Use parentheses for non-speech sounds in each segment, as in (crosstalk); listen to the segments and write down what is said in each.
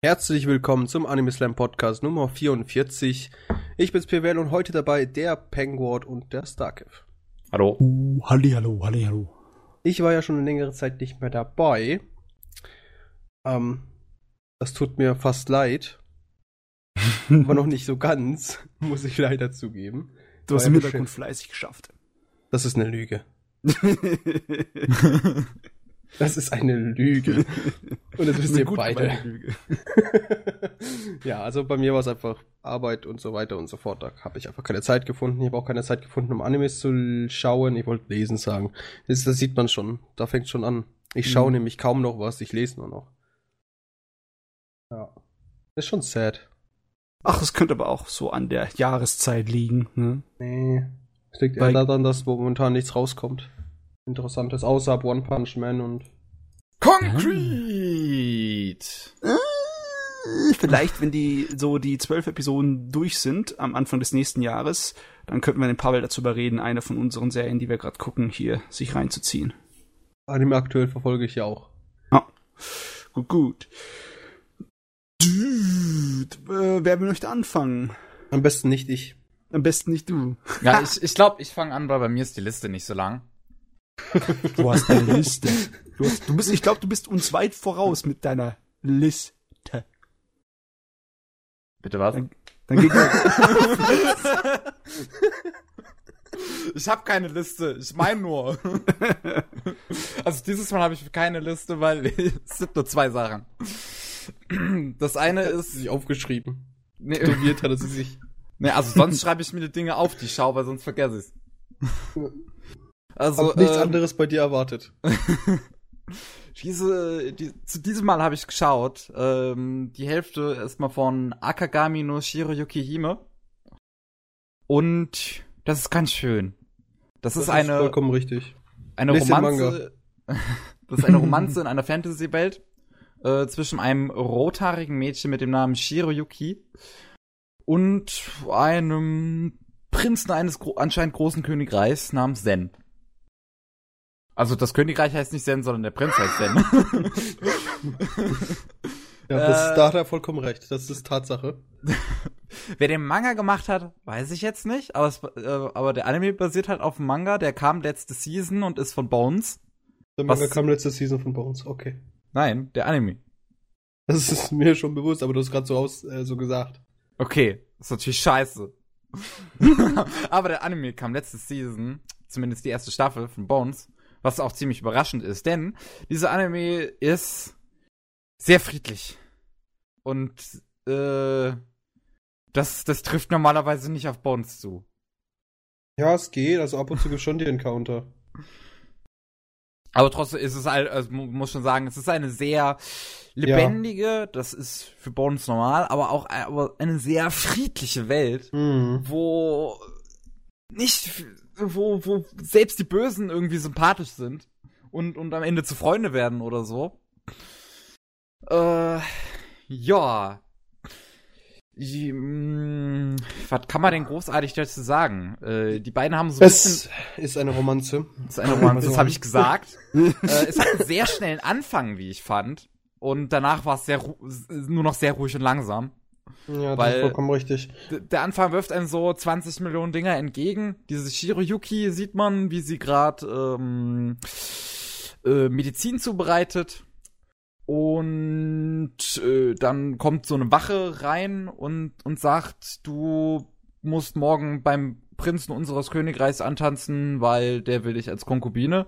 Herzlich willkommen zum Anime Slam Podcast Nummer 44. Ich bin's PWL und heute dabei der Penguard und der Starkev. Hallo. Uh, halli, hallo, halli, hallo. Ich war ja schon eine längere Zeit nicht mehr dabei. Ähm, das tut mir fast leid. (laughs) Aber noch nicht so ganz, (laughs) muss ich leider zugeben. Du hast im Hintergrund fleißig geschafft. Das ist eine Lüge. (laughs) Das ist eine Lüge. Und das wisst ihr beide. (laughs) ja, also bei mir war es einfach Arbeit und so weiter und so fort. Da habe ich einfach keine Zeit gefunden. Ich habe auch keine Zeit gefunden, um Animes zu schauen. Ich wollte lesen sagen. Das, das sieht man schon. Da fängt schon an. Ich schaue Mhm. nämlich kaum noch was, ich lese nur noch. Ja. Das ist schon sad. Ach, es könnte aber auch so an der Jahreszeit liegen. Ne? Nee. Es liegt eher daran, dass momentan nichts rauskommt. Interessantes, außer ab One Punch Man und. Concrete! Äh, Vielleicht, wenn die so die zwölf Episoden durch sind am Anfang des nächsten Jahres, dann könnten wir den Pavel dazu überreden, eine von unseren Serien, die wir gerade gucken, hier sich reinzuziehen. Anime aktuell verfolge ich ja auch. Gut, gut. Dude, äh, wer möchte anfangen? Am besten nicht ich. Am besten nicht du. Ja, (laughs) ich, ich glaube, ich fange an, weil bei mir ist die Liste nicht so lang. Du hast eine Liste. Du, hast, du bist, ich glaube, du bist uns weit voraus mit deiner Liste. Bitte was? Dann- Dann geht Ich habe keine Liste, ich meine nur. also dieses Mal habe ich keine Liste, weil es sind nur zwei Sachen. Das eine ist, sich aufgeschrieben. nee, Tätowiert hat sie sich. nee, also sonst schreibe ich mir die Dinge auf, die ich schaue, weil sonst vergesse ich's. Also Hab nichts ähm, anderes bei dir erwartet. (laughs) Diese, die, zu diesem Mal habe ich geschaut. Ähm, die Hälfte ist mal von Akagami no Shiroyuki Hime. Und das ist ganz schön. Das, ist eine, vollkommen richtig. eine den Romanze. (laughs) das ist eine Romanze (laughs) in einer Fantasy-Welt äh, zwischen einem rothaarigen Mädchen mit dem Namen Shiroyuki und einem Prinzen eines gro anscheinend großen Königreichs namens Zen. Also das Königreich heißt nicht Zen, sondern der Prinz heißt Zen. (laughs) Ja, das, Äh, da hat er vollkommen recht. Das ist Tatsache. (laughs) Wer den Manga gemacht hat, weiß ich jetzt nicht, aber, es, äh, aber der Anime basiert halt auf dem Manga, der kam letzte Season und ist von Bones. Der Manga Was- kam letzte Season von Bones. Okay. Nein, der Anime. Das ist mir schon bewusst, aber du hast gerade so aus äh, so gesagt. Okay, ist natürlich scheiße. (laughs) aber der Anime kam letzte Season, zumindest die erste Staffel von Bones, was auch ziemlich überraschend ist, denn dieser Anime ist sehr friedlich. Und äh, das, das trifft normalerweise nicht auf Bones zu. Ja, es geht. Also ab und zu gibt schon die Encounter. Aber trotzdem ist es halt, also mu- muss schon sagen, es ist eine sehr lebendige, das ist für Bones normal, aber auch aber eine sehr friedliche Welt, Mhm. wo nicht, wo, wo selbst die Bösen irgendwie sympathisch sind und, und am Ende zu Freunde werden oder so. Äh, ja. Ich, mm, Was kann man denn großartig dazu sagen? Äh, die beiden haben so ein Es ist eine Romanze. das ist eine Romanze, das habe ich (laughs) gesagt. äh, es hat einen sehr schnellen Anfang, wie ich fand. Und danach war es sehr nur noch sehr ruhig und langsam. Ja, das Weil- ist vollkommen richtig. Der Anfang wirft einem so 20 Millionen Dinger entgegen. Diese Shiroyuki sieht man, wie sie gerade ähm, äh, Medizin zubereitet. Und äh, dann kommt so eine Wache rein und, und sagt, du musst morgen beim Prinzen unseres Königreichs antanzen, weil der will dich als Konkubine.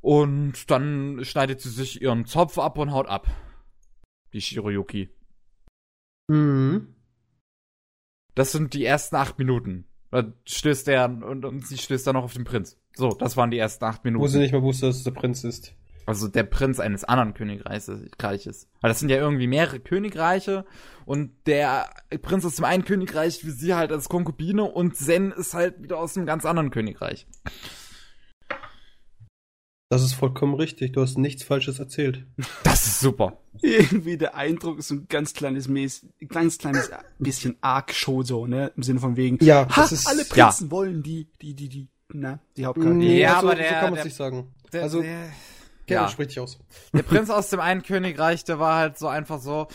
Und dann schneidet sie sich ihren Zopf ab und haut ab. Die Shiroyuki. Mhm. Das sind die ersten acht Minuten. Da stößt er und, und sie stößt dann noch auf den Prinz. So, das waren die ersten acht Wo sie Minuten. nicht mal wusste, dass es der Prinz ist. Also der Prinz eines anderen Königreiches. Weil das sind ja irgendwie mehrere Königreiche und der Prinz aus dem einen Königreich wie sie halt als Konkubine und Zen ist halt wieder aus einem ganz anderen Königreich. Das ist vollkommen richtig. Du hast nichts Falsches erzählt. (laughs) Das ist super. irgendwie der Eindruck ist so ein ganz kleines Mäß, ganz kleines bisschen Arc-Show so, ne? Im Sinne von wegen, Ja, ha, das ist- alle Ja. Prinzen wollen die, die, die, die, na, die Hauptcharaktere. Nee, ja, aber aber der- so kann man der- es nicht sagen. Der, also, der, Ja. sprich dich aus. Der Prinz aus dem einen Königreich, der war halt so einfach so.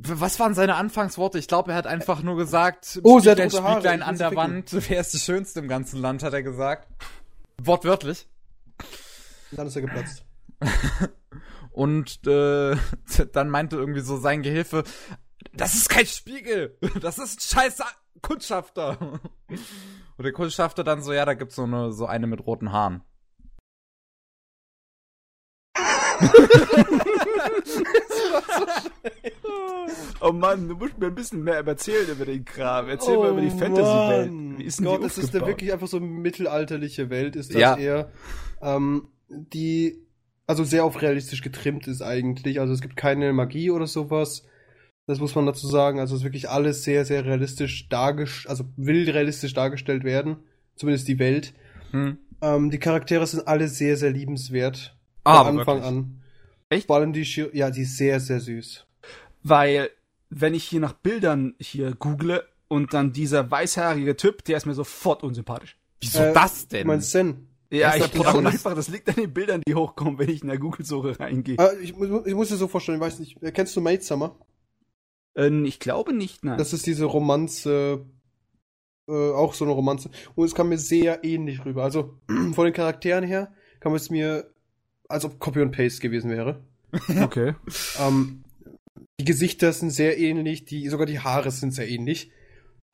Was waren seine Anfangsworte? Ich glaube, er hat einfach nur gesagt, Oh, sie hat Spieglein, rote Haare, Spieglein an der Wand, wer ist die schönste im ganzen Land, hat er gesagt. Wortwörtlich. Dann ist er geplatzt. (laughs) Und äh, (laughs) dann meinte irgendwie so sein Gehilfe, das ist kein Spiegel, (laughs) das ist ein scheiß Kundschafter. Und der Kundschafter dann so, ja, da gibt's so eine, so eine mit roten Haaren. Oh Mann, du musst mir ein bisschen mehr erzählen über den Kram. Erzähl mal über die Fantasy-Welt. Wie ist denn Oh Gott, die es ist aufgebaut? wirklich einfach so mittelalterliche Welt, ist das Ja. eher, ähm, die, also sehr auf realistisch getrimmt ist eigentlich. Also es gibt keine Magie oder sowas. Das muss man dazu sagen. Also es ist wirklich alles sehr, sehr realistisch dargestellt, also will realistisch dargestellt werden. Zumindest die Welt. Hm. Ähm, die Charaktere sind alle sehr, sehr liebenswert. Ah, Von Anfang wirklich? an. Echt? Vor allem die, Schir ja, die ist sehr, sehr süß. Weil, wenn ich hier nach Bildern hier google und dann dieser weißhaarige Typ, der ist mir sofort unsympathisch. Wieso Äh, das denn? meinst Zen? Ja, ich glaube einfach, das liegt an den Bildern, die hochkommen, wenn ich in der Google-Suche reingehe. Äh, ich, ich muss dir so vorstellen, ich weiß nicht, äh, kennst du Maid Summer? Ähm, ich glaube nicht, nein. Das ist diese Romanze, äh, auch so eine Romanze. Und es kam mir sehr ähnlich rüber. Also (clears throat) von den Charakteren her kam es mir, als ob Copy und Paste gewesen wäre. (laughs) okay. Ähm, die Gesichter sind sehr ähnlich, die, sogar die Haare sind sehr ähnlich.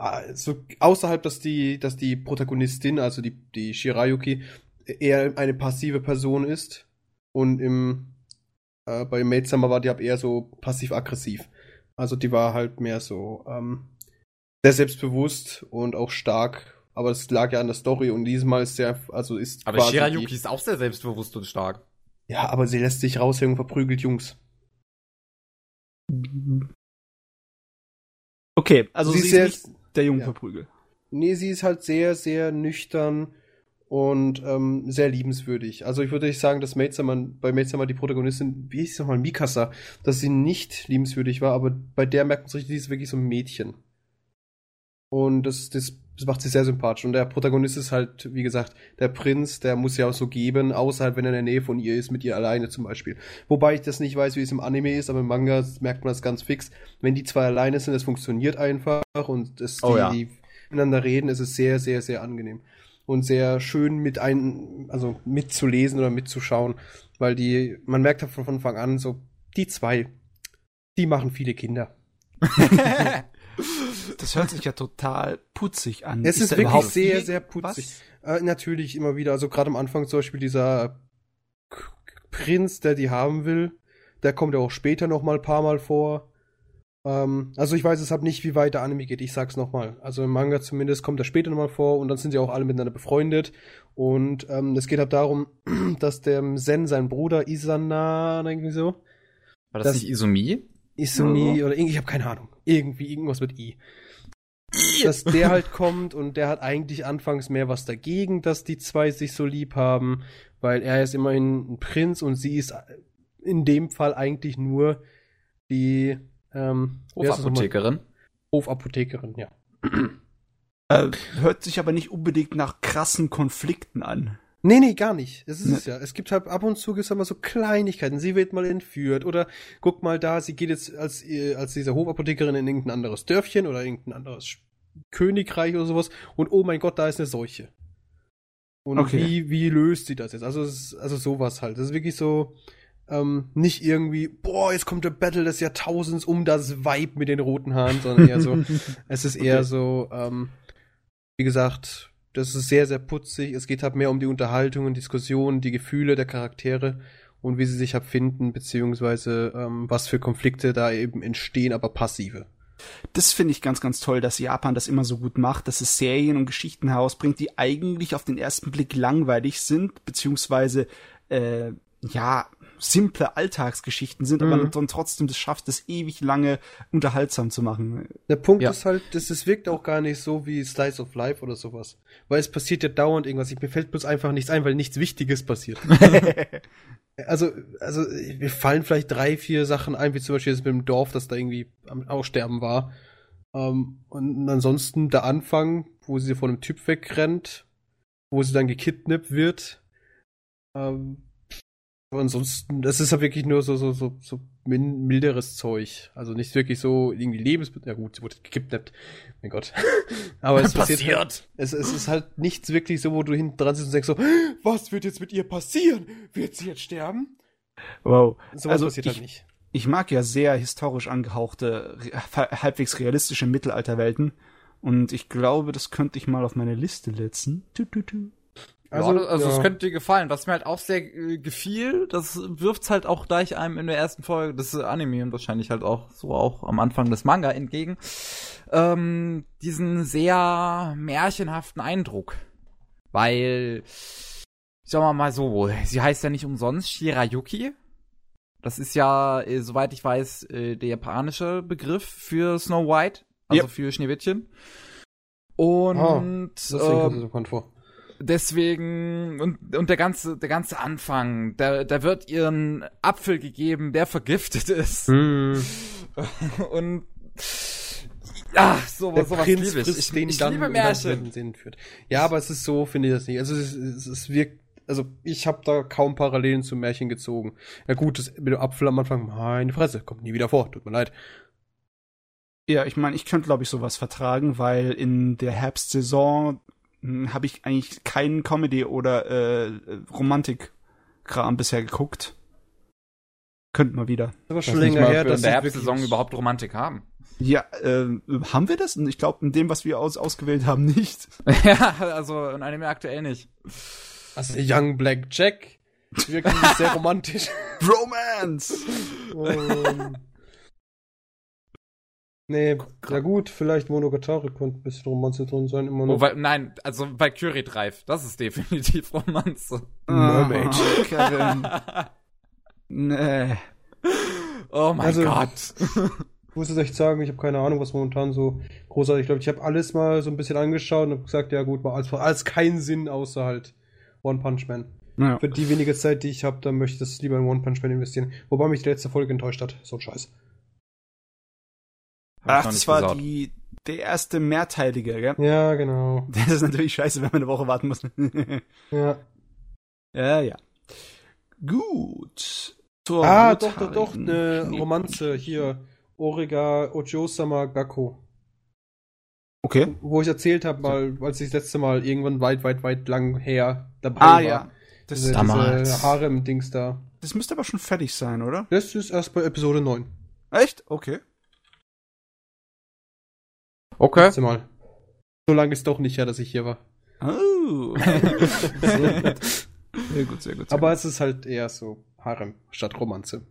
Also, außerhalb, dass die, dass die Protagonistin, also die, die Shirayuki, eher eine passive Person ist. Und im, äh, bei Maid Summer war die ab eher so passiv-aggressiv. Also die war halt mehr so, ähm, sehr selbstbewusst und auch stark. Aber es lag ja an der Story und diesmal ist sehr, also ist Aber quasi Shirayuki die- ist auch sehr selbstbewusst und stark. Ja, aber sie lässt sich raushängen und verprügelt Jungs. Okay, also sie, ist ist sehr, nicht der Junge ja. verprügelt. Nee, sie ist halt sehr, sehr nüchtern und ähm, sehr liebenswürdig. Also ich würde nicht sagen, dass Maid Summer, bei Maid Summer die Protagonistin, wie hieß sie nochmal, Mikasa, dass sie nicht liebenswürdig war, aber bei der merkt man es richtig, die ist wirklich so ein Mädchen. Und das, das, das macht sie sehr sympathisch. Und der Protagonist ist halt, wie gesagt, der Prinz, der muss ja auch so geben, außer halt, wenn er in der Nähe von ihr ist, mit ihr alleine zum Beispiel. Wobei ich das nicht weiß, wie es im Anime ist, aber im Manga merkt man das ganz fix. Wenn die zwei alleine sind, das funktioniert einfach und das, Oh die, ja. die miteinander reden, ist es sehr, sehr, sehr angenehm. Und sehr schön mit ein, also mitzulesen oder mitzuschauen, weil die, man merkt von Anfang an so, die zwei, die machen viele Kinder. (laughs) (laughs) Das hört sich ja total putzig an. Es ist da wirklich überhaupt sehr, sehr putzig. Äh, natürlich immer wieder, also gerade am Anfang zum Beispiel dieser K Prinz, der die haben will, der kommt ja auch später noch mal ein paar Mal vor. Ähm, also ich weiß es halt nicht, wie weit der Anime geht, ich sag's noch mal. Also im Manga zumindest kommt er später noch mal vor und dann sind sie auch alle miteinander befreundet. Und ähm, es geht halt darum, (clears throat) dass der Zen, sein Bruder Isana, irgendwie so, War das, Das- nicht Izumi? Isumi oder irgendwie, ich habe keine Ahnung. Irgendwie irgendwas mit I. Dass der (laughs) halt kommt und der hat eigentlich anfangs mehr was dagegen, dass die zwei sich so lieb haben, weil er ist immerhin ein Prinz und sie ist in dem Fall eigentlich nur die ähm? Hofapothekerin. Hofapothekerin, ja. (clears throat) Äh, hört sich aber nicht unbedingt nach krassen Konflikten an. Nee, nee, gar nicht. Das ist Ne. es ja. Es gibt halt ab und zu gibt's immer so Kleinigkeiten. Sie wird mal entführt oder guck mal da, sie geht jetzt als, äh, als diese Hofapothekerin in irgendein anderes Dörfchen oder irgendein anderes Königreich oder sowas und oh mein Gott, da ist eine Seuche. Und Okay. wie, wie löst sie das jetzt? Also, es ist, also sowas halt. Das ist wirklich so, ähm, nicht irgendwie, boah, jetzt kommt der Battle des Jahrtausends um das Vibe mit den roten Haaren, sondern eher so, (laughs) es ist eher Okay. so, ähm, wie gesagt, das ist sehr, sehr putzig. Es geht halt mehr um die Unterhaltungen, Diskussionen, die Gefühle der Charaktere und wie sie sich halt beziehungsweise ähm, was für Konflikte da eben entstehen, aber passive. Das finde ich ganz, ganz toll, dass Japan das immer so gut macht, dass es Serien und Geschichten herausbringt, die eigentlich auf den ersten Blick langweilig sind, beziehungsweise äh, ja, simple Alltagsgeschichten sind, aber Mhm. dann trotzdem das schafft, das ewig lange unterhaltsam zu machen. Der Punkt Ja. ist halt, das, es wirkt auch gar nicht so wie Slice of Life oder sowas. Weil es passiert ja dauernd irgendwas. Ich, mir fällt bloß einfach nichts ein, weil nichts Wichtiges passiert. (laughs) also, also, mir fallen vielleicht drei, vier Sachen ein, wie zum Beispiel das mit dem Dorf, das da irgendwie am Aussterben war. Ähm, und ansonsten der Anfang, wo sie von einem Typ wegrennt, wo sie dann gekidnappt wird. Ansonsten, das ist ja wirklich nur so, so, so, so milderes Zeug. Also nicht wirklich so irgendwie Lebensmittel. Ja gut, sie wurde gekidnappt. Mein Gott. (laughs) Aber es passiert. passiert. Halt, es, es ist halt nichts wirklich so, wo du hinten dran sitzt und denkst so, was wird jetzt mit ihr passieren? Wird sie jetzt sterben? Wow. So also passiert halt ich, halt nicht. Ich mag ja sehr historisch angehauchte, halbwegs realistische Mittelalterwelten. Und ich glaube, das könnte ich mal auf meine Liste setzen. Tu, tu, tu. Also, ja, also ja. es könnte dir gefallen. Was mir halt auch sehr äh, gefiel, das wirft's halt auch gleich einem in der ersten Folge des Anime und wahrscheinlich halt auch so auch am Anfang des Manga entgegen. Ähm, diesen sehr märchenhaften Eindruck. Weil, sagen wir mal so, sie heißt ja nicht umsonst Shirayuki. Das ist ja, äh, soweit ich weiß, äh, der japanische Begriff für Snow White, also yep. für Schneewittchen. Und oh, das ähm, so vor deswegen und und der ganze der ganze Anfang, da da wird ihren Apfel gegeben, der vergiftet ist. Mm. (laughs) und ja, so, der sowas Prinz liebe ich. Ich, ich dann liebe Märchen. Sinn führt. Ja, aber es ist so, finde ich das nicht. Also es, es, es wirkt, also ich habe da kaum Parallelen zum Märchen gezogen. Ja gut, das mit dem Apfel am Anfang, meine Fresse, kommt nie wieder vor, tut mir leid. Ja, ich meine, ich könnte, glaube ich, sowas vertragen, weil in der Herbstsaison habe ich eigentlich keinen Comedy- oder äh, Romantik-Kram bisher geguckt. Könnten wir wieder. Das war schon länger her, dass wir in der Herbstsaison überhaupt Romantik haben. Ja, äh, haben wir das? Ich glaube, in dem, was wir aus ausgewählt haben, nicht. (laughs) ja, also in einem aktuell nicht. Also Young Black Jack. Wirklich sehr (laughs) romantisch. Romance! (laughs) um, Nee, ja gut, vielleicht Monogatari könnte ein bisschen Romanze drin sein. Immer noch. Oh, weil, nein, also bei Curie Drive, das ist definitiv Romanze. Mermaid. Oh, Kevin. (laughs) nee. Oh mein also, Gott. Ich muss es echt sagen, ich habe keine Ahnung, was momentan so großartig läuft. Ich habe alles mal so ein bisschen angeschaut und habe gesagt, ja gut, war alles, alles keinen Sinn außer halt One Punch Man. Ja. Für die wenige Zeit, die ich habe, dann möchte ich das lieber in One Punch Man investieren. Wobei mich die letzte Folge enttäuscht hat. So ein Scheiß. Ach, das war die, der erste mehrteilige, gell? Ja, genau. (laughs) Das ist natürlich scheiße, wenn man eine Woche warten muss. (laughs) ja. Ja, ja. Gut. Zur ah, doch, doch, doch, eine Romanze hier. Origa Ojo-sama Gakko. Okay. Wo ich erzählt habe, mal, als ich das letzte Mal irgendwann weit, weit, weit lang her dabei ah, war. ja. Das diese, damals. Diese Harem-Dings da. Das müsste aber schon fertig sein, oder? Das ist erst bei Episode 9. Echt? Okay. Okay. Letzte Mal. So lange ist doch nicht her, dass ich hier war. Oh. (laughs) sehr gut. Sehr gut, sehr gut. Aber gut. es ist halt eher so Harem statt Romanze.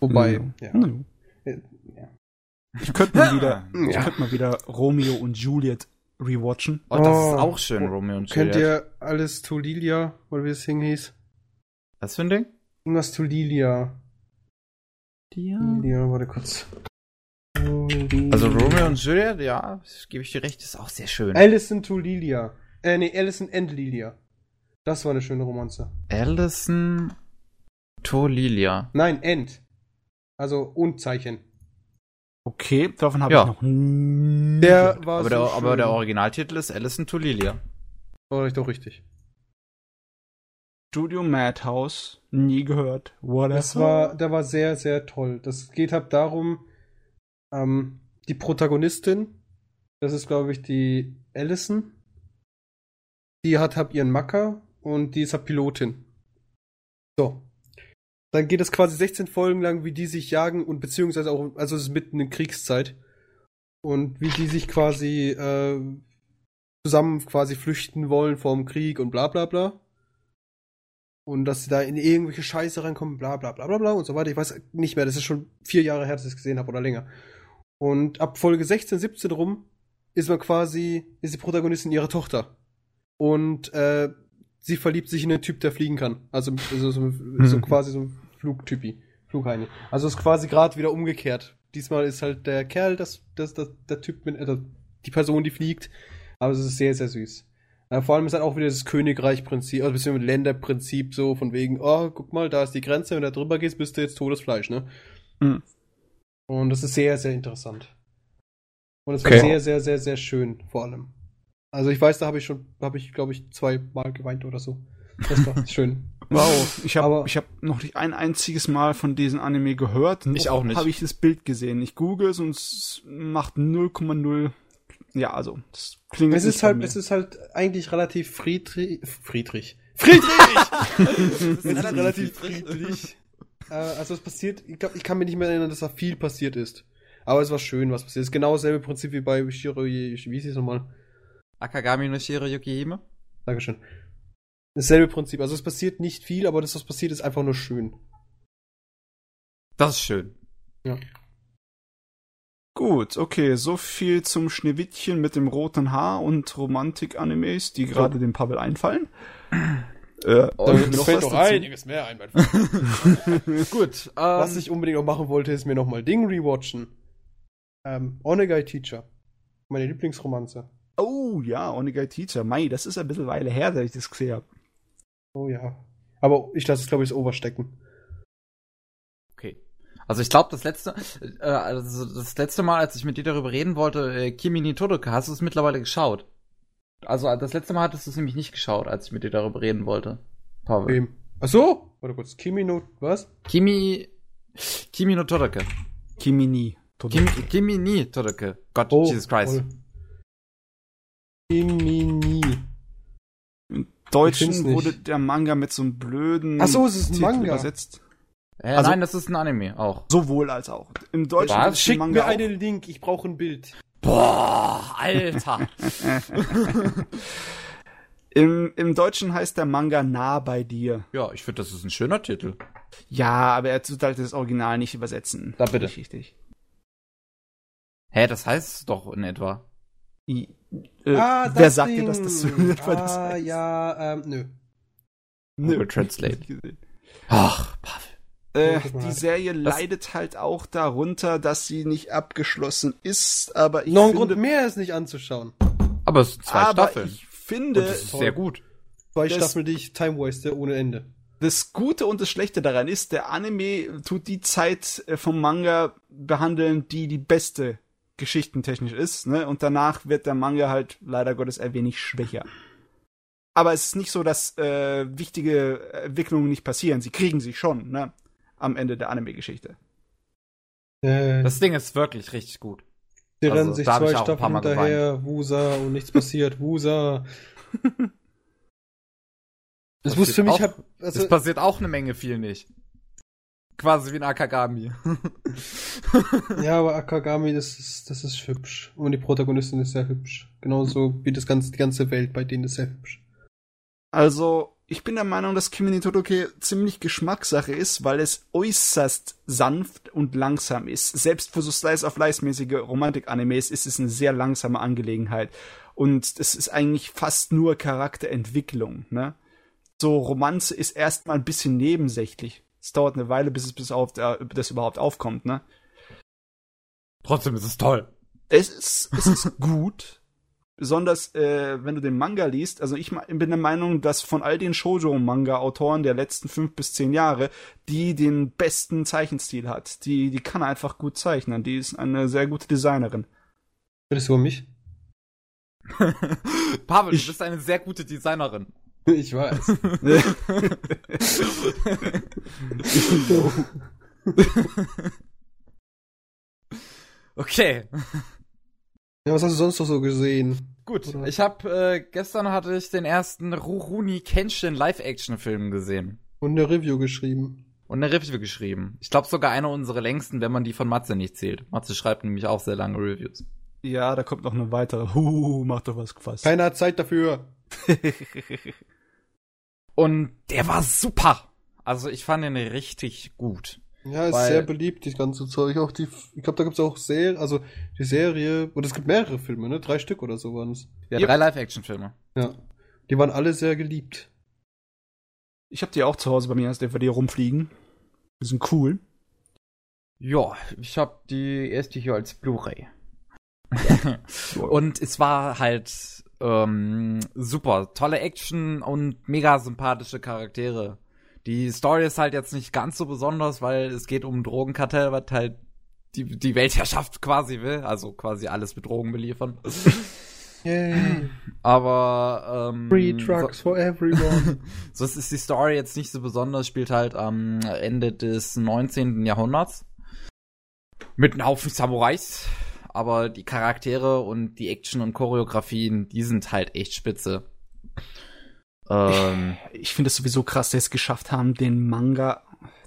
Wobei, no. ja. No. ja. Ich könnte mal (laughs) wieder, ja. ich könnte mal wieder Romeo und Juliet rewatchen. Oh, das oh, ist auch schön, Romeo und Juliet. Kennt ihr alles to Lilia, oder wie es Ding hieß? Was für ein Ding? Irgendwas to Lilia. Lilia, warte kurz. Also Romeo und Juliet, ja, gebe ich dir recht, ist auch sehr schön. Alison to Lilia. Äh, nee, Alison and Lilia. Das war eine schöne Romanze. Alison to Lilia. Nein, End. Also und Zeichen. Okay, davon habe ja. ich noch nie. Der war aber, so der, aber der Originaltitel ist Alison to Lilia. War ich doch richtig. Studio Madhouse, nie gehört. Whatever. Das war, der war sehr, sehr toll. Das geht halt darum, ähm, die Protagonistin, das ist, glaube ich, die Allison. Die hat hab ihren Macker und die ist halt Pilotin. So. Dann geht es quasi 16 Folgen lang, wie die sich jagen und beziehungsweise auch, also es ist mitten in Kriegszeit. Und wie die sich quasi äh, zusammen quasi flüchten wollen vom Krieg und bla bla bla. Und dass sie da in irgendwelche Scheiße reinkommen, bla bla bla bla bla und so weiter. Ich weiß nicht mehr, das ist schon vier Jahre her, dass ich es gesehen habe oder länger. Und ab Folge 16, 17 rum ist man quasi, ist die Protagonistin ihre Tochter. Und äh, sie verliebt sich in einen Typ, der fliegen kann. Also, also so, mhm. so quasi so ein Flugtypi. Flugheini. Also ist quasi gerade wieder umgekehrt. Diesmal ist halt der Kerl, das, das, das, der Typ mit, also die Person, die fliegt. Aber es ist sehr, sehr süß. Äh, vor allem ist halt auch wieder das Königreich-Prinzip, also beziehungsweise Länderprinzip so von wegen, oh, guck mal, da ist die Grenze, wenn du da drüber gehst, bist du jetzt Todesfleisch, ne? Mhm. Und das ist sehr, sehr interessant. Und es okay. war sehr, sehr, sehr, sehr schön, vor allem. Also ich weiß, da habe ich schon, habe ich, glaube ich, zwei Mal geweint oder so. Das war (laughs) schön. Wow, ich habe ich hab noch nicht ein einziges Mal von diesem Anime gehört. Ich auch nicht. Habe ich das Bild gesehen. Ich google es und es macht 0,0. Ja, also, das klingt Es ist halt, mir. es ist halt eigentlich relativ Friedrich, Friedrich. Friedrich! (laughs) es ist relativ friedlich. Äh, also es passiert, ich glaube, ich kann mich nicht mehr erinnern, dass da viel passiert ist. Aber es war schön, was passiert ist. Genau dasselbe Prinzip wie bei Shiro, wie hieß es nochmal? Akagami no Shiro Yukihime? Dankeschön. Dasselbe Prinzip. Also es passiert nicht viel, aber das, was passiert, ist einfach nur schön. Das ist schön. Ja. Gut, okay, so viel zum Schneewittchen mit dem roten Haar und Romantik-Animes, die gerade dem Pavel einfallen. Äh, Da mir noch fällt dazu? einiges mehr ein. (laughs) Gut. Ähm, Was ich unbedingt noch machen wollte, ist mir nochmal Ding rewatchen. Ähm, Onegai Teacher. Meine Lieblingsromanze. Oh ja, Onigai Teacher. Mei, das ist ein bisschen Weile her, dass ich das gesehen habe. Oh ja. Aber ich lasse es, glaube ich, das Overstecken. Okay. Also ich glaube, das letzte, äh, also das letzte Mal, als ich mit dir darüber reden wollte, äh, Kimi ni Todoka, hast du es mittlerweile geschaut? Also das letzte Mal hattest du es nämlich nicht geschaut, als ich mit dir darüber reden wollte. Pavel. Wem? Ach so? Warte kurz. Kimi no, was? Kimi, Kimi no Todoka. Kimini. Kimi, Kimi ni Todoka. Gott, Jesus Christ. voll. Kimi ni. Im Deutschen nicht. wurde der Manga mit so einem blöden Ach so, es ist ein Titel Manga. übersetzt. Äh, Also- nein, das ist ein Anime auch. Sowohl als auch. Im Deutschen Was? Schick mir einen Link, ich brauche ein Bild. Boah, Alter. (laughs) Im, Im Deutschen heißt der Manga Nah bei dir. ja, ich finde, das ist ein schöner Titel. Ja, aber er tut halt das Original nicht übersetzen. Da bitte. Nicht Richtig. Hä, das heißt es doch in etwa. I, äh, ah, wer sagt dir, dass das so in etwa ah, das heißt? ja, ähm, nö. Google Translate. Ach, Pavel. Äh, die leid. Serie Das- leidet halt auch darunter, dass sie nicht abgeschlossen ist, aber ich Noch ein finde, Grund mehr, es nicht anzuschauen. Aber es sind zwei aber Staffeln. ich Und finde, das ist sehr gut. Zwei Staffeln, die ich time waste ohne Ende. das Gute und das Schlechte daran ist, der Anime tut die Zeit äh, vom Manga behandeln, die die beste geschichtentechnisch ist, ne? Und danach wird der Manga halt leider Gottes ein wenig schwächer. Aber es ist nicht so, dass äh, wichtige Entwicklungen nicht passieren. Sie kriegen sie schon, ne? Am Ende der Anime-Geschichte. Äh, Das Ding ist wirklich richtig gut. die also, rennen sich hab zwei Staffeln hinterher, Wusa und nichts passiert, Wusa. (laughs) Das Passiert muss für mich auch- halt, also, es passiert auch eine Menge viel nicht. Quasi wie ein Akagami. (laughs) ja, aber (laughs) Akagami, das ist, das ist hübsch. Und die Protagonistin ist sehr hübsch. Genauso wie das ganze, die ganze Welt bei denen ist sehr hübsch. Also, ich bin der Meinung, dass Kimi Todoke ziemlich Geschmackssache ist, weil es äußerst sanft und langsam ist. Selbst für so Slice-of-Life-mäßige Romantik-Animes ist es eine sehr langsame Angelegenheit. Und es ist eigentlich fast nur Charakterentwicklung, ne? So, Romanze ist erstmal ein bisschen nebensächlich. Es dauert eine Weile, bis es bis auf äh, das überhaupt aufkommt, ne? Trotzdem ist es toll. Es ist, es ist (laughs) gut. Besonders, äh, wenn du den Manga liest. Also ich bin der Meinung, dass von all den Shoujo-Manga-Autoren der letzten fünf bis zehn Jahre, die den besten Zeichenstil hat. Die, die kann einfach gut zeichnen. Die ist eine sehr gute Designerin. Redest du über mich? (laughs) Pavel, Ich- du bist eine sehr gute Designerin. (laughs) Ich weiß. (laughs) Okay, Ja, was hast du sonst noch so gesehen? gut. Oder? Ich habe äh, gestern hatte ich den ersten Rurouni Kenshin Live-Action-Film gesehen Und eine Review geschrieben. und eine Review geschrieben. Ich glaube sogar eine unserer längsten, wenn man die von Matze nicht zählt. Matze schreibt nämlich auch sehr lange Reviews. Ja, da kommt noch eine weitere. Huhu, macht doch was gefasst. Keiner hat Zeit dafür. (laughs) Und der war super. Also ich fand ihn richtig gut. Ja, ist Weil- sehr beliebt, das ganze Zeug. Auch die, ich glaube, da gibt's auch Serie, also die Serie, und es gibt mehrere Filme, ne? Drei Stück oder so waren's. Ja, Yep. drei Live-Action-Filme. Ja. Die waren alle sehr geliebt. Ich habe die auch zu Hause bei mir als DVD rumfliegen. Die sind cool. Ja, ich habe die erste hier als Blu-ray. (laughs) und es war halt ähm, super. Tolle Action und mega sympathische Charaktere. Die Story ist halt jetzt nicht ganz so besonders, weil es geht um ein Drogenkartell, was halt die, die Weltherrschaft quasi will. Also quasi alles mit Drogen beliefern. (laughs) Yay. Aber ähm, Free Drugs for everyone. so, (laughs) so ist die Story jetzt nicht so besonders, spielt halt am Ende des 19. Jahrhunderts. Mit einem Haufen Samurais. Aber die Charaktere und die Action und Choreografien, die sind halt echt spitze. Ähm, ich finde es sowieso krass, dass sie es geschafft haben, den Manga,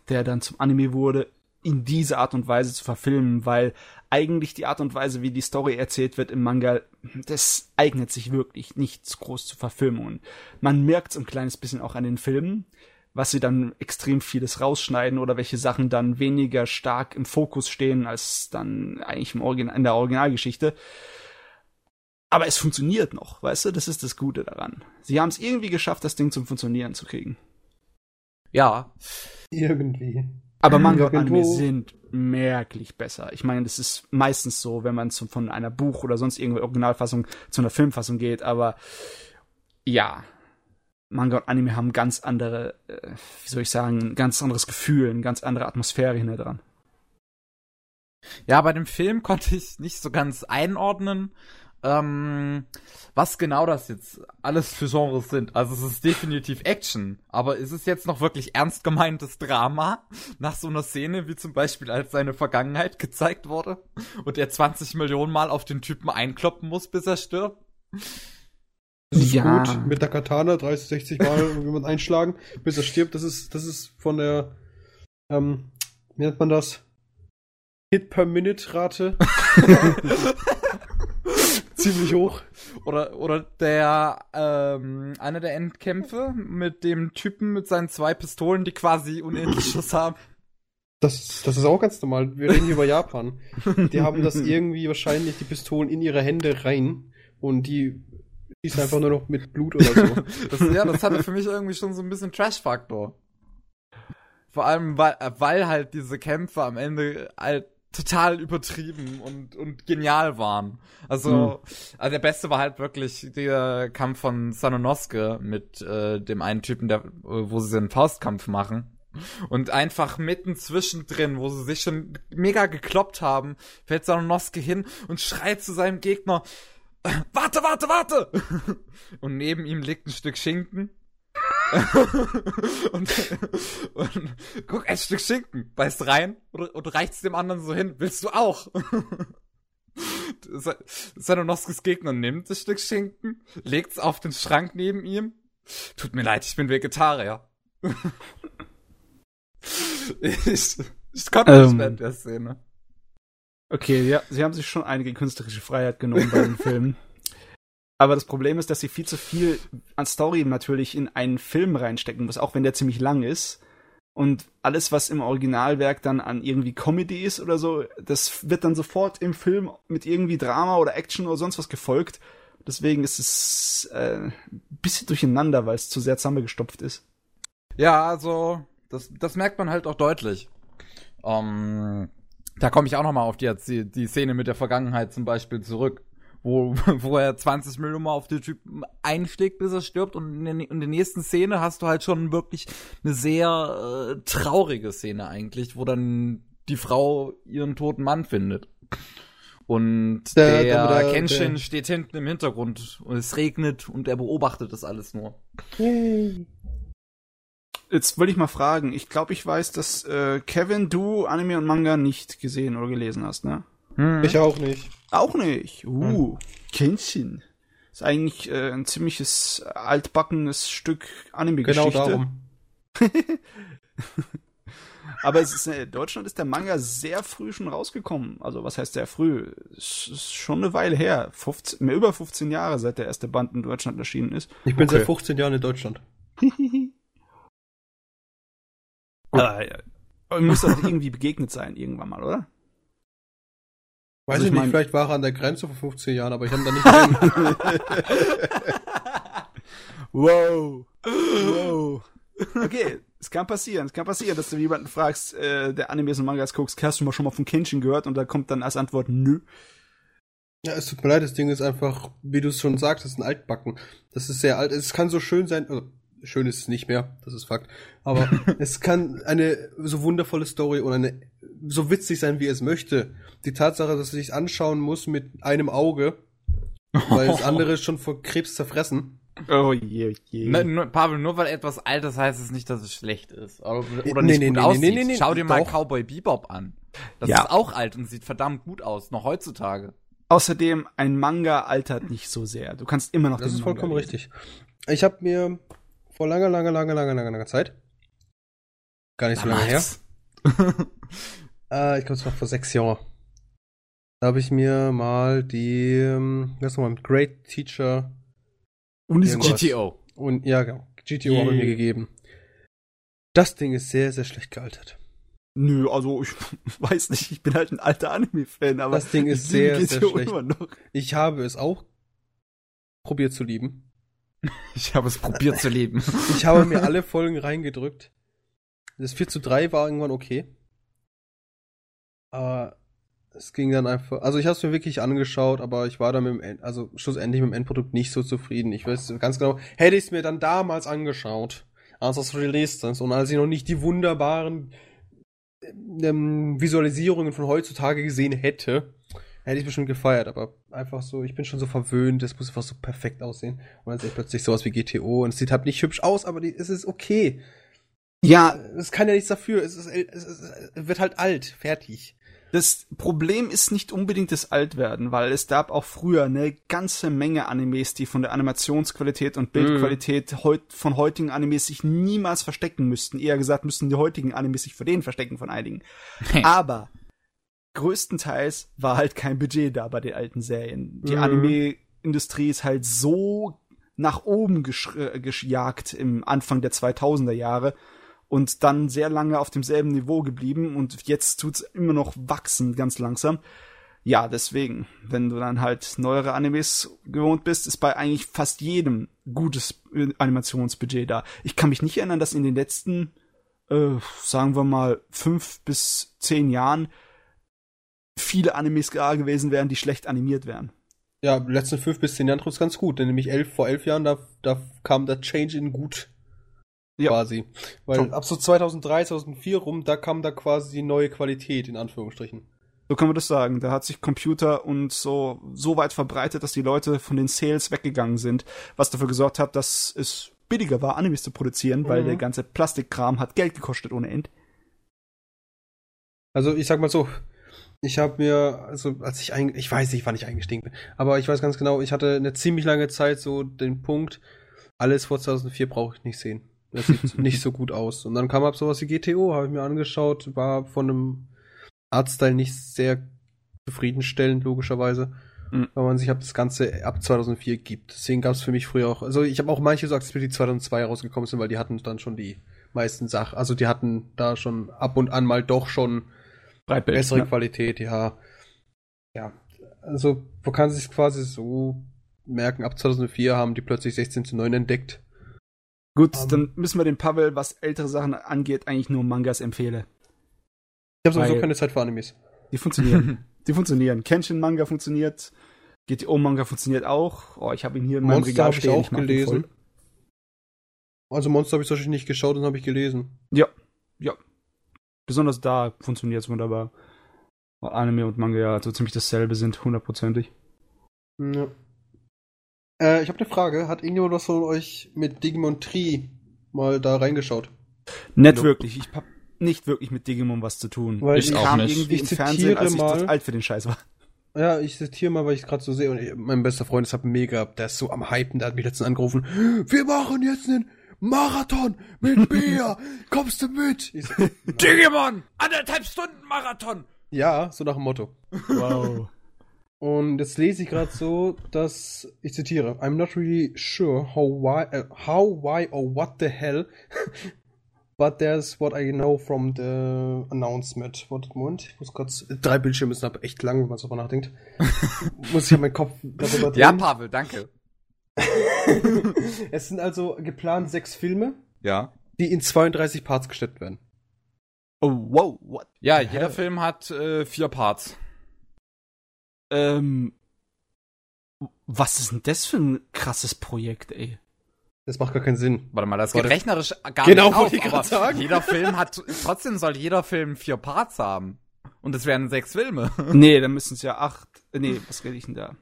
der dann zum Anime wurde, in diese Art und Weise zu verfilmen, weil eigentlich die Art und Weise, wie die Story erzählt wird im Manga, das eignet sich wirklich nicht groß zu verfilmen. Und man merkt es ein kleines bisschen auch an den Filmen, was sie dann extrem vieles rausschneiden oder welche Sachen dann weniger stark im Fokus stehen als dann eigentlich im Origin in der Originalgeschichte. Aber es funktioniert noch, weißt du? Das ist das Gute daran. Sie haben es irgendwie geschafft, das Ding zum Funktionieren zu kriegen. Ja. Irgendwie. Aber Manga und Anime sind merklich besser. Ich meine, das ist meistens so, wenn man von einer Buch- oder sonst irgendeiner Originalfassung zu einer Filmfassung geht, aber ja, Manga und Anime haben ganz andere, äh, wie soll ich sagen, ein ganz anderes Gefühl, eine ganz andere Atmosphäre hinter dran. Ja, bei dem Film konnte ich nicht so ganz einordnen, ähm, was genau das jetzt alles für Genres sind. Also es ist definitiv Action, aber ist es jetzt noch wirklich ernst gemeintes Drama nach so einer Szene, wie zum Beispiel als seine Vergangenheit gezeigt wurde und er 20 Millionen Mal auf den Typen einkloppen muss, bis er stirbt? Das ist ja. gut. Mit der Katana 30, 60 Mal (laughs) wenn man einschlagen, bis er stirbt. Das ist, das ist von der, ähm, wie nennt man das? Hit per Minute Rate. (laughs) (laughs) Ziemlich (laughs) hoch. Oder, oder der, ähm, einer der Endkämpfe mit dem Typen mit seinen zwei Pistolen, die quasi unendlich Schuss haben. Das, das ist auch ganz normal. Wir reden hier über Japan. Die haben das irgendwie wahrscheinlich die Pistolen in ihre Hände rein und die schießen einfach nur noch mit Blut oder so. (laughs) das, ja, das hatte für mich irgendwie schon so ein bisschen Trash-Faktor. Vor allem, weil, weil halt diese Kämpfe am Ende halt total übertrieben und, und genial waren. Also, mhm. also der beste war halt wirklich der Kampf von Sanonosuke mit äh, dem einen Typen, der, wo sie den Faustkampf machen. Und einfach mitten zwischendrin, wo sie sich schon mega gekloppt haben, fällt Sanonosuke hin und schreit zu seinem Gegner, warte, warte, warte! (laughs) Und neben ihm liegt ein Stück Schinken (laughs) und, und guck, ein Stück Schinken, beißt rein und, reicht's dem anderen so hin. Willst du auch? Sanonoskis Gegner nimmt das Stück Schinken, legt's auf den Schrank neben ihm. Tut mir leid, ich bin Vegetarier. (laughs) ich, ich konnte ähm, nicht mehr in der Szene. Okay, ja, sie haben sich schon einige künstlerische Freiheit genommen bei den Filmen. (laughs) Aber das Problem ist, dass sie viel zu viel an Story natürlich in einen Film reinstecken muss, auch wenn der ziemlich lang ist. Und alles, was im Originalwerk dann an irgendwie Comedy ist oder so, das wird dann sofort im Film mit irgendwie Drama oder Action oder sonst was gefolgt. Deswegen ist es äh, ein bisschen durcheinander, weil es zu sehr zusammengestopft ist. Ja, also, das, das merkt man halt auch deutlich. Ähm, da komme ich auch noch mal auf die, die Szene mit der Vergangenheit zum Beispiel zurück wo, (laughs) wo er 20 Millionen mal auf den Typen einschlägt, bis er stirbt. Und in, in der nächsten Szene hast du halt schon wirklich eine sehr äh, traurige Szene eigentlich, wo dann die Frau ihren toten Mann findet. Und der, der, der Kenshin der. steht hinten im Hintergrund und es regnet und er beobachtet das alles nur. Jetzt wollte ich mal fragen, ich glaube, ich weiß, dass äh, Kevin, du Anime und Manga nicht gesehen oder gelesen hast, ne? Hm. Ich auch nicht. Auch nicht. Uh, hm. Kenshin. Ist eigentlich äh, ein ziemliches altbackenes Stück Anime-Geschichte. Genau darum. (laughs) Aber es ist, in äh, Deutschland ist der Manga sehr früh schon rausgekommen. Also was heißt sehr früh? Es ist schon eine Weile her. 15, mehr über 15 Jahre, seit der erste Band in Deutschland erschienen ist. Ich bin okay. seit 15 Jahren in Deutschland. (laughs) ah, ja. Aber muss doch irgendwie begegnet sein irgendwann mal, oder? Weiß also ich, ich nicht, vielleicht war er an der Grenze vor 15 Jahren, aber ich habe da nicht (laughs) Wow. Wow. Okay, es kann passieren, es kann passieren, dass du jemanden fragst, äh, der Animes und Mangas guckst, hast du mal schon mal von Kenshin gehört? Und da kommt dann als Antwort nö. Ja, es tut mir leid, das Ding ist einfach, wie du es schon sagst, das ist ein Altbacken. Das ist sehr alt. Es kann so schön sein, also schön ist es nicht mehr, das ist Fakt. Aber (laughs) es kann eine so wundervolle Story und eine so witzig sein, wie es möchte. Die Tatsache, dass er sich anschauen muss mit einem Auge Weil das andere ist (laughs) schon vor Krebs zerfressen. Oh je, je. Ne, nur, Pavel, nur weil etwas alt ist, heißt es nicht, dass es schlecht ist. Oder, oder Nee, nicht nee, gut nee, aussieht. nee, nee, nee, Schau dir mal doch. Cowboy Bebop an. Das Ja. ist auch alt und sieht verdammt gut aus, noch heutzutage. Außerdem, ein Manga altert nicht so sehr. Du kannst immer noch Das den ist vollkommen Manga lesen. richtig. Ich habe mir vor langer, langer, langer, langer, langer, langer Zeit, gar nicht so lange her, (laughs) äh, ich glaube, es war vor sechs Jahren, da habe ich mir mal die, ähm, heißt nochmal, Great Teacher Unisoka. Irgendwas. GTO. und, ja, genau, GTO Yeah. haben mir gegeben. Das Ding ist sehr, sehr schlecht gealtert. Nö, also ich (laughs) weiß nicht, ich bin halt ein alter Anime-Fan, aber Das Ding ist ich (laughs) sehr, sehr schlecht. Ich habe es auch probiert zu lieben. (laughs) Ich habe es probiert zu leben. (laughs) Ich habe mir alle Folgen reingedrückt. Das 4 zu 3 war irgendwann okay. Aber es ging dann einfach. Also ich habe es mir wirklich angeschaut, aber ich war dann mit dem also schlussendlich mit dem Endprodukt nicht so zufrieden. Ich weiß ganz genau, hätte ich es mir dann damals angeschaut, als es released ist und als ich noch nicht die wunderbaren ähm, Visualisierungen von heutzutage gesehen hätte, hätte ich bestimmt gefeiert, aber einfach so, ich bin schon so verwöhnt, das muss einfach so perfekt aussehen. Und dann sehe ich plötzlich sowas wie GTO und es sieht halt nicht hübsch aus, aber die, es ist okay. Ja, Es kann ja nichts dafür, es, ist, es, ist, es wird halt alt, fertig. das Problem ist nicht unbedingt das Altwerden, weil es gab auch früher eine ganze Menge Animes, die von der Animationsqualität und Bildqualität heut, von heutigen Animes sich niemals verstecken müssten. Eher gesagt, müssten die heutigen Animes sich vor denen verstecken von einigen. (laughs) Aber größtenteils war halt kein Budget da bei den alten Serien. Die Mhm. Anime-Industrie ist halt so nach oben gesch äh, gejagt im Anfang der 2000er Jahre und dann sehr lange auf demselben Niveau geblieben und jetzt tut's immer noch wachsen ganz langsam. Ja, deswegen, wenn du dann halt neuere Animes gewohnt bist, ist bei eigentlich fast jedem gutes äh, Animationsbudget da. Ich kann mich nicht erinnern, dass in den letzten, äh, sagen wir mal, fünf bis zehn Jahren viele Animes da gewesen wären, die schlecht animiert wären. Ja, die letzten fünf bis zehn Jahren trifft ganz gut, denn nämlich elf, vor elf Jahren, da, da kam der Change in gut. Ja. Quasi. Weil Schon. ab so 2003, 2004 rum, da kam da quasi die neue Qualität, in Anführungsstrichen. So kann man das sagen. Da hat sich Computer und so, so weit verbreitet, dass die Leute von den Sales weggegangen sind, was dafür gesorgt hat, dass es billiger war, Animes zu produzieren, weil Mhm. der ganze Plastikkram hat Geld gekostet ohne End. Also ich sag mal so, ich habe mir, also als ich eigentlich, ich weiß nicht, wann ich eingestiegen bin, aber ich weiß ganz genau, ich hatte eine ziemlich lange Zeit so den Punkt, alles vor 2004 brauche ich nicht sehen. Das sieht (laughs) nicht so gut aus. Und dann kam ab sowas wie GTO, habe ich mir angeschaut, war von einem Artstyle nicht sehr zufriedenstellend, logischerweise. Mhm. Weil man sich ab das Ganze ab 2004 gibt. Deswegen gab es für mich früher auch, also ich habe auch manche so akzeptiert, die 2002 rausgekommen sind, weil die hatten dann schon die meisten Sachen, also die hatten da schon ab und an mal doch schon Breitbild. bessere ne? Qualität, ja. Ja, also man kann sich quasi so merken, ab 2004 haben die plötzlich 16 zu 9 entdeckt. Gut, Ähm. dann müssen wir den Pavel, was ältere Sachen angeht, eigentlich nur Mangas empfehlen. Ich habe sowieso keine Zeit für Animes. Die funktionieren. (laughs) die funktionieren. Kenshin-Manga funktioniert. GTO-Manga funktioniert auch. Oh, ich habe ihn hier in meinem Monster Regal habe ich stehen. auch ihn gelesen. Also Monster habe ich Beispiel nicht geschaut und habe ich gelesen. Ja, ja. Besonders da funktioniert es wunderbar. Weil Anime und Manga ja so ziemlich dasselbe sind, hundertprozentig. Ja. Äh, ich habe eine Frage. Hat irgendjemand was von euch mit Digimon Tree mal da reingeschaut? Nicht Nope. wirklich. Ich hab nicht wirklich mit Digimon was zu tun. Weil Ich ich auch kam nicht. irgendwie Ich im Fernsehen, als ich mal- alt für den Scheiß war. Ja, ich zitiere mal, weil ich es gerade so sehe. Und ich, mein bester Freund ist halt mega, der ist so am Hypen, der hat mich letztens angerufen. Wir machen jetzt einen Marathon mit (laughs) Bea. Kommst du mit? Ich so, Digimon! Anderthalb Stunden Marathon! ja, so nach dem Motto. Wow. Und jetzt lese ich gerade so, dass, ich zitiere, I'm not really sure how, why, äh, how, why or what the hell, (laughs) but there's what I know from the announcement. Warte, Moment, ich muss kurz, drei Bildschirme sind aber echt lang, wenn man so drüber nachdenkt. (laughs) muss ich ja meinen Kopf darüber drehen. Ja, Pavel, danke. (laughs) es sind also geplant sechs Filme, Ja. die in 32 Parts gestellt werden. Oh, wow, what? Ja, jeder Film hat äh, vier Parts. Ähm, was ist denn das für ein krasses Projekt, ey? Das macht gar keinen Sinn. Warte mal, das geht Warte. rechnerisch gar Genau, nicht auf, wollte ich aber sagen. jeder Film hat, trotzdem soll jeder Film vier Parts haben. Und es wären sechs Filme. Nee, dann müssen es ja acht, äh, nee, was rede ich denn da?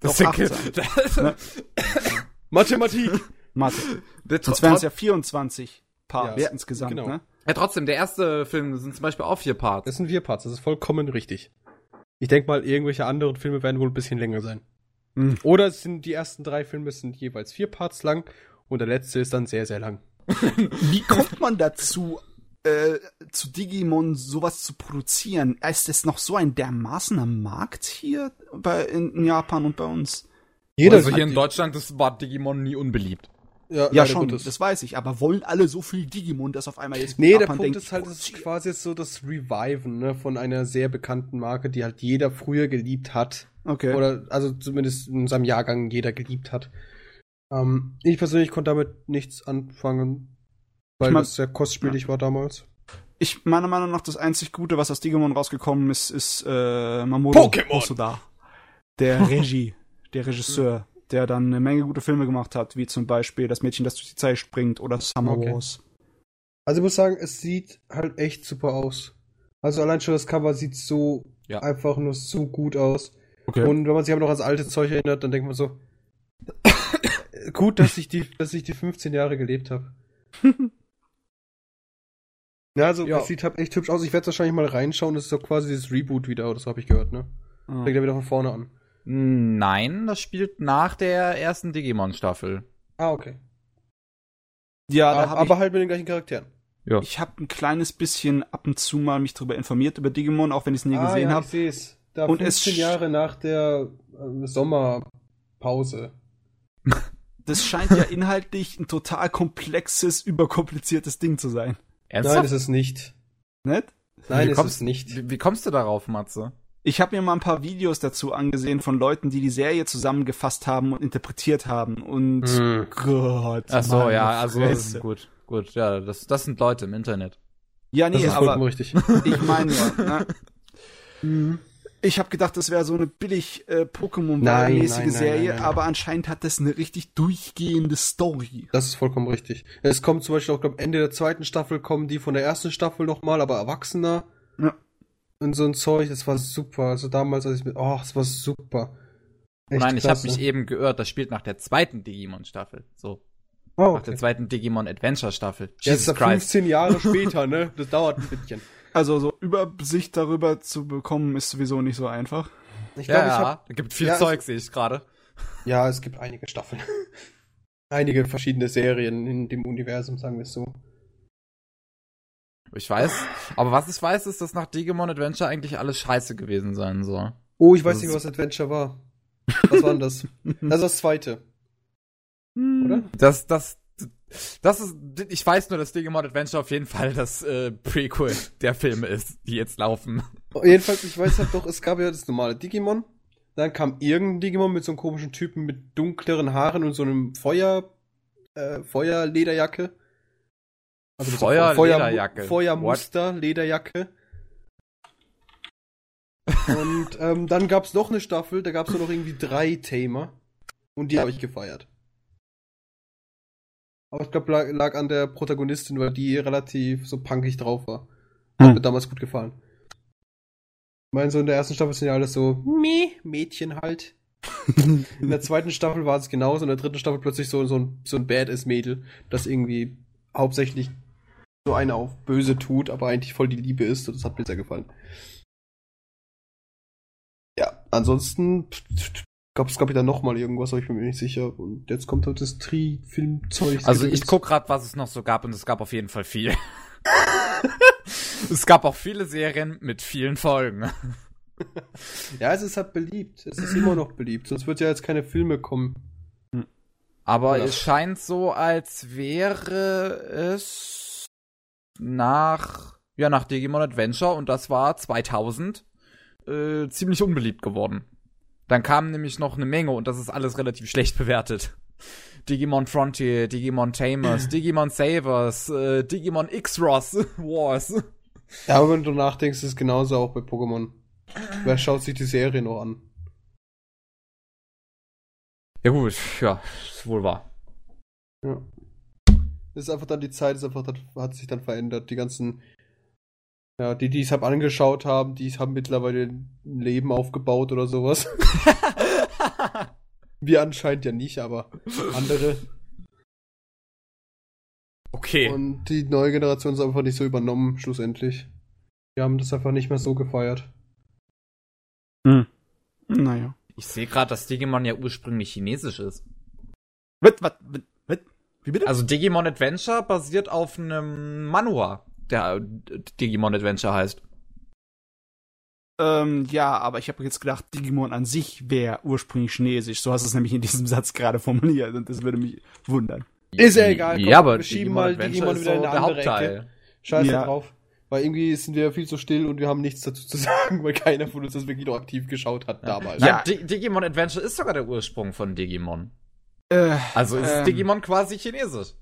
Das Doch, ist ja- das- (laughs) Ne? Mathematik! Mathe. Sonst wären es ja 24 Parts Ja, insgesamt, genau. ne? Ja, trotzdem, der erste Film sind zum Beispiel auch vier Parts. Das sind vier Parts, das ist vollkommen richtig. Ich denke mal, irgendwelche anderen Filme werden wohl ein bisschen länger sein. Hm. Oder sind die ersten drei Filme sind jeweils vier Parts lang und der letzte ist dann sehr, sehr lang. (laughs) Wie kommt man dazu, äh, zu Digimon sowas zu produzieren? Ist das noch so ein dermaßener Markt hier bei, in, in Japan und bei uns? also hier in Deutschland ist, war Digimon nie unbeliebt. Ja, Ja, schon, Gottes. das weiß ich. Aber wollen alle so viel Digimon, dass auf einmal jetzt Nee, der Japan Punkt denkt, ist halt, es ist quasi jetzt so das Reviven ne, von einer sehr bekannten Marke, die halt jeder früher geliebt hat. Okay. Oder also zumindest in seinem Jahrgang jeder geliebt hat. Ähm, ich persönlich konnte damit nichts anfangen, weil Ich mein- das sehr kostspielig war damals. ich meiner Meinung nach das einzig Gute, was aus Digimon rausgekommen ist, ist äh, Mamoru Pokémon! Hosoda. Der (laughs) Regie, der Regisseur, der dann eine Menge gute Filme gemacht hat, wie zum Beispiel Das Mädchen, das durch die Zeit springt oder Summer Okay. Wars. Also ich muss sagen, es sieht halt echt super aus. Also allein schon das Cover sieht so Ja. einfach nur so gut aus. Okay. Und wenn man sich aber noch ans alte Zeug erinnert, dann denkt man so, (coughs) gut, dass ich die, dass ich die 15 Jahre gelebt habe. (laughs) ja, also Ja. das sieht halt echt hübsch aus. Ich werde wahrscheinlich mal reinschauen. Das ist so quasi das Reboot wieder, oder so habe ich gehört, ne? Ah. Fängt ja wieder von vorne an. Nein, das spielt nach der ersten Digimon-Staffel. Ah, okay. ja, da aber aber halt mit den gleichen Charakteren. Ja. ich, habe ein kleines bisschen ab und zu mal mich darüber informiert über Digimon, auch wenn ich es nie ah, gesehen ja, habe. ich sehe es. Da Und es 15 sch- Jahre nach der äh, Sommerpause. Das scheint ja (laughs) inhaltlich ein total komplexes, überkompliziertes Ding zu sein. Nein, Ernsthaft? ist es nicht. Nicht? Nein, wie ist kommst, es nicht. Wie, wie kommst du darauf, Matze? Ich habe mir mal ein paar Videos dazu angesehen von Leuten, die die Serie zusammengefasst haben und interpretiert haben. Und Hm. Gott. Ach so, ja, also Fresse. gut, gut, ja, das, das sind Leute im Internet. Ja, Das nee, ist vollkommen aber richtig. (laughs) ich meine ja. Ne? (laughs) Ich habe gedacht, das wäre so eine billig äh, Pokémon-mäßige Serie, nein, nein. aber anscheinend hat das eine richtig durchgehende Story. Das ist vollkommen richtig. Es kommt zum Beispiel auch, glaube Ende der zweiten Staffel kommen die von der ersten Staffel nochmal, aber erwachsener. Ja. Und so ein Zeug, das war super. Also damals, als ich mit, oh, das war super. Echt Nein, ich habe mich eben geirrt, das spielt nach der zweiten Digimon-Staffel. So, oh, nach okay. der zweiten Digimon-Adventure-Staffel. Ja, das ist ja 15 Jahre (laughs) später, ne? Das dauert ein bisschen. Also so Übersicht darüber zu bekommen, ist sowieso nicht so einfach. Ich Ja, glaube, ich ja, hab, da gibt viel ja, Zeug, sehe ich gerade. ja, es gibt einige Staffeln. (laughs) einige verschiedene Serien in dem Universum, sagen wir es so. Ich weiß. Aber was ich weiß, ist, dass nach Digimon Adventure eigentlich alles scheiße gewesen sein soll. Oh, ich weiß Das nicht, was Adventure war. Was war denn das? (laughs) Das ist das zweite, oder? Das, das, das ist, ich weiß nur, dass Digimon Adventure auf jeden Fall das äh, Prequel der Filme ist, die jetzt laufen. Jedenfalls, ich weiß halt doch, es gab ja das normale Digimon. Dann kam irgendein Digimon mit so einem komischen Typen mit dunkleren Haaren und so einem Feuer, äh, Feuerlederjacke. Also Feuerlederjacke. Feuer, Feuermuster, Lederjacke. Und ähm, dann gab's noch eine Staffel, da gab's nur noch irgendwie drei Thema. Und die habe ich gefeiert. Aber ich glaube, lag, lag an der Protagonistin, weil die relativ so punkig drauf war. Hat Hm. mir damals gut gefallen. Ich meine, so in der ersten Staffel sind ja alles so, meh, Mädchen halt. (laughs) in der zweiten Staffel war es genauso, in der dritten Staffel plötzlich so, so ein, so ein Badass-Mädel, das irgendwie hauptsächlich so eine auf böse tut, aber eigentlich voll die Liebe ist. Und das hat mir sehr gefallen. Ja, ansonsten gab es, glaube ich, da noch mal irgendwas, aber ich bin mir nicht sicher. Und jetzt kommt halt das Tri-Film-Zeug. Also ich guck grad, was es noch so gab und es gab auf jeden Fall viel. (laughs) es gab auch viele Serien mit vielen Folgen. Ja, es ist halt beliebt. Es ist immer noch beliebt. Sonst wird ja jetzt keine Filme kommen. Aber Ja. es scheint so, als wäre es nach, ja, nach Digimon Adventure und das war 2000 äh, ziemlich unbeliebt geworden. Dann kam nämlich noch eine Menge und das ist alles relativ schlecht bewertet. (laughs) Digimon Frontier, Digimon Tamers, (clears throat) Digimon Savers, äh, Digimon X-Ross (laughs) Wars. Ja, aber wenn du nachdenkst, ist es genauso auch bei Pokémon. Wer schaut sich die Serie noch an? Ja gut, ja, ist wohl wahr. Ja. Ist einfach dann die Zeit, ist einfach dann, hat sich dann verändert. Die ganzen, ja, die, die es halt angeschaut haben, die haben mittlerweile ein Leben aufgebaut oder sowas. (laughs) Wir anscheinend ja nicht, aber andere. Okay. Und die neue Generation ist einfach nicht so übernommen, schlussendlich. Wir haben das einfach nicht mehr so gefeiert. Hm. Naja. Ich sehe gerade, dass Digimon ja ursprünglich chinesisch ist. Was, was, was, was? Wie bitte? Also Digimon Adventure basiert auf einem Manhwa, der Digimon Adventure heißt. Ähm, ja, aber ich habe jetzt gedacht, Digimon an sich wäre ursprünglich chinesisch. So hast du es nämlich in diesem (laughs) Satz gerade formuliert und das würde mich wundern. Ist ja egal, komm, ja, aber wir schieben Digimon mal Adventure Digimon wieder in eine der andere Hauptteil. Scheiß Ja. drauf. Weil irgendwie sind wir viel zu still und wir haben nichts dazu zu (laughs) sagen, weil keiner von uns das wirklich noch aktiv geschaut hat damals. Ja. Di Digimon Adventure ist sogar der Ursprung von Digimon. Äh, Also ist ähm, Digimon quasi chinesisch.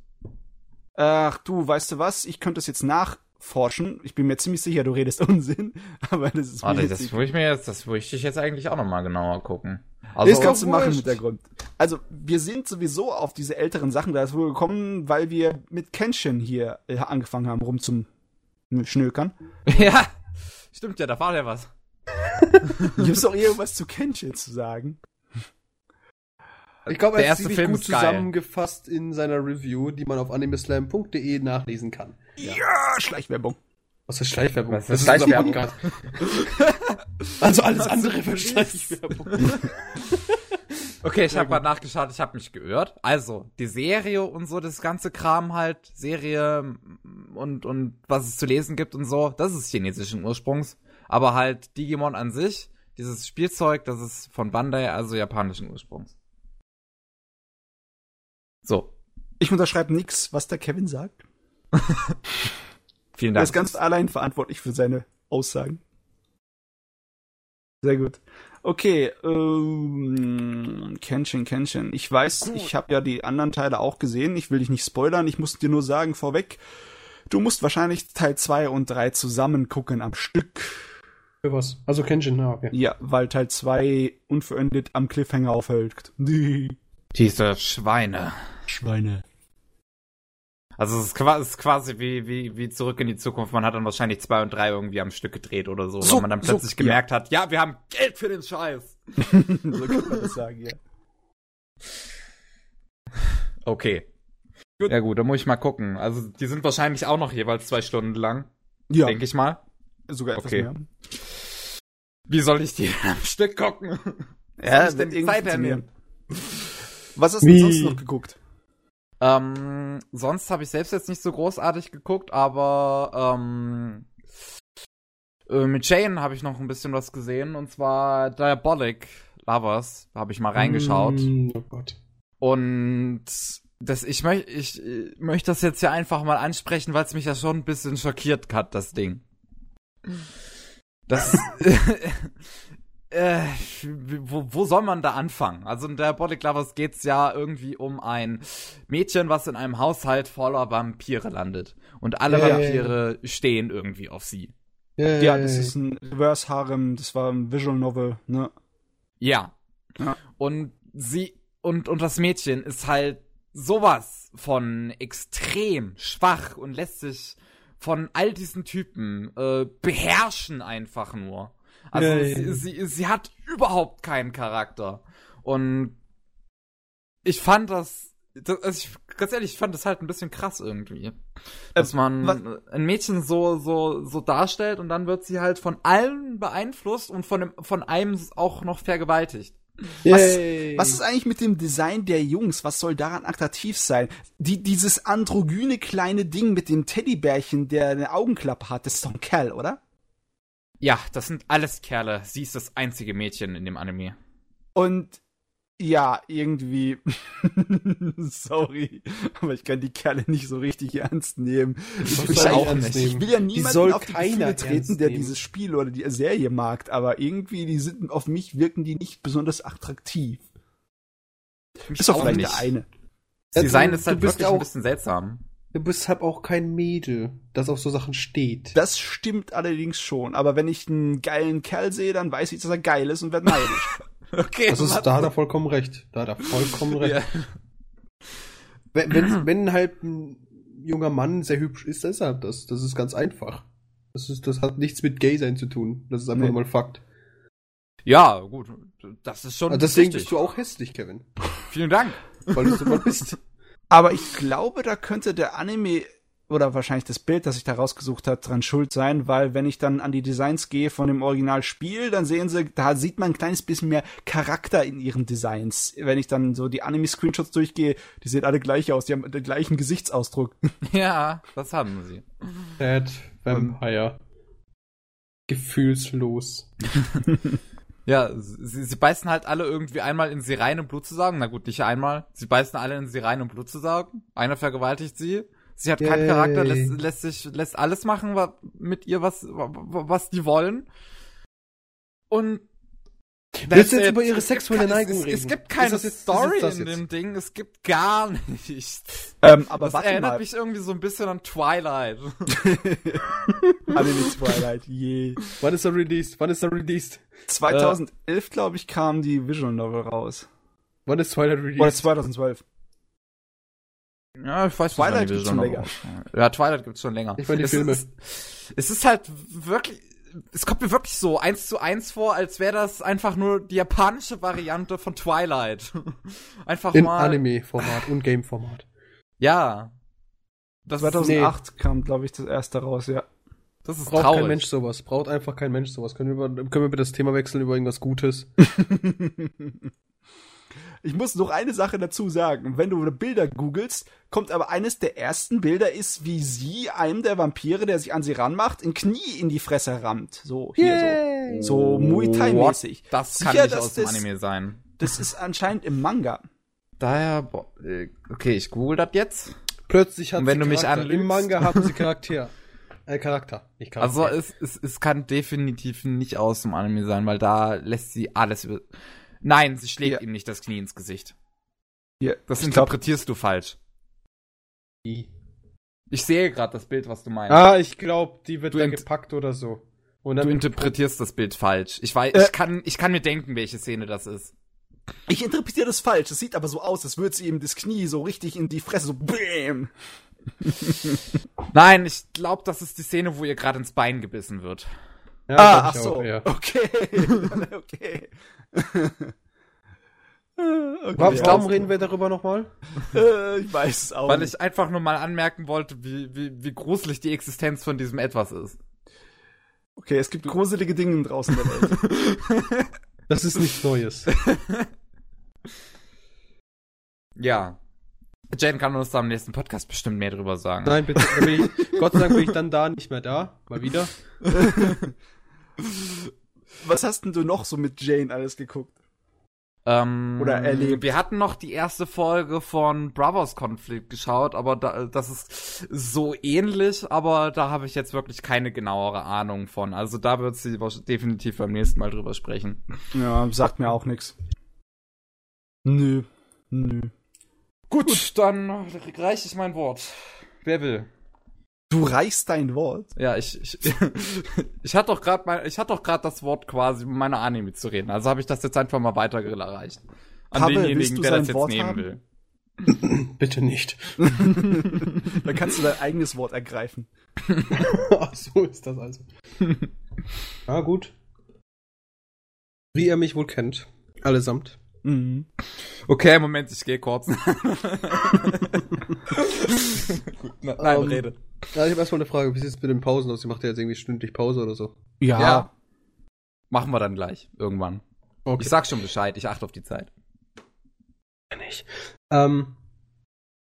Ach du, weißt du was? Ich könnte das jetzt nachforschen. Ich bin mir ziemlich sicher, du redest (laughs) Unsinn, aber das ist mir Warte, jetzt das würde ich mir jetzt, das würde ich jetzt eigentlich auch nochmal genauer gucken. Also, Das kannst du machen im wurscht. Hintergrund. Also, wir sind sowieso auf diese älteren Sachen da wohl gekommen, weil wir mit Kenshin hier äh, angefangen haben, rum zum Schnökern. (laughs) ja, stimmt ja, da war ja was. (laughs) Gibt's doch irgendwas zu Kenshin zu sagen? Ich glaube, er hat erste ziemlich Film gut ist zusammengefasst in seiner Review, die man auf animeslam.de nachlesen kann. Ja, Schleichwerbung. Was ist Schleichwerbung? Was ist unser Schleichwerbung? Podcast. (laughs) also alles Was andere für. Schleichwerbung. (laughs) Okay, ich habe gerade nachgeschaut, ich habe mich geirrt. Also, die Serie und so, das ganze Kram halt, Serie und, und was es zu lesen gibt und so, das ist chinesischen Ursprungs. Aber halt Digimon an sich, dieses Spielzeug, das ist von Bandai, also japanischen Ursprungs. So, Ich unterschreibe nix, was der Kevin sagt. (laughs) vielen Er Dank. ist ganz allein verantwortlich für seine Aussagen. Sehr gut. Okay, ähm, Kenshin, Kenshin. Ich weiß, ich habe ja die anderen Teile auch gesehen. Ich will dich nicht spoilern. Ich muss dir nur sagen vorweg, du musst wahrscheinlich Teil 2 und 3 zusammen gucken am Stück. Für was? Also Kenshin, ja, okay. Ja, weil Teil 2 unverendet am Cliffhanger aufhält. (laughs) Die Diese Schweine. Schweine. Also es ist quasi, es ist quasi wie, wie, wie zurück in die Zukunft. Man hat dann wahrscheinlich zwei und drei irgendwie am Stück gedreht oder so, So, weil man dann so, plötzlich gemerkt hat, ja, wir haben Geld für den Scheiß. (laughs) (laughs) so kann man das sagen, ja. Okay. Ja gut, dann muss ich mal gucken. Also die sind wahrscheinlich auch noch jeweils zwei Stunden lang, Ja, denke ich mal. sogar etwas Okay. mehr. Wie soll ich die (laughs) am Stück gucken? Ja, ich denn die irgendwie Zeit hernehmen? Was hast du Wie? sonst noch geguckt? Ähm, sonst habe ich selbst jetzt nicht so großartig geguckt, aber ähm, äh, mit Jane habe ich noch ein bisschen was gesehen und zwar Diabolic Lovers habe ich mal reingeschaut. Mm, Oh Gott. Und das, ich, möch, ich äh, möchte das jetzt ja einfach mal ansprechen, weil es mich ja schon ein bisschen schockiert hat, das Ding. Das. (laughs) (laughs) äh, wo, wo soll man da anfangen? Also in Diabolic Lovers geht's ja irgendwie um ein Mädchen, was in einem Haushalt voller Vampire landet. Und alle ja. Vampire stehen irgendwie auf sie. Ja, das ist ein Reverse Harem, das war ein Visual Novel, ne? Ja. Ja. Und sie und und das Mädchen ist halt sowas von extrem schwach und lässt sich von all diesen Typen äh, beherrschen einfach nur. Also ja, sie, sie sie hat überhaupt keinen Charakter und ich fand das, das also ich, ganz ehrlich, ich fand das halt ein bisschen krass irgendwie, dass man was- ein Mädchen so so so darstellt und dann wird sie halt von allen beeinflusst und von dem, von einem auch noch vergewaltigt. Was, was ist eigentlich mit dem Design der Jungs? Was soll daran attraktiv sein? Die, dieses androgyne kleine Ding mit dem Teddybärchen, der eine Augenklappe hat, das ist doch ein Kerl, oder? Ja, das sind alles Kerle. Sie ist das einzige Mädchen in dem Anime. Und ja, irgendwie. (laughs) Sorry, aber ich kann die Kerle nicht so richtig ernst nehmen. Ich, ich auch ernst nicht. ich will ja niemanden soll auf die Gefühle treten, der nehmen. dieses Spiel oder die Serie mag, aber irgendwie, die sind auf mich wirken die nicht besonders attraktiv. Mich Ist doch auch vielleicht nicht. der eine. Ja, Design du- ist halt wirklich auch- ein bisschen seltsam. Du bist halt auch kein Mädel, das auf so Sachen steht. Das stimmt allerdings schon, aber wenn ich einen geilen Kerl sehe, dann weiß ich, dass er geil ist und werde neidisch. (laughs) Okay. Das ist, da hat er vollkommen recht. Da hat er vollkommen (laughs) recht. ja. Wenn, wenn, wenn halt ein junger Mann sehr hübsch ist, dann ist er das. Das ist ganz einfach. Das, ist, das hat nichts mit Gay sein zu tun. Das ist einfach Nee. mal Fakt. ja, gut. das ist schon. Also deswegen richtig. bist du auch hässlich, Kevin. Vielen Dank. Weil du so mal (laughs) bist. Aber ich glaube, da könnte der Anime oder wahrscheinlich das Bild, das ich da rausgesucht habe, dran schuld sein, weil wenn ich dann an die Designs gehe von dem Originalspiel, dann sehen sie, da sieht man ein kleines bisschen mehr Charakter in ihren Designs. Wenn ich dann so die Anime-Screenshots durchgehe, die sehen alle gleich aus, die haben den gleichen Gesichtsausdruck. (laughs) Ja, das haben sie. Bad Vampire. Gefühlslos. (laughs) Ja, sie, sie beißen halt alle irgendwie einmal in sie rein, um Blut zu saugen. Na gut, nicht einmal. Sie beißen alle in sie rein, um Blut zu saugen. Einer vergewaltigt sie. Sie hat keinen Yay. Charakter, lässt, lässt sich, lässt alles machen wa, mit ihr, was, wa, wa- was die wollen. Und Willst du jetzt über ihre Es gibt sexuelle Neigung es, es, es reden? gibt keine jetzt- Story in dem Ding. Es gibt gar nichts. Ähm, aber Das warte erinnert mal. mich irgendwie so ein bisschen an Twilight. (laughs) Anime Twilight, je. Wann ist er released? Wann ist er released? 2011, glaube ich, kam die Visual Novel raus. Wann ist Twilight released? Oder 2012. Ja, ich weiß Twilight nicht, gibt's schon länger. Ja, Twilight gibt's schon länger. Ich meine die es Filme. Ist, es ist halt wirklich, es kommt mir wirklich so eins zu eins vor, als wäre das einfach nur die japanische Variante von Twilight. (laughs) einfach In mal. Anime-Format und Game-Format. Ja. Das, 2008 kam, glaube ich, das erste raus, ja. das ist Braucht traurig. kein Mensch sowas. Braucht einfach kein Mensch sowas. Können wir, über, können wir bitte das Thema wechseln über irgendwas Gutes? (laughs) Ich muss noch eine Sache dazu sagen. Wenn du Bilder googelst, kommt aber eines der ersten Bilder ist, wie sie einem der Vampire, der sich an sie ranmacht, ein Knie in die Fresse rammt. So, hier so. So Muay Thai mäßig. What? Das kann Sicher, nicht dass aus dem das- Anime sein. Das ist anscheinend im Manga. Daher, boah, äh, okay, ich google das jetzt. Plötzlich hat Und wenn sie du mich Charakter. anlügst? Im Manga haben sie (laughs) Charakter. Äh, Charakter, nicht Charakter. Also es, es, es kann definitiv nicht aus dem Anime sein, weil da lässt sie alles über. Nein, sie schlägt Ja. ihm nicht das Knie ins Gesicht. Hier, Das ich glaub, interpretierst du falsch. Ich sehe gerade das Bild, was du meinst. Ah, ich glaube, die wird Du da int- gepackt oder so. Und du dann interpretierst das Bild falsch. Ich weiß, Äh. ich kann, ich kann mir denken, welche Szene das ist. ich interpretiere das falsch. Das sieht aber so aus, als würde sie ihm das Knie so richtig in die Fresse so bäm. (laughs) Nein, ich glaube, das ist die Szene, wo ihr gerade ins Bein gebissen wird. ja, ah, ach so. auch, ja. Okay. (laughs) okay. (laughs) okay. Warum, ja. reden wir darüber nochmal? Äh, ich weiß es auch Weil nicht. ich einfach nur mal anmerken wollte, wie, wie, wie gruselig die Existenz von diesem Etwas ist. Okay, es gibt gruselige Dinge draußen in der Welt. (laughs) Das ist nichts Neues. (laughs) Ja. Jane kann uns da am nächsten Podcast bestimmt mehr drüber sagen. Nein, bitte. Ich, Gott sei Dank bin ich dann da nicht mehr da. Mal wieder. Was hast denn du noch so mit Jane alles geguckt? Ähm, Oder erlebt. Wir hatten noch die erste Folge von Brothers Conflict geschaut, aber da, das ist so ähnlich, aber da habe ich jetzt wirklich keine genauere Ahnung von. Also da wird sie definitiv beim nächsten Mal drüber sprechen. Ja, sagt mir auch nix. Nö. Nö. Gut, dann reiche ich mein Wort. Wer will? Du reichst dein Wort. Ja, ich ich, (laughs) ich hatte doch gerade mein ich hatte doch gerade das Wort quasi um meine Anime zu reden. Also habe ich das jetzt einfach mal weitergereicht. An Pavel, denjenigen, du der das jetzt Wort nehmen haben? will. (laughs) Bitte nicht. (laughs) Dann kannst du dein eigenes Wort ergreifen. Ach, so ist das also. Ah, gut. Wie ihr mich wohl kennt. Allesamt. Mhm. Okay, Moment, ich gehe kurz. (laughs) Gut, na, nein, Ähm, rede. Ja, ich habe erstmal eine Frage. Wie sieht es mit den Pausen aus? Ihr macht ja jetzt irgendwie stündlich Pause oder so. Ja. Ja. Machen wir dann gleich, irgendwann. Okay. Ich sag schon Bescheid, ich achte auf die Zeit. nicht. Ähm,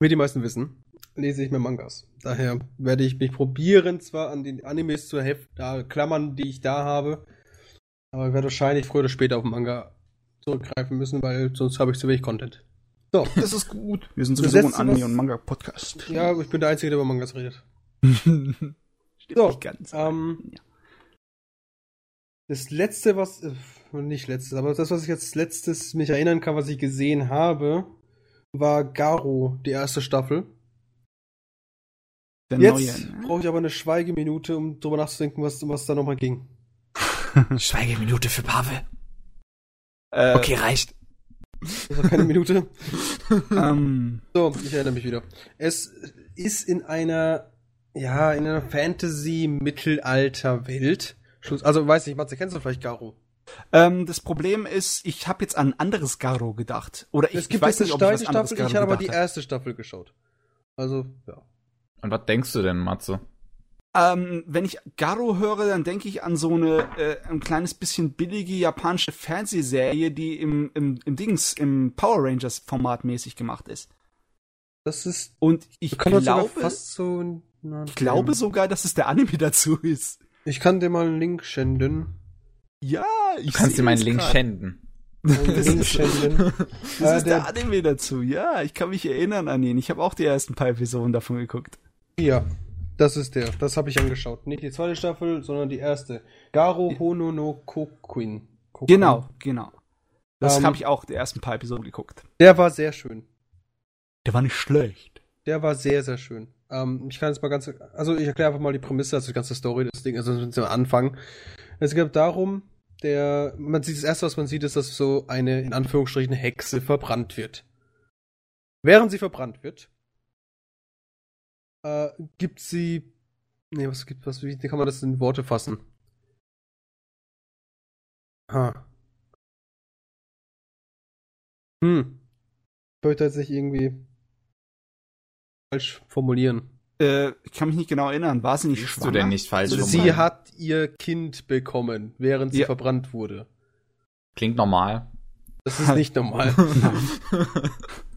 wie die meisten wissen, lese ich mehr Mangas. Daher werde ich mich probieren, zwar an den Animes zu heft, da klammern, die ich da habe, aber ich werde wahrscheinlich früher oder später auf Manga zurückgreifen müssen, weil sonst habe ich zu wenig Content. So, (laughs) Das ist gut. Wir sind sowieso ein Anime- und Manga-Podcast. ja, ich bin der Einzige, der über Mangas redet. (laughs) Stimmt So, nicht ganz. Ähm, Ja. Das letzte, was, äh, nicht letztes, aber das, was ich jetzt letztes mich erinnern kann, was ich gesehen habe, war Garo, die erste Staffel. Der Jetzt neue. ne? brauche ich aber eine Schweigeminute, um drüber nachzudenken, was, was da nochmal ging. (laughs) Schweigeminute für Pavel. Äh, Okay, reicht. Das war keine Minute. (laughs) Ähm, So, ich erinnere mich wieder. Es ist in einer, ja, in einer Fantasy-Mittelalter-Welt. Schluss- Also, weiß nicht, Matze, kennst du vielleicht Garo? Ähm, das Problem ist, ich habe jetzt an ein anderes Garo gedacht. Oder ich, es gibt ich weiß jetzt nicht, eine ob ich was anderes Staffel, Garo ich habe aber die erste Staffel geschaut. Also, ja. Und was denkst du denn, Matze? Ähm, wenn ich Garo höre, dann denke ich an so eine äh, ein kleines bisschen billige japanische Fernsehserie, die im, im, im Dings, im Power Rangers Format mäßig gemacht ist. Das ist, Und ich glaube, fast so, na, ich glaube sogar, dass es der Anime dazu ist. Ich kann dir mal einen Link senden. Ja, ich Du kannst dir meinen Link grad. schänden. Einen (laughs) Das Link ist- senden. (laughs) Das ist der, der- Anime dazu. Ja, ich kann mich erinnern an ihn. Ich habe auch die ersten paar Episoden davon geguckt. Ja, das ist der. Das habe ich angeschaut. Nicht die zweite Staffel, sondern die erste. Garo Hono no Kokuin. Kokuin. Genau, genau. Das Ähm, habe ich auch die ersten paar Episoden geguckt. Der war sehr schön. Der war nicht schlecht. Der war sehr, sehr schön. Ähm, ich kann jetzt mal ganz, also ich erkläre einfach mal die Prämisse, also die ganze Story, das Ding, also zum Anfang. Es geht darum, der, man sieht, das erste, was man sieht, ist, dass so eine, in Anführungsstrichen, Hexe verbrannt wird. Während sie verbrannt wird, äh, gibt sie, nee, was gibt, was, wie kann man das in Worte fassen? Ha. Hm. Ich möchte jetzt nicht irgendwie falsch formulieren. Äh, ich kann mich nicht genau erinnern. War sie nicht Siehst schwanger? du denn nicht falsch? Also? Sie hat ihr Kind bekommen, während sie Ja. verbrannt wurde. Klingt normal. Das ist nicht normal. (laughs) (laughs)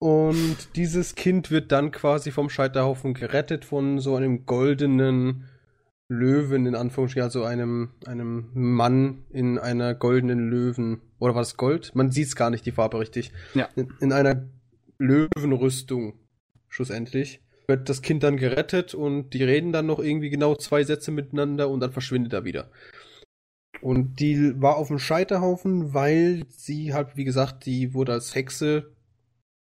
Und dieses Kind wird dann quasi vom Scheiterhaufen gerettet von so einem goldenen Löwen, in Anführungsstrichen, also einem, einem Mann in einer goldenen Löwen. Oder war das Gold? Man sieht es gar nicht, die Farbe richtig. Ja. In, in einer Löwenrüstung, schlussendlich. Wird das Kind dann gerettet und die reden dann noch irgendwie genau zwei Sätze miteinander und dann verschwindet er wieder. Und die war auf dem Scheiterhaufen, weil sie halt, wie gesagt, die wurde als Hexe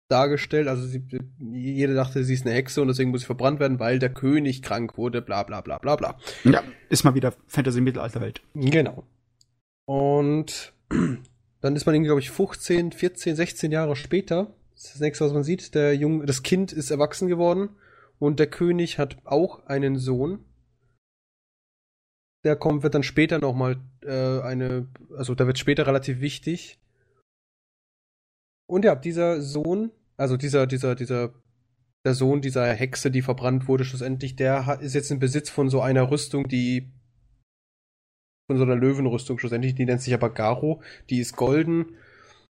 dargestellt. Also sie, jeder dachte, sie ist eine Hexe und deswegen muss sie verbrannt werden, weil der König krank wurde, bla bla bla bla bla. Ja, ist mal wieder Fantasy-Mittelalterwelt. Genau. Und (clears throat) dann ist man irgendwie, glaube ich, 15, 14, 16 Jahre später. Das ist das nächste, was man sieht. Der Junge, das Kind ist erwachsen geworden und der König hat auch einen Sohn. Der kommt, wird dann später nochmal äh, eine, also der wird später relativ wichtig. Und ja, dieser Sohn, also dieser, dieser, dieser, der Sohn dieser Hexe, die verbrannt wurde, schlussendlich, der hat, ist jetzt im Besitz von so einer Rüstung, die von so einer Löwenrüstung schlussendlich, die nennt sich aber Garo, die ist golden.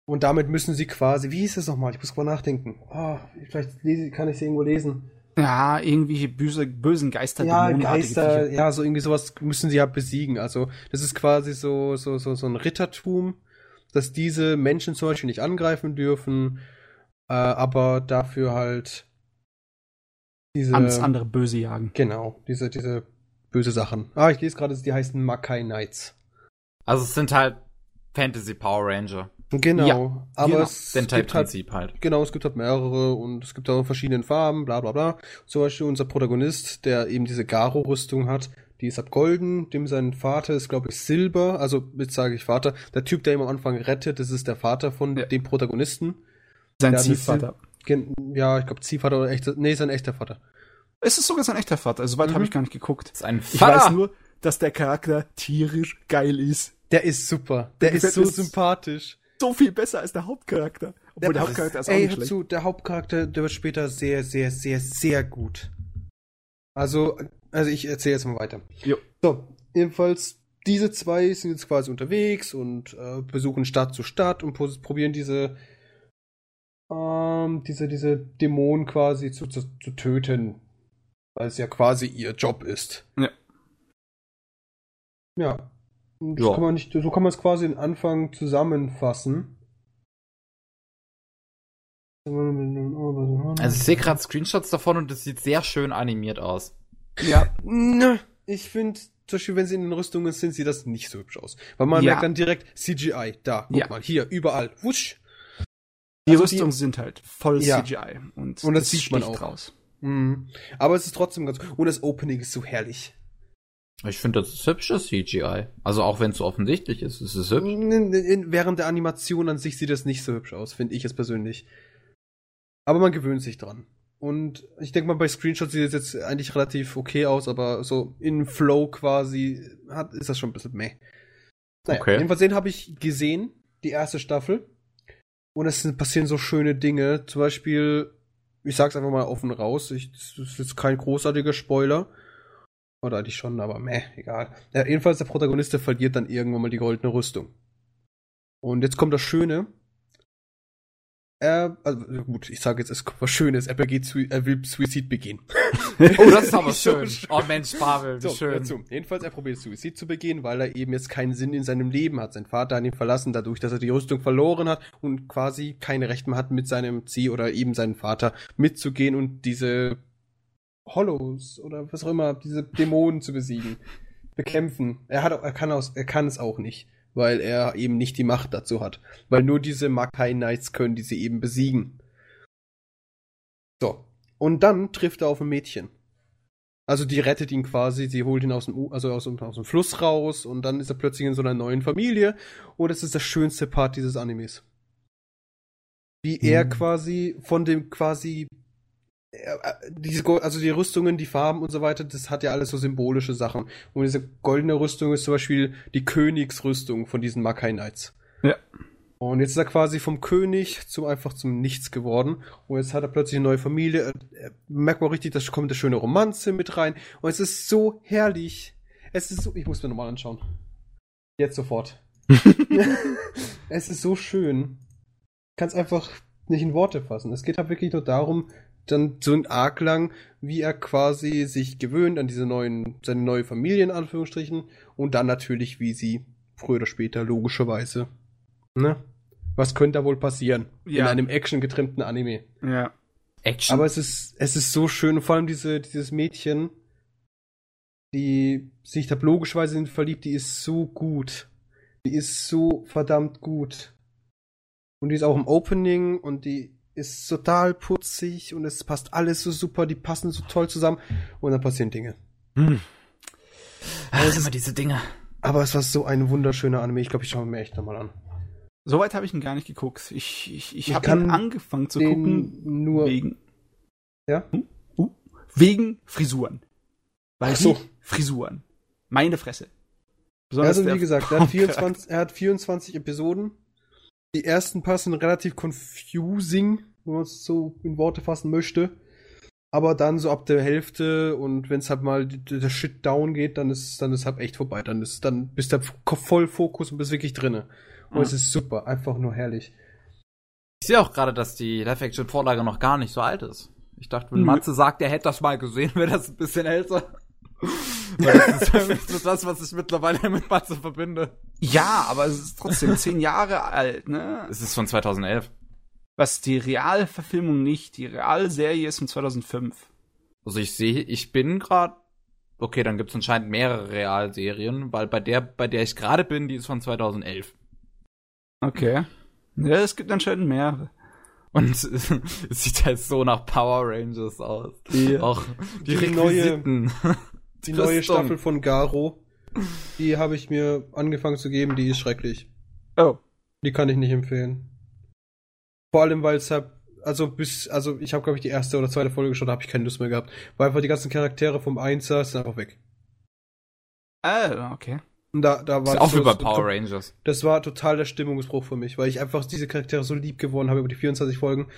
Und damit müssen sie quasi, wie hieß es nochmal? Ich muss mal nachdenken. Ah, vielleicht lese, kann ich sie irgendwo lesen. Ja, irgendwelche böse, bösen Geister, Ja, Geister, Viecher. ja, so irgendwie sowas müssen sie ja besiegen. Also, das ist quasi so, so, so, so ein Rittertum, dass diese Menschen zum Beispiel nicht angreifen dürfen, äh, aber dafür halt diese. Alles andere böse jagen. Genau, diese, diese böse Sachen. Ah, ich lese gerade, die heißen Makai Knights. Also es sind halt Fantasy Power Ranger. Genau, Ja, aber genau. es gibt halt halt. Genau, es gibt halt mehrere und es gibt auch verschiedene Farben, bla bla bla. Zum Beispiel unser Protagonist, der eben diese Garo-Rüstung hat, die ist ab golden, dem sein Vater ist, glaube ich, Silber, also jetzt sage ich Vater. Der Typ, der ihn am Anfang rettet, das ist der Vater von Ja. dem Protagonisten. Sein Der eine Ziehvater. Ja, ich glaube, Ziehvater oder echter, nee, sein echter Vater. Es ist sogar sein echter Vater. Also soweit Mhm. habe ich gar nicht geguckt. Ist ein Ich Vater. weiß nur, dass der Charakter tierisch geil ist. Der ist super. Der, Der ist so sympathisch. So viel besser als der Hauptcharakter. Obwohl der, Hauptcharakter ist auch ey, nicht hör schlecht. zu, der Hauptcharakter, der wird später sehr, sehr, sehr, sehr gut. Also, also ich erzähle jetzt mal weiter. Jo. So, jedenfalls, diese zwei sind jetzt quasi unterwegs und äh, besuchen Stadt zu Stadt und probieren diese, ähm, diese, diese Dämonen quasi zu, zu, zu töten. Weil es ja quasi ihr Job ist. Ja. Ja. Ja. kann man nicht, so kann man es quasi in Anfang zusammenfassen. Also ich sehe gerade Screenshots davon und es sieht sehr schön animiert aus. Ja, ich finde, zum Beispiel, wenn sie in den Rüstungen sind, sieht das nicht so hübsch aus. Weil man Ja. merkt dann direkt CGI. Da, guck Ja. mal, hier, überall. Wusch. Die Also Rüstungen sind halt voll Ja. CGI. Und, Und das sieht man auch. raus. Mhm. Aber es ist trotzdem ganz. Und das Opening ist so herrlich. Ich finde, das ist hübsches CGI. Also auch wenn es so offensichtlich ist, ist es hübsch. In, in, während der Animation an sich sieht das nicht so hübsch aus, finde ich es persönlich. Aber man gewöhnt sich dran. Und ich denke mal, bei Screenshots sieht es jetzt eigentlich relativ okay aus, aber so in Flow quasi hat, ist das schon ein bisschen meh. Naja, Okay. jedenfalls den habe ich gesehen, die erste Staffel. Und es passieren so schöne Dinge. Zum Beispiel, ich sag's einfach mal offen raus, ich, das ist jetzt kein großartiger Spoiler. Oder eigentlich schon, aber meh, egal. Ja, jedenfalls der Protagonist, der verliert dann irgendwann mal die goldene Rüstung. Und jetzt kommt das Schöne. Er, also gut, ich sage jetzt, es kommt was Schönes. Er begeht, er will Suizid begehen. (laughs) Oh, das ist aber (laughs) schön. Oh Mensch, Pavel, wie So, schön. dazu. Jedenfalls, er probiert Suizid zu begehen, weil er eben jetzt keinen Sinn in seinem Leben hat. Sein Vater hat ihn verlassen, dadurch, dass er die Rüstung verloren hat und quasi keine Rechte mehr hat, mit seinem Zieh oder eben seinem Vater mitzugehen und diese Hollows oder was auch immer, diese Dämonen zu besiegen, bekämpfen. Er hat, er kann aus, er kann es auch nicht, weil er eben nicht die Macht dazu hat. Weil nur diese Makai Knights können diese eben besiegen. So. Und dann trifft er auf ein Mädchen. Also die rettet ihn quasi, sie holt ihn aus dem, also aus aus dem Fluss raus und dann ist er plötzlich in so einer neuen Familie und das ist der schönste Part dieses Animes. Wie er Mhm. quasi von dem quasi diese, Go- also die Rüstungen, die Farben und so weiter, das hat ja alles so symbolische Sachen. Und diese goldene Rüstung ist zum Beispiel die Königsrüstung von diesen Makai Knights. Ja. Und jetzt ist er quasi vom König zum einfach zum Nichts geworden. Und jetzt hat er plötzlich eine neue Familie. Er- Merkt man richtig, da kommt eine schöne Romanze mit rein. Und es ist so herrlich. Es ist so, ich muss mir nochmal anschauen. Jetzt sofort. (laughs) (laughs) es ist so schön. Ich kann es einfach nicht in Worte fassen. Es geht halt wirklich nur darum, dann so ein Arc lang, wie er quasi sich gewöhnt an diese neuen, seine neue Familie in Anführungsstrichen und dann natürlich, wie sie früher oder später logischerweise, ne? Was könnte da wohl passieren in Ja. einem actiongetrimmten Anime? Ja. Action. Aber es ist, es ist so schön, und vor allem diese, dieses Mädchen, die sich da logischerweise in verliebt, die ist so gut. Die ist so verdammt gut. Und die ist auch im Opening und die ist total putzig und es passt alles so super, die passen so toll zusammen und dann passieren Dinge. Hm. Ach, immer diese Dinge. Aber es war so ein wunderschöner Anime, ich glaube, ich schaue mir echt nochmal an. Soweit habe ich ihn gar nicht geguckt. Ich, ich, ich Ich habe ihn angefangen zu gucken nur. wegen, Ja? Hm? Uh, wegen Frisuren. Weil Ach so. Frisuren. Meine Fresse. Besonders also wie gesagt, er hat, Hauptcharakter. 24, er hat 24 Episoden. Die ersten paar sind relativ confusing, wenn man es so in Worte fassen möchte. Aber dann so ab der Hälfte und wenn es halt mal der Shit down geht, dann ist dann ist halt echt vorbei. Dann ist dann bist du voll Fokus und bist wirklich drinne. Und Mhm. es ist super, einfach nur herrlich. Ich sehe auch gerade, dass die Live-Action-Vorlage noch gar nicht so alt ist. Ich dachte, wenn. Matze sagt, er hätte das mal gesehen, (laughs) wäre das ein bisschen älter. Weil das ist irgendwie so das, was ich mittlerweile (laughs) mit Matze verbinde. Ja, aber es ist trotzdem zehn Jahre alt, ne? Es ist von 2011. Was die Realverfilmung nicht. Die Realserie ist von 2005. Also ich sehe, ich bin gerade. Okay, dann gibt es anscheinend mehrere Realserien, weil bei der, bei der ich gerade bin, die ist von 2011. Okay. Ja, es gibt anscheinend mehrere. Und (laughs) es sieht halt so nach Power Rangers aus. Ja. Auch die, Die neue- Die neue Rüstung. Staffel von Garo, die habe ich mir angefangen zu geben, die ist schrecklich. Oh. Die kann ich nicht empfehlen. Vor allem, weil es halt, also bis, also ich habe glaube ich die erste oder zweite Folge geschaut, da habe ich keine Lust mehr gehabt. Weil einfach die ganzen Charaktere vom Einser sind einfach weg. Ah, okay. Und da, da war Ist auch so- so- Power Rangers. Das war total der Stimmungsbruch für mich, weil ich einfach diese Charaktere so lieb geworden habe über die 24 Folgen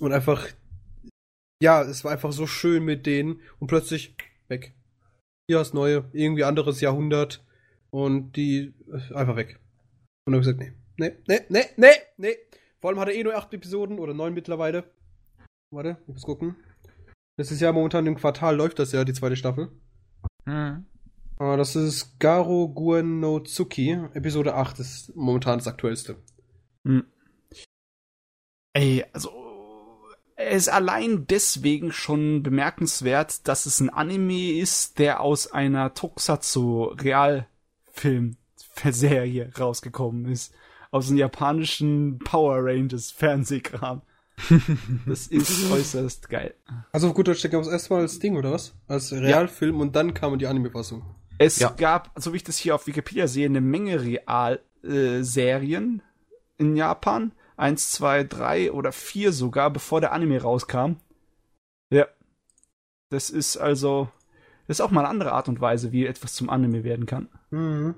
und einfach, ja, es war einfach so schön mit denen und plötzlich weg. Hier das Neue, irgendwie anderes Jahrhundert und die äh, einfach weg. Und dann habe ich gesagt, nee, nee, nee, nee, nee, nee. Vor allem hat er eh nur acht Episoden oder neun mittlerweile. Warte, ich muss gucken. Das ist ja momentan im Quartal läuft das ja, die zweite Staffel. Hm. Ah, das ist Garo Guen no Tsuki. Episode 8 ist momentan das aktuellste. Hm. Ey, also es ist allein deswegen schon bemerkenswert, dass es ein Anime ist, der aus einer Tokusatsu Realfilm-Serie rausgekommen ist. Aus dem japanischen Power Rangers Fernsehkram. (laughs) Das ist äußerst geil. Also auf gut Deutsch, der gab es erstmal als Ding, oder was? Als Realfilm und dann kam die Anime-Fassung. Es Ja. gab, so wie ich das hier auf Wikipedia sehe, eine Menge Real-Serien in Japan. Eins, zwei, drei oder vier sogar, bevor der Anime rauskam. Ja. Das ist also, das ist auch mal eine andere Art und Weise, wie etwas zum Anime werden kann. Mhm.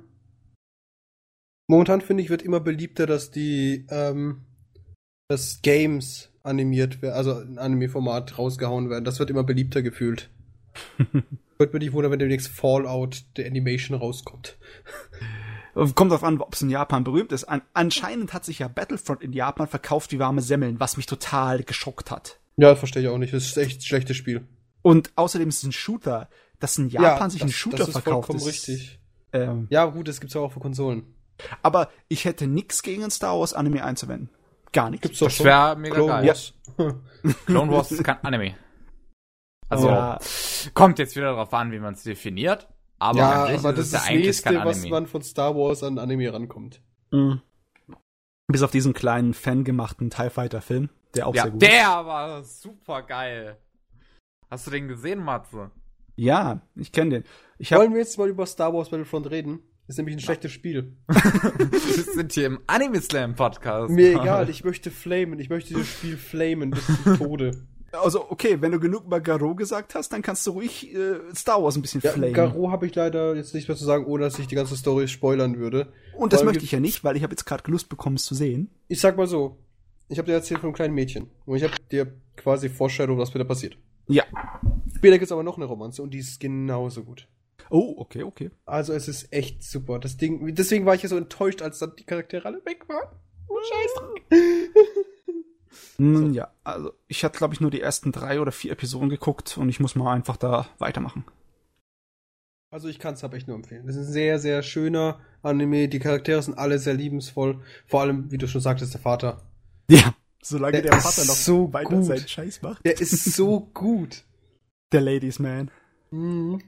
Momentan finde ich, wird immer beliebter, dass die, ähm, dass Games animiert werden, also in Anime-Format rausgehauen werden. Das wird immer beliebter gefühlt. (laughs) Wird mir nicht wundern, wenn demnächst Fallout der Animation rauskommt. Kommt drauf an, ob es in Japan berühmt ist. An anscheinend hat sich ja Battlefront in Japan verkauft wie warme Semmeln, was mich total geschockt hat. Ja, das verstehe ich auch nicht. Das ist echt ein schlechtes Spiel. Und außerdem ist es ein Shooter. Dass in Japan sich das, ein Shooter das ist verkauft vollkommen ist. richtig. Ähm, Ja, gut, das gibt's ja auch für Konsolen. aber ich hätte nichts gegen ein Star Wars Anime einzuwenden. Gar nichts. Gibt's doch Das wäre mega Clone geil. Wars. Clone Wars ist kein Anime. (laughs) Also, Ja. kommt jetzt wieder darauf an, wie man es definiert. Aber ja, aber ist das es ist ja das nächste, was man von Star Wars an Anime rankommt. Mhm. Bis auf diesen kleinen fangemachten TIE Fighter Film, der auch ja, sehr gut ist. der war super geil. Hast du den gesehen, Matze? Ja, ich kenne den. Ich habe Wollen wir jetzt mal über Star Wars Battlefront reden? Ist nämlich ein schlechtes Spiel. (laughs) Wir sind hier im Anime Slam Podcast. Mir egal, ich möchte flamen. Ich möchte dieses Spiel flamen bis zum Tode. (laughs) also okay, wenn du genug über Garo gesagt hast, dann kannst du ruhig äh, Star Wars ein bisschen Ja, flamen. Garo habe ich leider jetzt nicht mehr zu sagen, ohne dass ich die ganze Story spoilern würde. Und das Weil möchte ich ja nicht, weil ich habe jetzt gerade Lust bekommen, es zu sehen. Ich sag mal so, ich habe dir erzählt von einem kleinen Mädchen. Und ich habe dir quasi Vorstellung, was wieder passiert. Ja. Später gibt's aber noch eine Romanze und die ist genauso gut. Oh, okay, okay. Also es ist echt super. Das Ding, deswegen war ich ja so enttäuscht, als dann die Charaktere alle weg waren. Oh, scheiße. (laughs) Hm, Ja, also ich hatte, glaube ich, nur die ersten drei oder vier Episoden geguckt und ich muss mal einfach da weitermachen. Also ich kann es aber echt nur empfehlen. Das ist ein sehr, sehr schöner Anime. Die Charaktere sind alle sehr liebensvoll. Vor allem, wie du schon sagtest, der Vater. Ja, solange Der der, Vater noch so weiter gut. seinen Scheiß macht. Der ist so gut. Der Ladies Man. Mhm.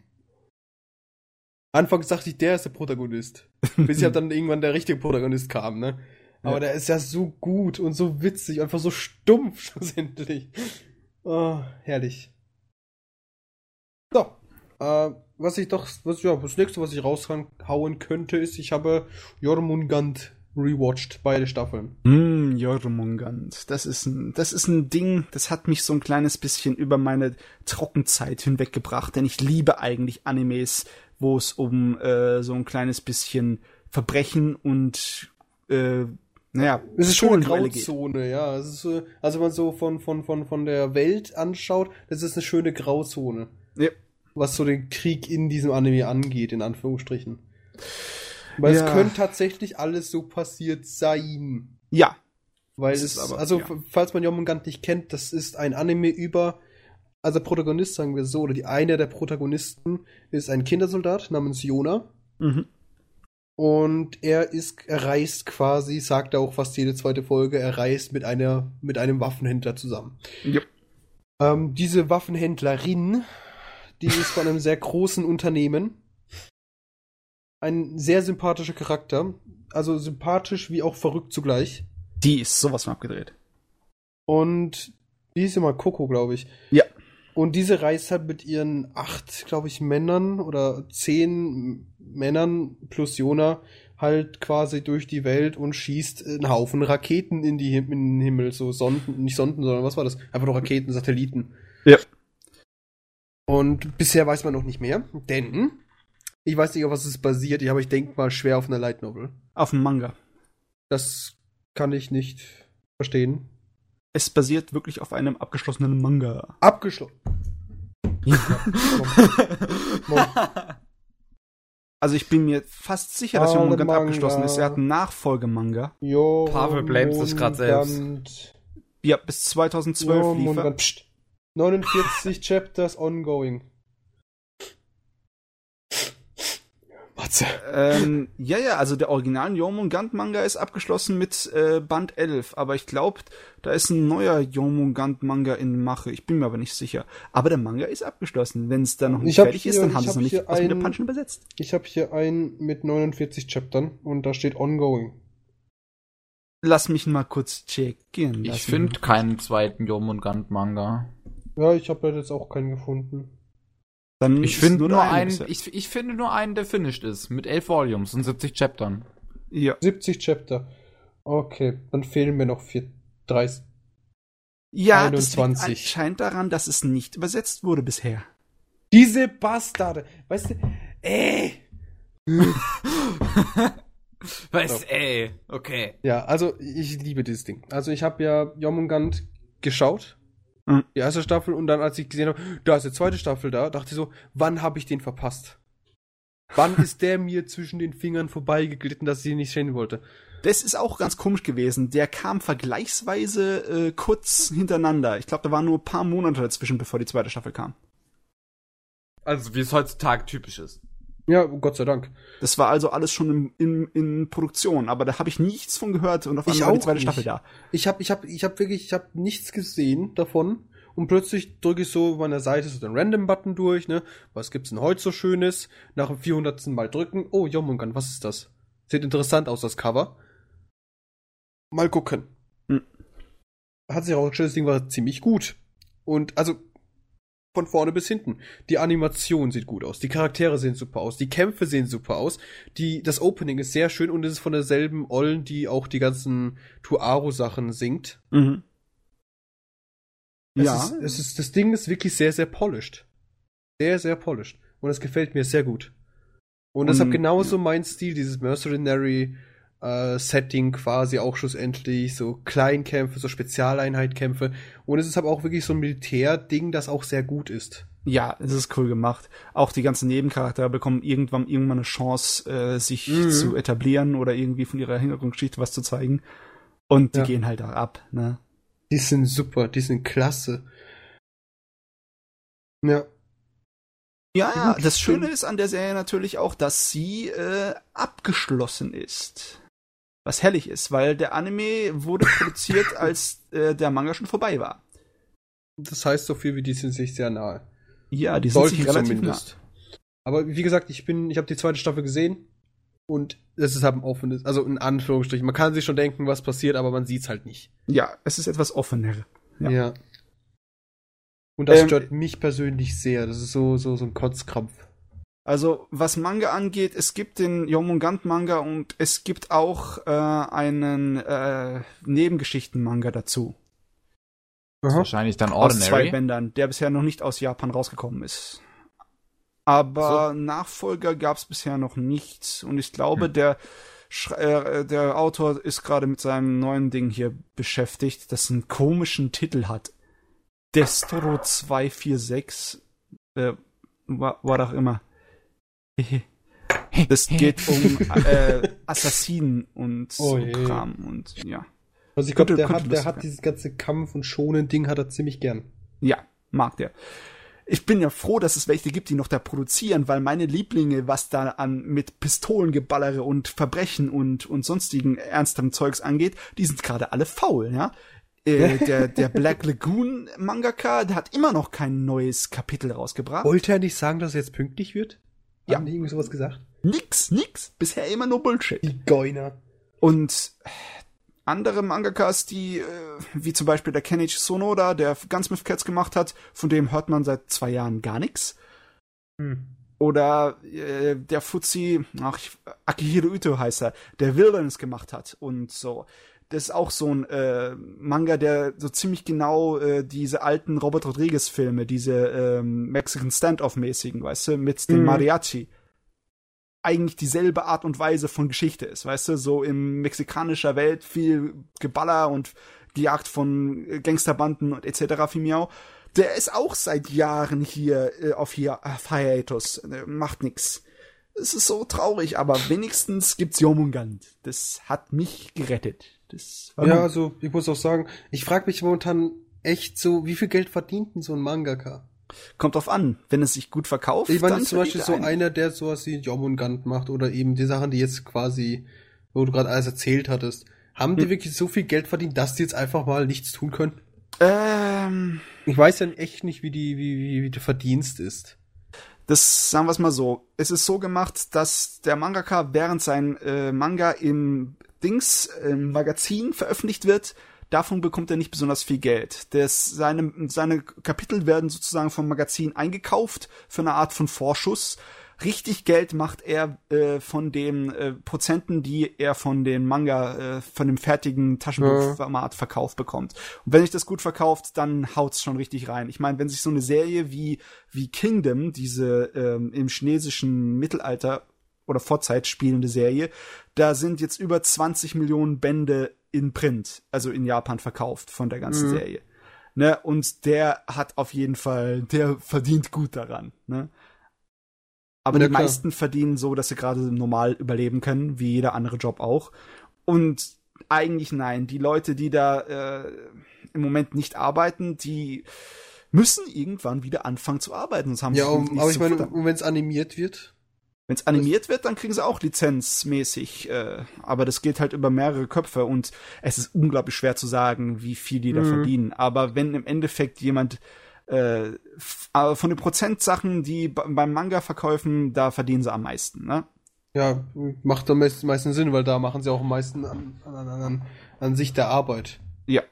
Anfangs dachte ich, der ist der Protagonist. Bis ja (laughs) dann irgendwann der richtige Protagonist kam, ne? Aber Ja. der ist ja so gut und so witzig, einfach so stumpf (laughs) schlussendlich. Oh, herrlich. So, äh, was ich doch, was, ja, das nächste, was ich raushauen könnte, ist, ich habe Jormungand rewatcht, beide Staffeln. Hm, Jormungand. Das ist ein, das ist ein Ding, das hat mich so ein kleines bisschen über meine Trockenzeit hinweggebracht, denn ich liebe eigentlich Animes, wo es um äh, so ein kleines bisschen Verbrechen und äh, naja, Es ist schon eine Pistolenduelle geht. Grauzone, ja. Es ist, so- also wenn man so von, von, von, von der Welt anschaut, das ist eine schöne Grauzone. Ja. Was so den Krieg in diesem Anime angeht, in Anführungsstrichen. Weil Ja. es könnte tatsächlich alles so passiert sein. Ja, Weil Es es, aber- also ja. falls man Jormungand nicht kennt, das ist ein Anime über, also Protagonist, sagen wir so, oder die eine der Protagonisten ist ein Kindersoldat namens Jona. mhm. Und er ist, er reist quasi, sagt er auch fast jede zweite Folge, er reist mit einer, mit einem Waffenhändler zusammen. Ja. Ähm, diese Waffenhändlerin, die ist von einem sehr großen Unternehmen. Ein sehr sympathischer Charakter. Also sympathisch wie auch verrückt zugleich. Die ist sowas von abgedreht. Und die ist immer Coco, glaube ich. Ja. Und diese reist halt mit ihren acht, glaube ich, Männern oder zehn Männern plus Jona halt quasi durch die Welt und schießt einen Haufen Raketen in, die, in den Himmel. So Sonden, nicht Sonden, sondern was war das? Einfach nur Raketen, Satelliten. Ja. Und bisher weiß man noch nicht mehr, denn ich weiß nicht, auf was es basiert, aber ich denke mal schwer auf einer Light Novel. Auf dem Manga. Das kann ich nicht verstehen. Es basiert wirklich auf einem abgeschlossenen Manga. Abgeschlossen. (laughs) Also ich bin mir fast sicher, dass Manga. abgeschlossen ist. Er hat einen Nachfolgemanga. Jo, Pavel blames sich grad selbst. Ja, bis 2012 lief er. Psst. 49 (laughs) Chapters ongoing. Matze. ähm, ja, ja, also der originalen Jormungand-Manga ist abgeschlossen mit äh, Band 11, aber ich glaube, da ist ein neuer Jormungand-Manga in Mache. Ich bin mir aber nicht sicher. Aber der Manga ist abgeschlossen. Wenn es dann noch nicht fertig ist, hier- dann haben ich sie es hab noch nicht hier aus dem einen- Japanischen übersetzt. Ich habe hier einen mit 49 Chaptern und da steht ongoing. Lass mich mal kurz checken. Lass Ich finde keinen zweiten Jormungand-Manga. Ja, ich habe jetzt auch keinen gefunden. Dann Ich finde nur, eine einen, ich, ich finde nur einen, der finished ist. Mit elf Volumes und 70 Chaptern. Ja. 70 Chapter. Okay, dann fehlen mir noch vier, 30. Ja, das liegt 21. anscheinend daran, dass es nicht übersetzt wurde bisher. Diese Bastarde. Weißt du, ey. (laughs) Was, ey, okay. Ja, also ich liebe dieses Ding. Also ich habe ja Jomungand geschaut, Mhm. die erste Staffel, und dann, als ich gesehen habe, da ist die zweite Staffel da, dachte ich so, wann habe ich den verpasst? Wann (laughs) ist der mir zwischen den Fingern vorbeigeglitten, dass ich ihn nicht sehen wollte? Das ist auch ganz komisch gewesen. Der kam vergleichsweise äh, kurz hintereinander. Ich glaube, da waren nur ein paar Monate dazwischen, bevor die zweite Staffel kam. Also, wie es heutzutage typisch ist. Ja, Gott sei Dank. Das war also alles schon in, in, in Produktion, aber da habe ich nichts von gehört und auf Ich einmal war die zweite nicht. Staffel da. Ich habe ich hab, ich hab wirklich, ich habe nichts gesehen davon. Und plötzlich drücke ich so meiner Seite so den Random-Button durch, ne? Was gibt's denn heute so Schönes? Nach dem 400. Mal drücken. Oh, Jomungand, was ist das? Sieht interessant aus, das Cover. Mal gucken. Hm. Hat sich auch das Ding war ziemlich gut. Und also von vorne bis hinten. Die Animation sieht gut aus, die Charaktere sehen super aus, die Kämpfe sehen super aus, die, das Opening ist sehr schön und es ist von derselben Ollen, die auch die ganzen Tuaro-Sachen singt. Mhm. Es Ja, Ist, es ist, das Ding ist wirklich sehr, sehr polished. Sehr, sehr polished. Und es gefällt mir sehr gut. Und deshalb Und- genauso mein Stil, dieses Mercenary äh, Setting quasi auch schlussendlich, so Kleinkämpfe, so Spezialeinheitkämpfe. Und es ist aber auch wirklich so ein Militärding, das auch sehr gut ist. ja, es ist cool gemacht. Auch die ganzen Nebencharaktere bekommen irgendwann irgendwann eine Chance, äh, sich Mhm. zu etablieren oder irgendwie von ihrer Hintergrundgeschichte was zu zeigen. Und die Ja. gehen halt da ab, ne? Die sind super, die sind klasse. Ja. Ja, ja, das Schöne ist an der Serie natürlich auch, dass sie äh, abgeschlossen ist. Was herrlich ist, weil der Anime wurde produziert, (laughs) als äh, der Manga schon vorbei war. Das heißt so viel wie die sind sich sehr nahe. Ja, die sind Sollten sich relativ zumindest. Aber wie gesagt, ich bin, ich habe die zweite Staffel gesehen und es ist halt ein offenes, also in Anführungsstrichen. Man kann sich schon denken, was passiert, aber man sieht's halt nicht. nah. Ja, es ist etwas offener. Ja. Und das Ähm, stört mich persönlich sehr. Das ist so, so, so ein Kotzkrampf. Also, was Manga angeht, es gibt den Yomungand Manga und es gibt auch äh, einen äh, Nebengeschichten-Manga dazu. Das ist wahrscheinlich dann Aus zwei Ordinary. Bändern, der bisher noch nicht aus Japan rausgekommen ist. Aber Nachfolger gab es bisher noch nicht. Und ich glaube, Hm. der, äh, der Autor ist gerade mit seinem neuen Ding hier beschäftigt, das einen komischen Titel hat. Destro 246, äh, war doch immer. Das geht um (laughs) äh, Assassinen und so Oh je. Kram und ja. Also ich glaube, der, hat, der hat dieses ganze Kampf- und Schonen-Ding hat er ziemlich gern. Ja, mag der. Ich bin ja froh, dass es welche gibt, die noch da produzieren, weil meine Lieblinge, was da an mit Pistolengeballere und Verbrechen und und sonstigen ernsterem Zeugs angeht, die sind gerade alle faul, ja. Äh, der der Black Lagoon Mangaka, der hat immer noch kein neues Kapitel rausgebracht. Wollte er nicht sagen, dass er jetzt pünktlich wird? Ja. Haben die irgendwie sowas gesagt? Nix, nix, bisher immer nur Bullshit. Die Geuner. Und andere Mangakas, die, äh, wie zum Beispiel der Kenichi Sonoda, der Gunsmith Cats gemacht hat, von dem hört man seit zwei Jahren gar nichts. Hm. Oder äh, der Fuzzi, ach, Akihiro Ito heißt er, der Wilderness gemacht hat und so. Das ist auch so ein äh, Manga, der so ziemlich genau äh, diese alten Robert Rodriguez-Filme, diese ähm, Mexican Standoff-mäßigen, weißt du, mit dem Mhm. Mariachi, eigentlich dieselbe Art und Weise von Geschichte ist, weißt du, so in mexikanischer Welt viel Geballer und gejagt von äh, Gangsterbanden und etc. Fimiau. Der ist auch seit Jahren hier äh, auf hier auf Hiatus, äh, macht nix. Es ist so traurig, aber wenigstens gibt's Jomungand. Das hat mich gerettet. Das war Ja, gut. also ich muss auch sagen, ich frage mich momentan echt so, wie viel Geld verdient denn so ein Mangaka? kommt drauf an. Wenn es sich gut verkauft, Ich meine, dann jetzt zum Beispiel so einen. einer, der sowas wie Jomungand macht oder eben die Sachen, die jetzt quasi, wo du gerade alles erzählt hattest. Haben die Hm. wirklich so viel Geld verdient, dass die jetzt einfach mal nichts tun können? Ähm, Ich weiß ja echt nicht, wie die, wie, wie, wie der Verdienst ist. das sagen wir es mal so. Es ist so gemacht, dass der Mangaka während sein äh, Manga im Dings im Magazin veröffentlicht wird, davon bekommt er nicht besonders viel Geld. Das, seine, seine Kapitel werden sozusagen vom Magazin eingekauft für eine Art von Vorschuss. Richtig Geld macht er äh, von den äh, Prozenten, die er von dem Manga, äh, von dem fertigen Taschenbuchformat verkauft bekommt. Und wenn sich das gut verkauft, dann haut's schon richtig rein. Ich meine, wenn sich so eine Serie wie wie Kingdom, diese ähm, im chinesischen Mittelalter oder Vorzeit spielende Serie. Da sind jetzt über 20 Millionen Bände in Print, also in Japan verkauft von der ganzen Mhm. Serie. Ne, und der hat auf jeden Fall, der verdient gut daran. Ne? Aber Ja, die klar. meisten verdienen so, dass sie gerade normal überleben können, wie jeder andere Job auch. Und eigentlich nein, die Leute, die da äh, im Moment nicht arbeiten, die müssen irgendwann wieder anfangen zu arbeiten. Sonst haben Ja, um, aber ich meine, wenn es animiert wird. Wenn es animiert wird, dann kriegen sie auch lizenzmäßig. Äh, aber das geht halt über mehrere Köpfe und es ist unglaublich schwer zu sagen, wie viel die da Mhm. verdienen. Aber wenn im Endeffekt jemand äh, von den Prozentsachen, die beim Manga verkaufen, da verdienen sie am meisten. Ne? Ja, macht am meisten, meisten Sinn, weil da machen sie auch am meisten an, an, an, an, an sich der Arbeit. Ja.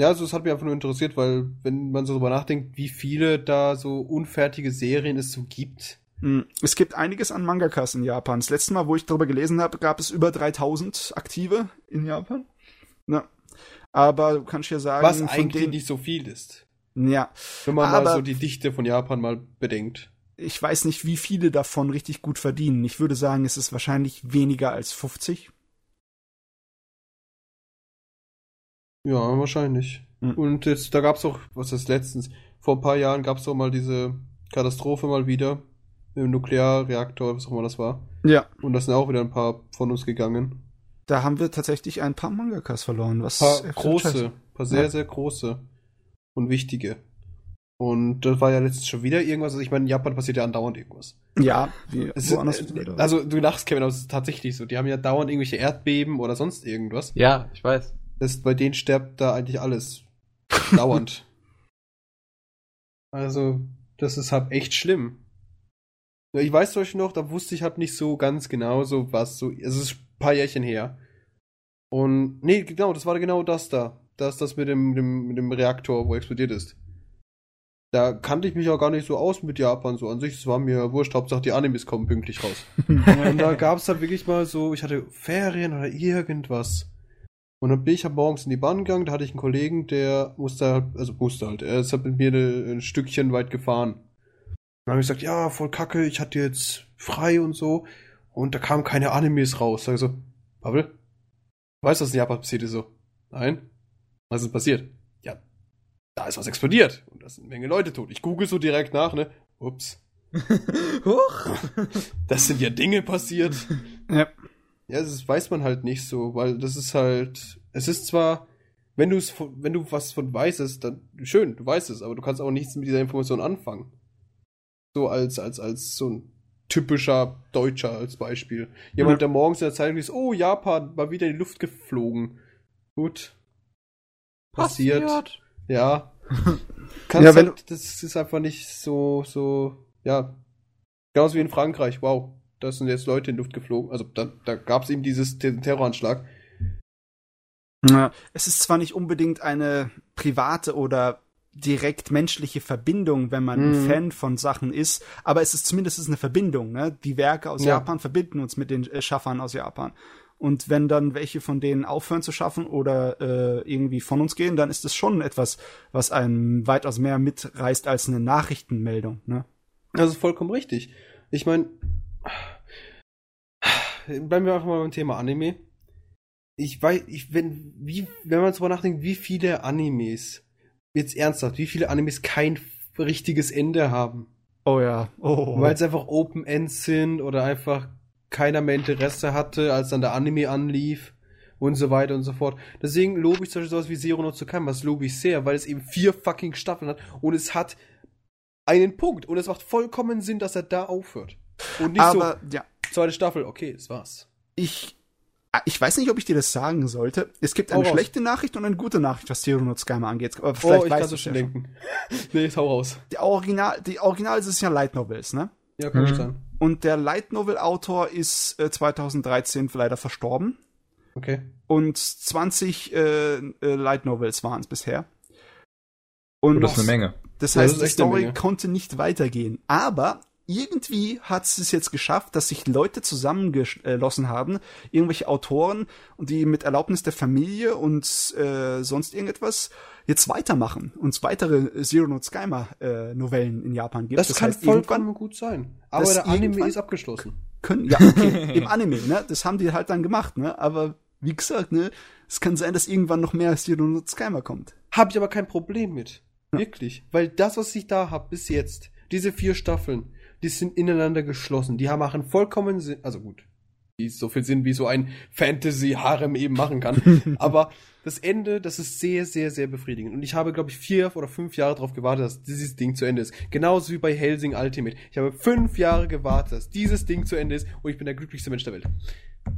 Ja, also es hat mich einfach nur interessiert, weil wenn man so drüber nachdenkt, wie viele da so unfertige Serien es so gibt. Mm, Es gibt einiges an Mangakas in Japan. Das letzte Mal, wo ich darüber gelesen habe, gab es über 3000 aktive in Japan. Na, aber du kannst ja sagen, Was eigentlich nicht so viel ist. ja, Wenn man mal Aber- so die Dichte von Japan mal bedenkt. ich weiß nicht, wie viele davon richtig gut verdienen. Ich würde sagen, es ist wahrscheinlich weniger als 50. Ja, wahrscheinlich. Mhm. Und jetzt, da gab's auch, was ist letztens, vor ein paar Jahren gab's doch mal diese Katastrophe mal wieder im Nuklearreaktor, was auch immer das war. Ja. Und da sind auch wieder ein paar von uns gegangen. Da haben wir tatsächlich ein paar Mangakas verloren. Was Ein paar große, ein paar sehr, Ja. sehr große und wichtige. Und das war ja letztens schon wieder irgendwas. Also ich meine, in Japan passiert ja andauernd irgendwas. Ja, wie Es woanders äh, also du lachst, Kevin, aber es ist tatsächlich so. Die haben ja dauernd irgendwelche Erdbeben oder sonst irgendwas. Ja, ich weiß. Das, bei denen stirbt da eigentlich alles. (laughs) Dauernd. Also, das ist halt echt schlimm. Ja, Ich weiß euch noch, da wusste ich halt nicht so ganz genau so was so. Es ist ein paar Jährchen her. Und, nee, genau, das war genau das da. Das, das mit dem, dem, mit dem Reaktor, wo explodiert ist. Da kannte ich mich auch gar nicht so aus mit Japan so an sich. Es war mir wurscht, Hauptsache die Animes kommen pünktlich raus. (laughs) Und da gab es halt wirklich mal so, ich hatte Ferien oder irgendwas. Und dann bin ich halt morgens in die Bahn gegangen, da hatte ich einen Kollegen, der musste halt, also musste halt, er ist halt mit mir ein Stückchen weit gefahren. Dann habe ich gesagt, ja, voll kacke, ich hatte jetzt frei und so. Und da kamen keine Animes raus. Sag ich so, Pavel, weißt du, was in Japan passiert ist? So, nein. Was ist passiert? Ja, da ist was explodiert. Und da sind eine Menge Leute tot. Ich google so direkt nach, ne? Ups. (laughs) Huch! Das sind ja Dinge passiert. (laughs) ja. Ja, das weiß man halt nicht so, weil das ist halt, es ist zwar, wenn du es, wenn du was von weißt, dann schön, du weißt es, aber du kannst auch nichts mit dieser Information anfangen. So als, als, als so ein typischer Deutscher als Beispiel. Jemand, Ja. der morgens in der Zeitung liest, oh, Japan, mal wieder in die Luft geflogen. Gut. Passiert. Ja. (laughs) Kannst Ja, wenn halt, das ist einfach nicht so, so, ja. Genauso wie in Frankreich, wow. Da sind jetzt Leute in die Luft geflogen. Also da, da gab es eben dieses den Terroranschlag. Ja, es ist zwar nicht unbedingt eine private oder direkt menschliche Verbindung, wenn man ein Mhm. Fan von Sachen ist, aber es ist zumindest eine Verbindung. Ne? Die Werke aus Ja. Japan verbinden uns mit den äh, Schaffern aus Japan. Und wenn dann welche von denen aufhören zu schaffen oder äh, irgendwie von uns gehen, dann ist es schon etwas, was einen weitaus mehr mitreißt als eine Nachrichtenmeldung. Ne? Das ist vollkommen richtig. Ich meine, bleiben wir einfach mal beim Thema Anime. Ich weiß, ich, wenn, wie, wenn man drüber nachdenkt, wie viele Animes, jetzt ernsthaft, wie viele Animes kein richtiges Ende haben. Oh ja. Oh. Weil es einfach Open End sind oder einfach keiner mehr Interesse hatte, als dann der Anime anlief und so weiter und so fort. Deswegen lobe ich zum Beispiel sowas wie Zero no Tsukan, was lobe ich sehr, weil es eben vier fucking Staffeln hat und es hat einen Punkt und es macht vollkommen Sinn, dass er da aufhört. Und nicht aber ja, so, zweite Staffel, okay, das war's. ich ich weiß nicht, ob ich dir das sagen sollte. Es gibt Hau eine raus. schlechte Nachricht und eine gute Nachricht, was Tsukaima angeht. Aber Oh, vielleicht ich weißt kann schon ja denken. (laughs) nee, jetzt hau raus. Die Original, die Original ist ja Light Novels, ne? Ja, kann Mhm. schon sein. Und der Light Novel Autor ist äh, 2013 leider verstorben. Okay. Und 20 äh, äh, Light Novels waren es bisher. Und Oh, das ist eine Menge. Das Ja, heißt, das ist die Story konnte nicht weitergehen. Aber irgendwie hat es jetzt geschafft, dass sich Leute zusammengeschlossen haben, irgendwelche Autoren, und die mit Erlaubnis der Familie und äh, sonst irgendetwas jetzt weitermachen und weitere Zero No Skyma äh, Novellen in Japan gibt. Das, das kann heißt, vollkommen gut sein. Aber der Anime ist abgeschlossen. Können, ja, okay, (laughs) im Anime, ne? Das haben die halt dann gemacht, ne? Aber wie gesagt, ne? Es kann sein, dass irgendwann noch mehr Zero No Skyma kommt. Hab ich aber kein Problem mit. Ja. Wirklich. Weil das, was ich da hab bis jetzt, diese vier Staffeln, die sind ineinander geschlossen. Die machen vollkommen Sinn. Also gut, die so viel Sinn, wie so ein Fantasy-Harem eben machen kann. (laughs) Aber das Ende, das ist sehr, sehr, sehr befriedigend. Und ich habe, glaube ich, vier oder fünf Jahre darauf gewartet, dass dieses Ding zu Ende ist. Genauso wie bei Helsing Ultimate. Ich habe fünf Jahre gewartet, dass dieses Ding zu Ende ist und ich bin der glücklichste Mensch der Welt.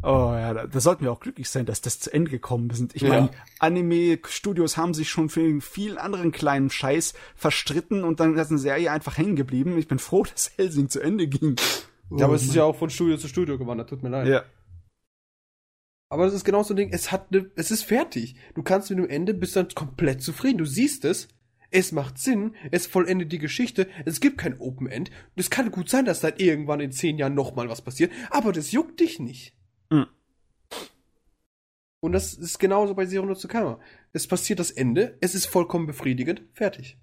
Oh ja, da, da sollten wir auch glücklich sein, dass das zu Ende gekommen ist. Ich ja. meine, Anime-Studios haben sich schon für vielen anderen kleinen Scheiß verstritten und dann ist eine Serie einfach hängen geblieben. Ich bin froh, (laughs) dass Helsing zu Ende ging. Ja, aber es ist ja auch von Studio zu Studio gewandert, tut mir leid. Ja. Aber das ist genau so ein Ding, es hat ne, es ist fertig. Du kannst mit dem Ende bist dann komplett zufrieden. Du siehst es, es macht Sinn, es vollendet die Geschichte, es gibt kein Open End. Es kann gut sein, dass dann irgendwann in zehn Jahren nochmal was passiert, aber das juckt dich nicht. Mhm. Und das ist genauso bei Zero no Tsukama. Es passiert das Ende, es ist vollkommen befriedigend, fertig.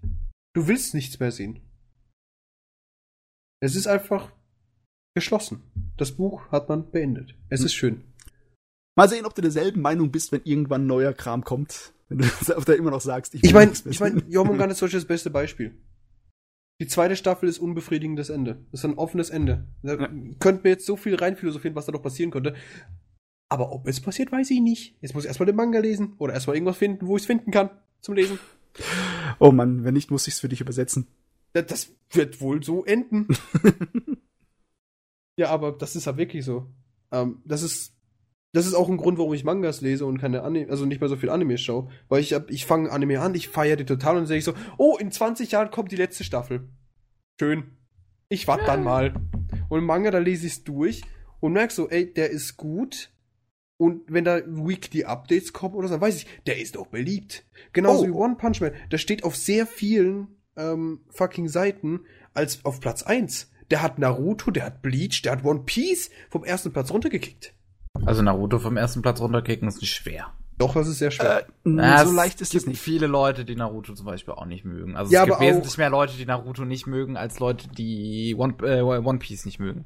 Du willst nichts mehr sehen. Es ist einfach geschlossen. Das Buch hat man beendet. Es mhm. ist schön. Mal sehen, ob du derselben Meinung bist, wenn irgendwann neuer Kram kommt. Wenn du (laughs) da immer noch sagst, ich, ich meine, ich meine, Jormungand (laughs) ist solches beste Beispiel. Die zweite Staffel ist unbefriedigendes Ende. Das ist ein offenes Ende. Da ja. könnte mir jetzt so viel reinphilosophieren, was da noch passieren könnte. Aber ob es passiert, weiß ich nicht. Jetzt muss ich erstmal den Manga lesen oder erstmal irgendwas finden, wo ich es finden kann zum Lesen. (laughs) Oh Mann, wenn nicht, muss ich es für dich übersetzen. Das wird wohl so enden. (laughs) ja, aber das ist ja wirklich so. Ähm, das ist das ist auch ein Grund, warum ich Mangas lese und keine Anime, also nicht mehr so viel Anime schaue. Weil ich, ich fange Anime an, ich feiere die total und sehe ich so, oh, in 20 Jahren kommt die letzte Staffel. Schön. Ich warte dann mal. Und Manga, da lese ich es durch und merke so, ey, der ist gut. Und wenn da Weekly Updates kommen oder so, dann weiß ich, der ist doch beliebt. Genauso oh. wie One Punch Man. Der steht auf sehr vielen ähm, fucking Seiten als auf Platz 1. Der hat Naruto, der hat Bleach, der hat One Piece vom ersten Platz runtergekickt. Also Naruto vom ersten Platz runterkicken ist nicht schwer. Doch, das ist sehr schwer. Äh, Na, so leicht ist es nicht. viele Leute, die Naruto zum Beispiel auch nicht mögen. Also ja, es gibt wesentlich mehr Leute, die Naruto nicht mögen, als Leute, die One, äh, One Piece nicht mögen.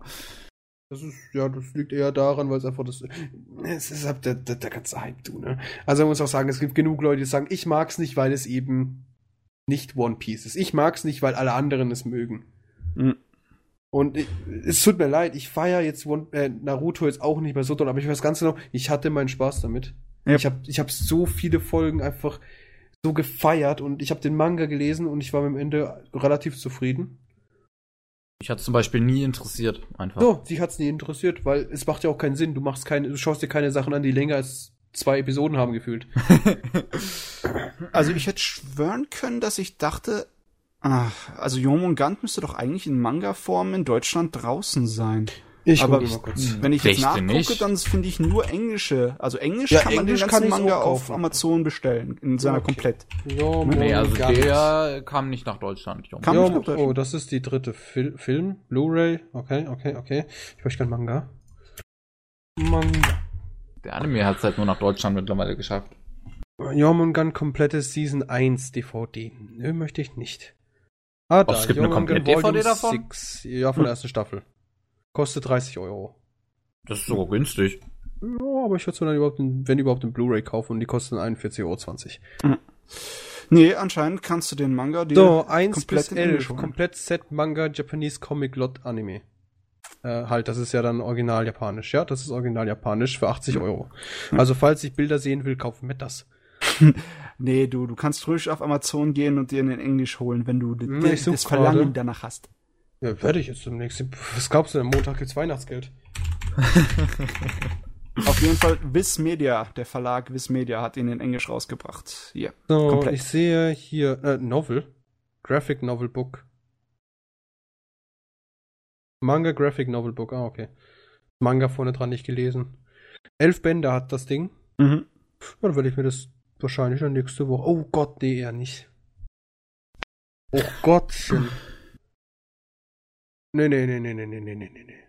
Das ist, ja, das liegt eher daran, weil es einfach das, es ist halt der, der, der ganze Hype, du, ne? Also man muss auch sagen, es gibt genug Leute, die sagen, ich mag's nicht, weil es eben nicht One Piece ist. Ich mag's nicht, weil alle anderen es mögen. Mhm. Und ich, es tut mir leid, ich feiere jetzt One, äh, Naruto jetzt auch nicht mehr so doll, aber ich weiß ganz genau, ich hatte meinen Spaß damit. Ja. Ich habe ich hab so viele Folgen einfach so gefeiert und ich habe den Manga gelesen und ich war mit dem Ende relativ zufrieden. Ich hatte zum Beispiel nie interessiert, einfach. So, sie hat's nie interessiert, weil es macht ja auch keinen Sinn. Du machst keine, du schaust dir keine Sachen an, die länger als zwei Episoden haben gefühlt. (laughs) (laughs) also ich hätte schwören können, dass ich dachte, Ach, also Jomungand müsste doch eigentlich in Manga-Form in Deutschland draußen sein. Ich aber mal kurz. wenn ich jetzt nachgucke, nicht. dann finde ich nur englische. Also Englisch ja, kann man Englisch den ganzen Manga auf Amazon bestellen, in seiner okay. komplett. Ja, nee, also der kam nicht nach Deutschland. Kam ja, nach Deutschland. Oh, das ist die dritte Fil Film, Blu-ray. Okay, okay, okay. Ich möchte kein Manga. Manga. Der Anime hat es halt nur nach Deutschland mittlerweile geschafft. Jormungand komplette Season 1 DVD. Nö, möchte ich nicht. Ah, da. Oh, es gibt eine komplette DVD davon? Six. Ja, von hm. der ersten Staffel. Kostet 30 Euro. Das ist sogar günstig. Ja, aber ich würde es dann überhaupt, wenn überhaupt, einen Blu-ray kaufen und die kosten 41,20 Euro. Nee, anscheinend kannst du den Manga dir So, 1 komplett bis 11, komplett Set Manga Japanese Comic Lot Anime. Äh, halt, das ist ja dann original japanisch, ja? Das ist original japanisch für 80 Euro. Mhm. Also, falls ich Bilder sehen will, kaufen wir das. (laughs) nee, du, du kannst ruhig auf Amazon gehen und dir in Englisch holen, wenn du hm, das Verlangen gerade. danach hast. Ja, werde ich jetzt demnächst. Was glaubst du, am Montag gibt's Weihnachtsgeld? (laughs) Auf jeden Fall Viz Media, der Verlag Viz Media hat ihn in Englisch rausgebracht. Hier. So, komplett. ich sehe hier äh, Novel, Graphic Novel Book. Manga Graphic Novel Book, ah, okay. Manga vorne dran nicht gelesen. Elf Bände hat das Ding. Mhm. Dann werde ich mir das wahrscheinlich dann nächste Woche. Oh Gott, nee, eher nicht. Oh Gottchen. Nee, nee, nee, nee, nee, nee, nee, nee, nee.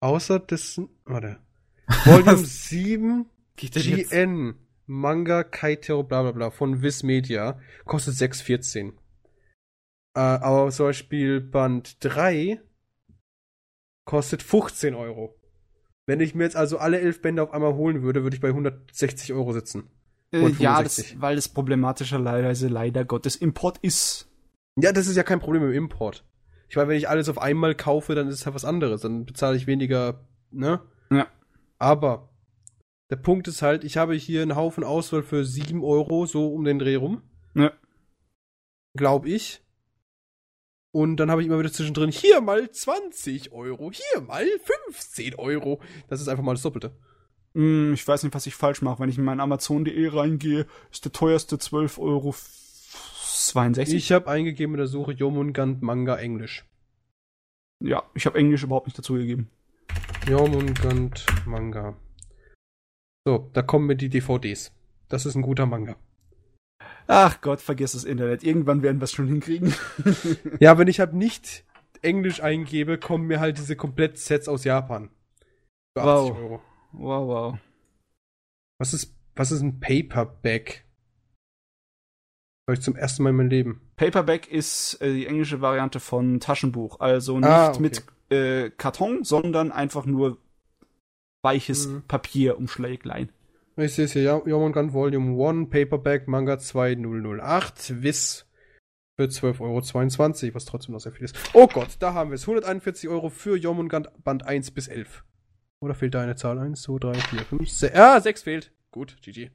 Außer dessen, warte. Volume (laughs) 7 Geht denn jetzt? GN Manga Kaitero bla bla bla von Viz Media kostet 6,14. Äh, aber zum Beispiel Band 3 kostet 15 Euro. Wenn ich mir jetzt also alle elf Bände auf einmal holen würde, würde ich bei 160 Euro sitzen. Äh, ja, 65. das, weil das problematischerweise leider Gottes Import ist. Ja, das ist ja kein Problem im Import. Ich meine, wenn ich alles auf einmal kaufe, dann ist es halt was anderes. Dann bezahle ich weniger, ne? Ja. Aber der Punkt ist halt, ich habe hier einen Haufen Auswahl für 7 Euro, so um den Dreh rum. Ja. Glaube ich. Und dann habe ich immer wieder zwischendrin, hier mal 20 Euro, hier mal 15 Euro. Das ist einfach mal das Doppelte. Hm, ich weiß nicht, was ich falsch mache. Wenn ich in mein Amazon.de reingehe, ist der teuerste 12 Euro 62. Ich habe eingegeben in der Suche Jomungand Manga Englisch. ja, ich habe Englisch überhaupt nicht dazugegeben. Jomungand Manga. So, da kommen mir die DVDs. Das ist ein guter Manga. Ach Gott, vergiss das Internet. Irgendwann werden wir es schon hinkriegen. (laughs) Ja, wenn ich halt nicht Englisch eingebe, kommen mir halt diese Komplettsets aus Japan. Für 80 Wow. Euro. Wow, wow. Was ist, was ist ein Paperback? Hör ich zum ersten Mal in meinem Leben. Paperback ist äh, die englische Variante von Taschenbuch. Also nicht Ah, okay. mit äh, Karton, sondern einfach nur weiches Mhm. Papierumschläglein. Ich sehe es hier, Ja- Jomungand Volume 1, Paperback, Manga 2008, Wiss für 12,22 Euro, was trotzdem noch sehr viel ist. Oh Gott, da haben wir es. 141 Euro für Jomungand Band 1 bis 11. Oder fehlt da eine Zahl? 1, 2, 3, 4, 5, 6. Ah, 6 fehlt. Gut, GG.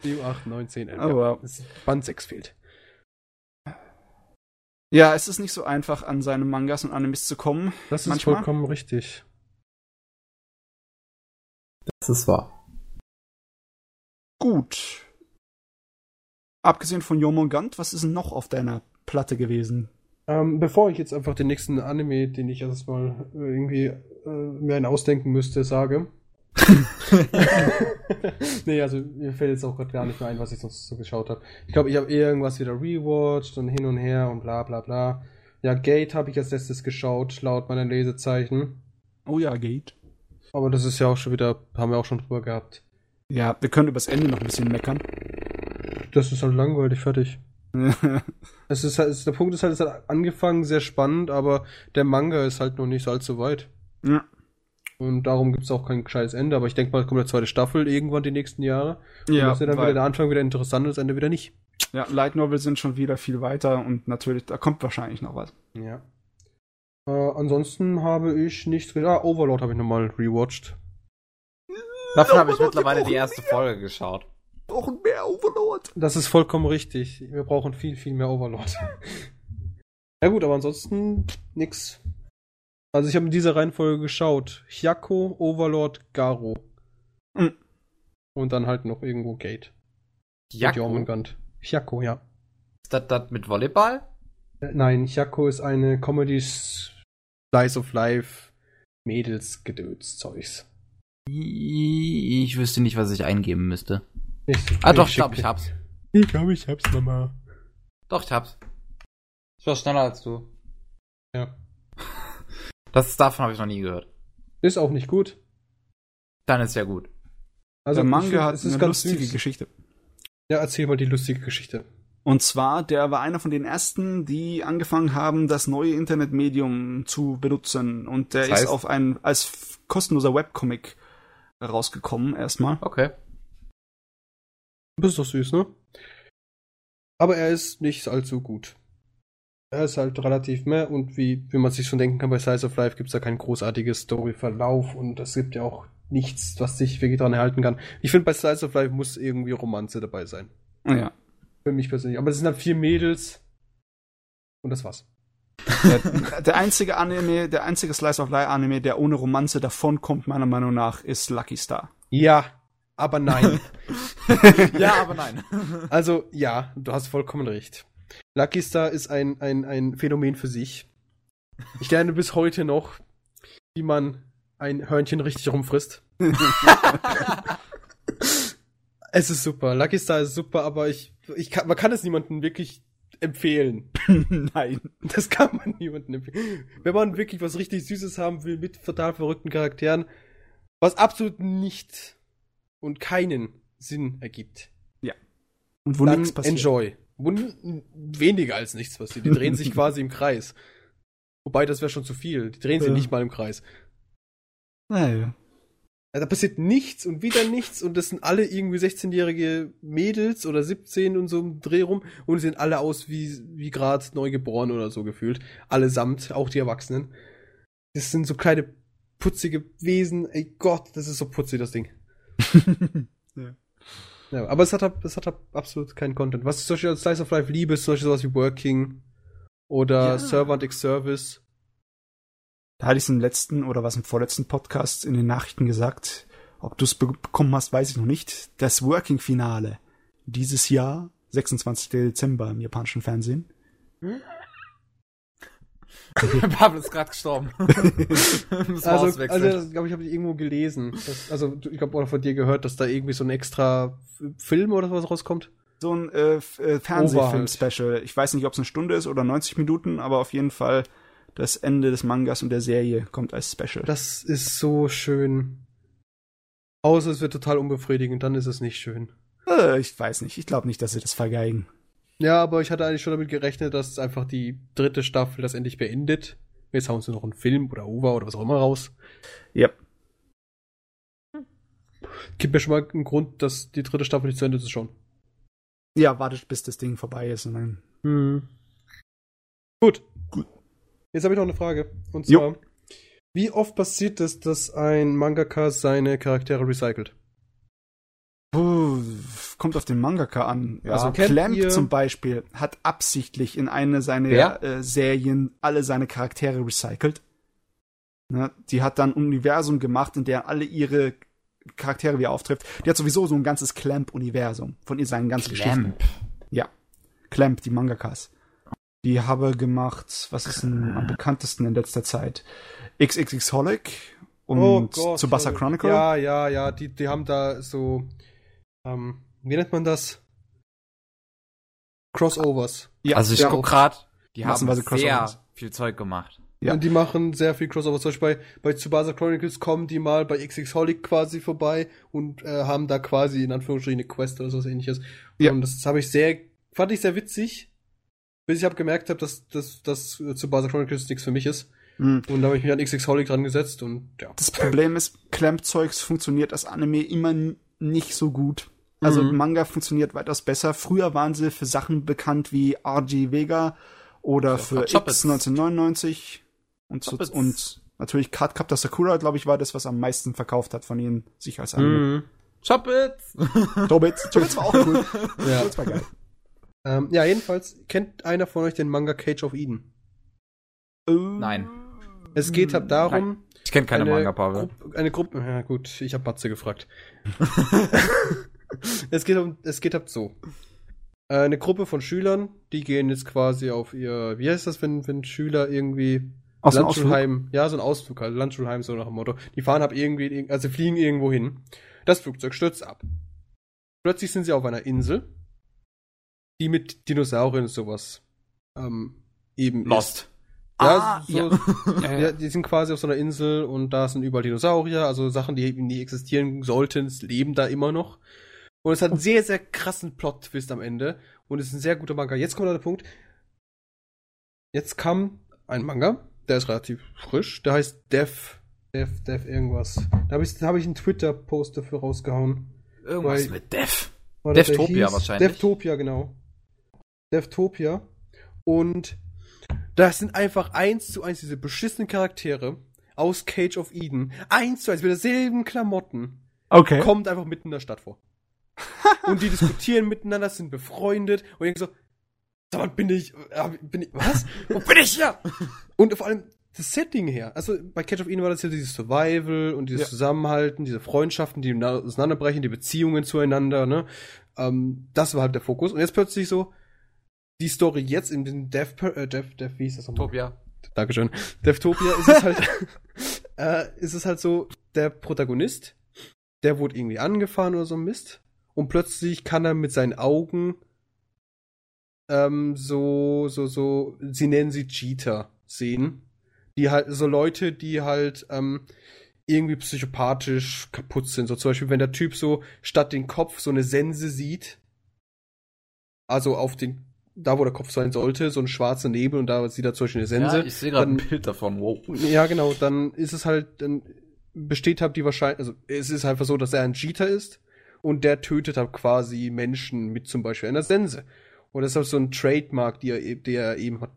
7, 8, 9, 10, 11. Oh, wow. Band 6 fehlt. Ja, es ist nicht so einfach, an seine Mangas und Animes zu kommen. Das ist Manchmal. vollkommen richtig. Das ist wahr. Gut. Abgesehen von Jomongant, was ist denn noch auf deiner Platte gewesen? Ähm, bevor ich jetzt einfach den nächsten Anime, den ich erstmal äh, irgendwie äh, mir einen ausdenken müsste, sage. (laughs) nee, also mir fällt jetzt auch gerade gar nicht mehr ein, was ich sonst so geschaut habe. Ich glaube, ich habe irgendwas wieder rewatcht und hin und her und bla bla bla. Ja, Gate habe ich als letztes geschaut, laut meiner Lesezeichen. Oh ja, Gate. Aber das ist ja auch schon wieder, haben wir auch schon drüber gehabt. Ja, wir können übers Ende noch ein bisschen meckern. Das ist halt langweilig, fertig. Es ist halt, es, der Punkt ist halt, es hat angefangen sehr spannend, aber der Manga ist halt noch nicht so allzu weit. ja. Und darum gibt es auch kein gescheites Ende, aber ich denke mal, es kommt eine zweite Staffel irgendwann die nächsten Jahre. Und Ja, das ist ja dann weil- wieder der Anfang wieder interessant und das Ende wieder nicht. ja, Light Novel sind schon wieder viel weiter und natürlich, da kommt wahrscheinlich noch was. Ja. Äh, ansonsten habe ich nichts. Ah, Overlord habe ich nochmal rewatcht. Davon habe ich mittlerweile die erste Folge geschaut. Brauchen mehr Overlord. Das ist vollkommen richtig. Wir brauchen viel, viel mehr Overlord. (laughs) ja gut, aber ansonsten nix. Also ich habe in dieser Reihenfolge geschaut. Hyako, Overlord, Garo. Mhm. Und dann halt noch irgendwo Gate. Hyako, ja. Ist das das mit Volleyball? Äh, Nein, Hyako ist eine Comedy Slice of Life Mädelsgedöns-Zeugs. Ich wüsste nicht, was ich eingeben müsste. Ich, Ah, doch, ich glaube, ich hab's. Ich glaube, ich hab's, Mama. Doch, ich hab's. Ich war schneller als du. Ja. (laughs) Das davon habe ich noch nie gehört. Ist auch nicht gut. Dann ist ja gut. Also der Manga find, hat es ist eine ganz lustige süß. Geschichte. Ja, erzähl mal die lustige Geschichte. Und zwar, der war einer von den ersten, die angefangen haben, das neue Internetmedium zu benutzen. Und der Das heißt? ist auf ein, als kostenloser Webcomic rausgekommen, erstmal. Okay. Das ist doch süß, ne? Aber er ist nicht allzu gut. Er ist halt relativ mehr und wie, wie man sich schon denken kann, bei Size of Life gibt es da kein großartiges Storyverlauf und es gibt ja auch nichts, was sich wirklich daran erhalten kann. Ich finde, bei Size of Life muss irgendwie Romanze dabei sein. Ja. Für mich persönlich. Aber es sind halt vier Mädels und das war's. Der, der einzige Anime, der einzige Slice of Life Anime, der ohne Romanze davonkommt, meiner Meinung nach, ist Lucky Star. Ja, aber nein. (laughs) ja, aber nein. (laughs) Also, ja, du hast vollkommen recht. Lucky Star ist ein, ein, ein Phänomen für sich. Ich lerne bis heute noch, wie man ein Hörnchen richtig rumfrisst. (laughs) es ist super. Lucky Star ist super, aber ich, ich kann, man kann es niemandem wirklich empfehlen. Nein. Das kann man niemandem empfehlen. Wenn man wirklich was richtig Süßes haben will mit total verrückten Charakteren, was absolut nicht und keinen Sinn ergibt, Und wo nichts passiert. enjoy. Wo weniger als nichts passiert. Die drehen sich (laughs) quasi im Kreis. Wobei, das wäre schon zu viel. Die drehen sich Ja. nicht mal im Kreis. Naja. Ja, Da passiert nichts und wieder nichts und das sind alle irgendwie 16-jährige Mädels oder 17 und so im Dreh rum und die sehen alle aus wie, wie gerade neugeboren oder so gefühlt. Allesamt, auch die Erwachsenen. Das sind so kleine putzige Wesen. Ey Gott, das ist so putzig, das Ding. (laughs) Ja. Ja, aber es hat, es hat absolut keinen Content. Was ich zum Beispiel als Slice of Life liebe, ist zum Beispiel sowas wie Working oder Ja. Servant X Service. Da hatte ich es im letzten oder was im vorletzten Podcast in den Nachrichten gesagt. Ob du es be bekommen hast, weiß ich noch nicht. Das Working-Finale dieses Jahr, 26. Dezember im japanischen Fernsehen. (laughs) Pablo ist gerade gestorben. (laughs) Mal Also, also das, glaube ich, habe ich irgendwo gelesen. Dass, also, ich glaube, oder von dir gehört, dass da irgendwie so ein extra Film oder sowas rauskommt. So ein äh, äh, Fernsehfilm-Special. Ich weiß nicht, ob es eine Stunde ist oder 90 Minuten, aber auf jeden Fall das Ende des Mangas und der Serie kommt als Special. Das ist so schön. Außer es wird total unbefriedigend, dann ist es nicht schön. Äh, ich weiß nicht. Ich glaube nicht, dass sie das vergeigen. Ja, aber ich hatte eigentlich schon damit gerechnet, dass einfach die dritte Staffel das endlich beendet. Jetzt hauen sie noch einen Film oder OVA oder was auch immer raus. Ja. Gibt mir schon mal einen Grund, dass die dritte Staffel nicht zu Ende ist schon. Ja, wartet, bis das Ding vorbei ist und dann. Hm. Gut. Gut. Jetzt habe ich noch eine Frage. Und Jo. zwar, wie oft passiert es, dass ein Mangaka seine Charaktere recycelt? Puh, kommt auf den Mangaka an. Ja, Also also Clamp ihr- zum Beispiel hat absichtlich in eine seiner äh, Serien alle seine Charaktere recycelt. Ne, die hat dann ein Universum gemacht, in der alle ihre Charaktere wieder auftrifft. Die hat sowieso so ein ganzes Clamp-Universum von ihr seinen ganzen Geschichten. Clamp. Ja. Clamp, die Mangakas. Die habe gemacht, was ist denn am bekanntesten in letzter Zeit? XXX Holic und Tsubasa sorry. Chronicle. Ja, ja, ja, die, die haben da so, ähm, wie nennt man das? Crossovers. Ja, also ich ja, guck grad, die haben sehr Crossovers. viel Zeug gemacht. Ja. Und die machen sehr viel Crossovers. Zum Beispiel bei, bei Tsubasa Chronicles kommen die mal bei XX Holic quasi vorbei und äh, haben da quasi in Anführungsstrichen eine Quest oder sowas ähnliches. Ja. Und das habe ich sehr, fand ich sehr witzig, bis ich habe gemerkt habe, dass, dass, dass Tsubasa Chronicles nichts für mich ist. Mhm. Und da habe ich mich an XX Holic dran gesetzt und ja. Das Problem ist, Clamp-Zeugs funktioniert als Anime immer nicht so gut. Also Mhm. Manga funktioniert weitaus besser. Früher waren sie für Sachen bekannt wie RG Vega oder für X Choppets. 1999 und, so, und natürlich Card Captor Sakura, glaube ich, war das, was am meisten verkauft hat von ihnen sich als Anime. Mhm. Chop it! (laughs) Chobits. Chobits war auch cool. (laughs) Ja. Chobits war geil. Ähm, ja, jedenfalls kennt einer von euch den Manga Cage of Eden. Nein. Es geht halt darum, Ich kenne keine eine, Manga, Pavel. Eine Gruppe, ja gut, ich habe Matze gefragt. (laughs) es geht um, es geht halt so. Äh, Eine Gruppe von Schülern, die gehen jetzt quasi auf ihr, wie heißt das, wenn, wenn Schüler irgendwie Aus? Landschulheim, ja, so ein Ausflug, halt, Landschulheim, so nach dem Motto. Die fahren ab irgendwie, also fliegen irgendwo hin. Das Flugzeug stürzt ab. Plötzlich sind sie auf einer Insel, die mit Dinosauriern und sowas ähm, eben ist. Ja, Ah, so, (laughs) ja. ja. die sind quasi auf so einer Insel und da sind überall Dinosaurier, also Sachen, die eben nie existieren sollten, leben da immer noch. Und es hat einen sehr, sehr krassen Plot-Twist am Ende und es ist ein sehr guter Manga. Jetzt kommt der Punkt. Jetzt kam ein Manga, der ist relativ frisch, der heißt Dev, Dev, Dev irgendwas. Da habe ich, da hab ich einen Twitter-Post dafür rausgehauen. Irgendwas Weil- mit Devtopia hieß? wahrscheinlich. Devtopia, genau. Devtopia. Und das sind einfach eins zu eins diese beschissenen Charaktere aus Cage of Eden. Eins zu eins mit derselben Klamotten. Okay. Kommt einfach mitten in der Stadt vor. (laughs) und die diskutieren miteinander, sind befreundet und ich so, sag mal, bin ich, äh, bin ich, was? Wo bin ich hier? Und vor allem das Setting her. Also bei Catch of Eden war das ja dieses Survival und dieses Ja. Zusammenhalten, Zusammenhalten, diese Freundschaften, die auseinanderbrechen, die Beziehungen zueinander, ne? Ähm, das war halt der Fokus. Und jetzt plötzlich so die Story jetzt in den Dev, äh, Dev, Dev, wie hieß das nochmal? Topia. Dankeschön. Devtopia ist es halt, (laughs) äh, ist es halt so, der Protagonist, der wurde irgendwie angefahren oder so ein Mist. Und plötzlich kann er mit seinen Augen ähm, so, so, so, sie nennen sie Cheater sehen. Die halt, so Leute, die halt ähm, irgendwie psychopathisch kaputt sind. So zum Beispiel, wenn der Typ so statt den Kopf so eine Sense sieht, also auf den, da wo der Kopf sein sollte, so ein schwarzer Nebel und da sieht er zum Beispiel eine Sense. Ja, ich sehe gerade ein Bild davon. Wow. Ja, genau, dann ist es halt, dann besteht halt die Wahrscheinlichkeit, also es ist einfach so, dass er ein Cheater ist und der tötet halt quasi Menschen mit zum Beispiel einer Sense. Und das ist auch so ein Trademark, die er, e- der er eben hat,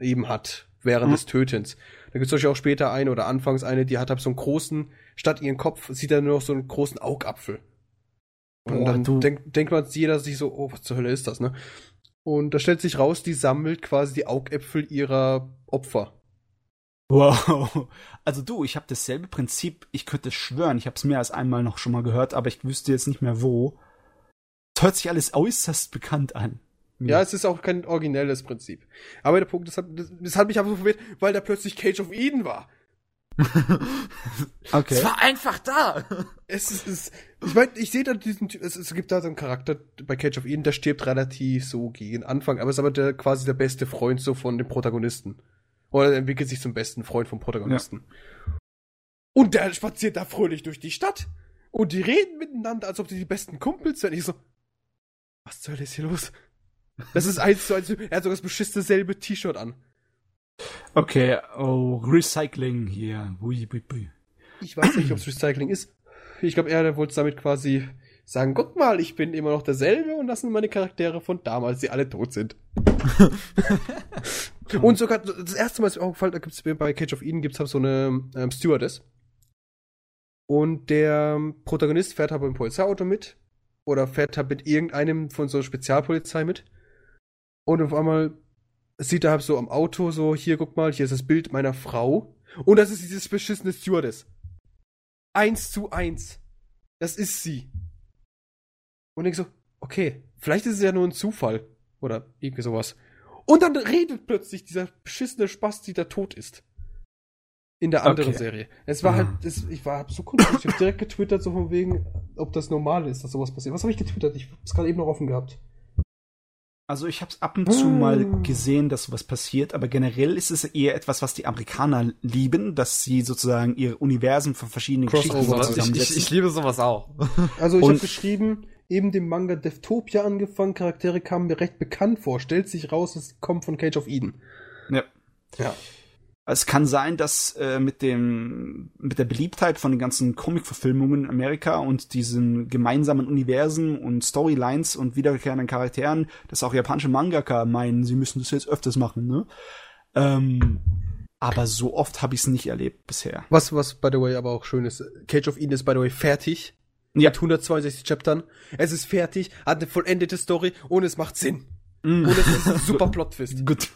eben hat während Mhm. des Tötens. Da gibt es auch später eine oder anfangs eine, die hat halt so einen großen, statt ihren Kopf sieht er nur noch so einen großen Augapfel. Und Boah, dann denkt, denkt man jeder sich so, oh, was zur Hölle ist das, ne? Und da stellt sich raus, die sammelt quasi die Augäpfel ihrer Opfer. Wow. Also du, ich habe dasselbe Prinzip, ich könnte schwören, ich habe es mehr als einmal noch schon mal gehört, aber ich wüsste jetzt nicht mehr wo. Es hört sich alles äußerst bekannt an. Ja, es ist auch kein originelles Prinzip. Aber der Punkt, das hat, das, das hat mich einfach so verwirrt, weil da plötzlich Cage of Eden war. (laughs) Okay. Es war einfach da. Es ist, es, ich meine, ich sehe da diesen Typ, es, es gibt da so einen Charakter bei Cage of Eden, der stirbt relativ so gegen Anfang, aber ist aber der, quasi der beste Freund so von dem Protagonisten. Oder er entwickelt sich zum besten Freund vom Protagonisten. Und der spaziert da fröhlich durch die Stadt. Und die reden miteinander, als ob die die besten Kumpels wären. Ich so, was zur Hölle ist hier los? Das ist eins zu eins, er hat sogar das beschissene selbe T-Shirt an. Okay, oh, Recycling hier. Hui, hui, hui. Ich weiß nicht, ob es Recycling ist. Ich glaube, er wollte damit quasi sagen, guck mal, ich bin immer noch derselbe und das sind meine Charaktere von damals, die alle tot sind. (laughs) und sogar das erste Mal ist mir aufgefallen, da gibt's bei Cage of Eden gibt's halt so eine ähm, Stewardess. Und der Protagonist fährt halt beim Polizeiauto mit oder fährt halt mit irgendeinem von so Spezialpolizei mit. Und auf einmal sieht halt so am Auto so, hier guck mal, hier ist das Bild meiner Frau. Und das ist dieses beschissene Stewardess. Eins zu eins. Das ist sie. Und ich so, okay, vielleicht ist es ja nur ein Zufall. Oder irgendwie sowas. Und dann redet plötzlich dieser beschissene Spasti, der tot ist. In der anderen Okay. Serie. Es war halt, es, ich war so confused. Ich hab direkt getwittert, so von wegen, ob das normal ist, dass sowas passiert. Was habe ich getwittert? Ich hab's gerade eben noch offen gehabt. Also ich habe es ab und zu mal gesehen, dass sowas passiert, aber generell ist es eher etwas, was die Amerikaner lieben, dass sie sozusagen ihre Universen von verschiedenen Crossover. Geschichten Sowas, ich, ich, ich liebe sowas auch. (laughs) Also ich habe geschrieben, eben dem Manga Deftopia angefangen, Charaktere kamen mir recht bekannt vor. Stellt sich raus, es kommt von Cage of Eden. ja. Ja. Es kann sein, dass äh, mit dem mit der Beliebtheit von den ganzen Comic-Verfilmungen in Amerika und diesen gemeinsamen Universen und Storylines und wiederkehrenden Charakteren, dass auch japanische Mangaka meinen, sie müssen das jetzt öfters machen, ne? Ähm, aber so oft habe ich es nicht erlebt bisher. Was, was, by the way, aber auch schön ist, Cage of Eden ist, by the way, fertig. Ja. Mit 162 Chaptern. Es ist fertig, hat eine vollendete Story und es macht Sinn. Mm. Und es ist ein (laughs) super Plot-Twist. Gut.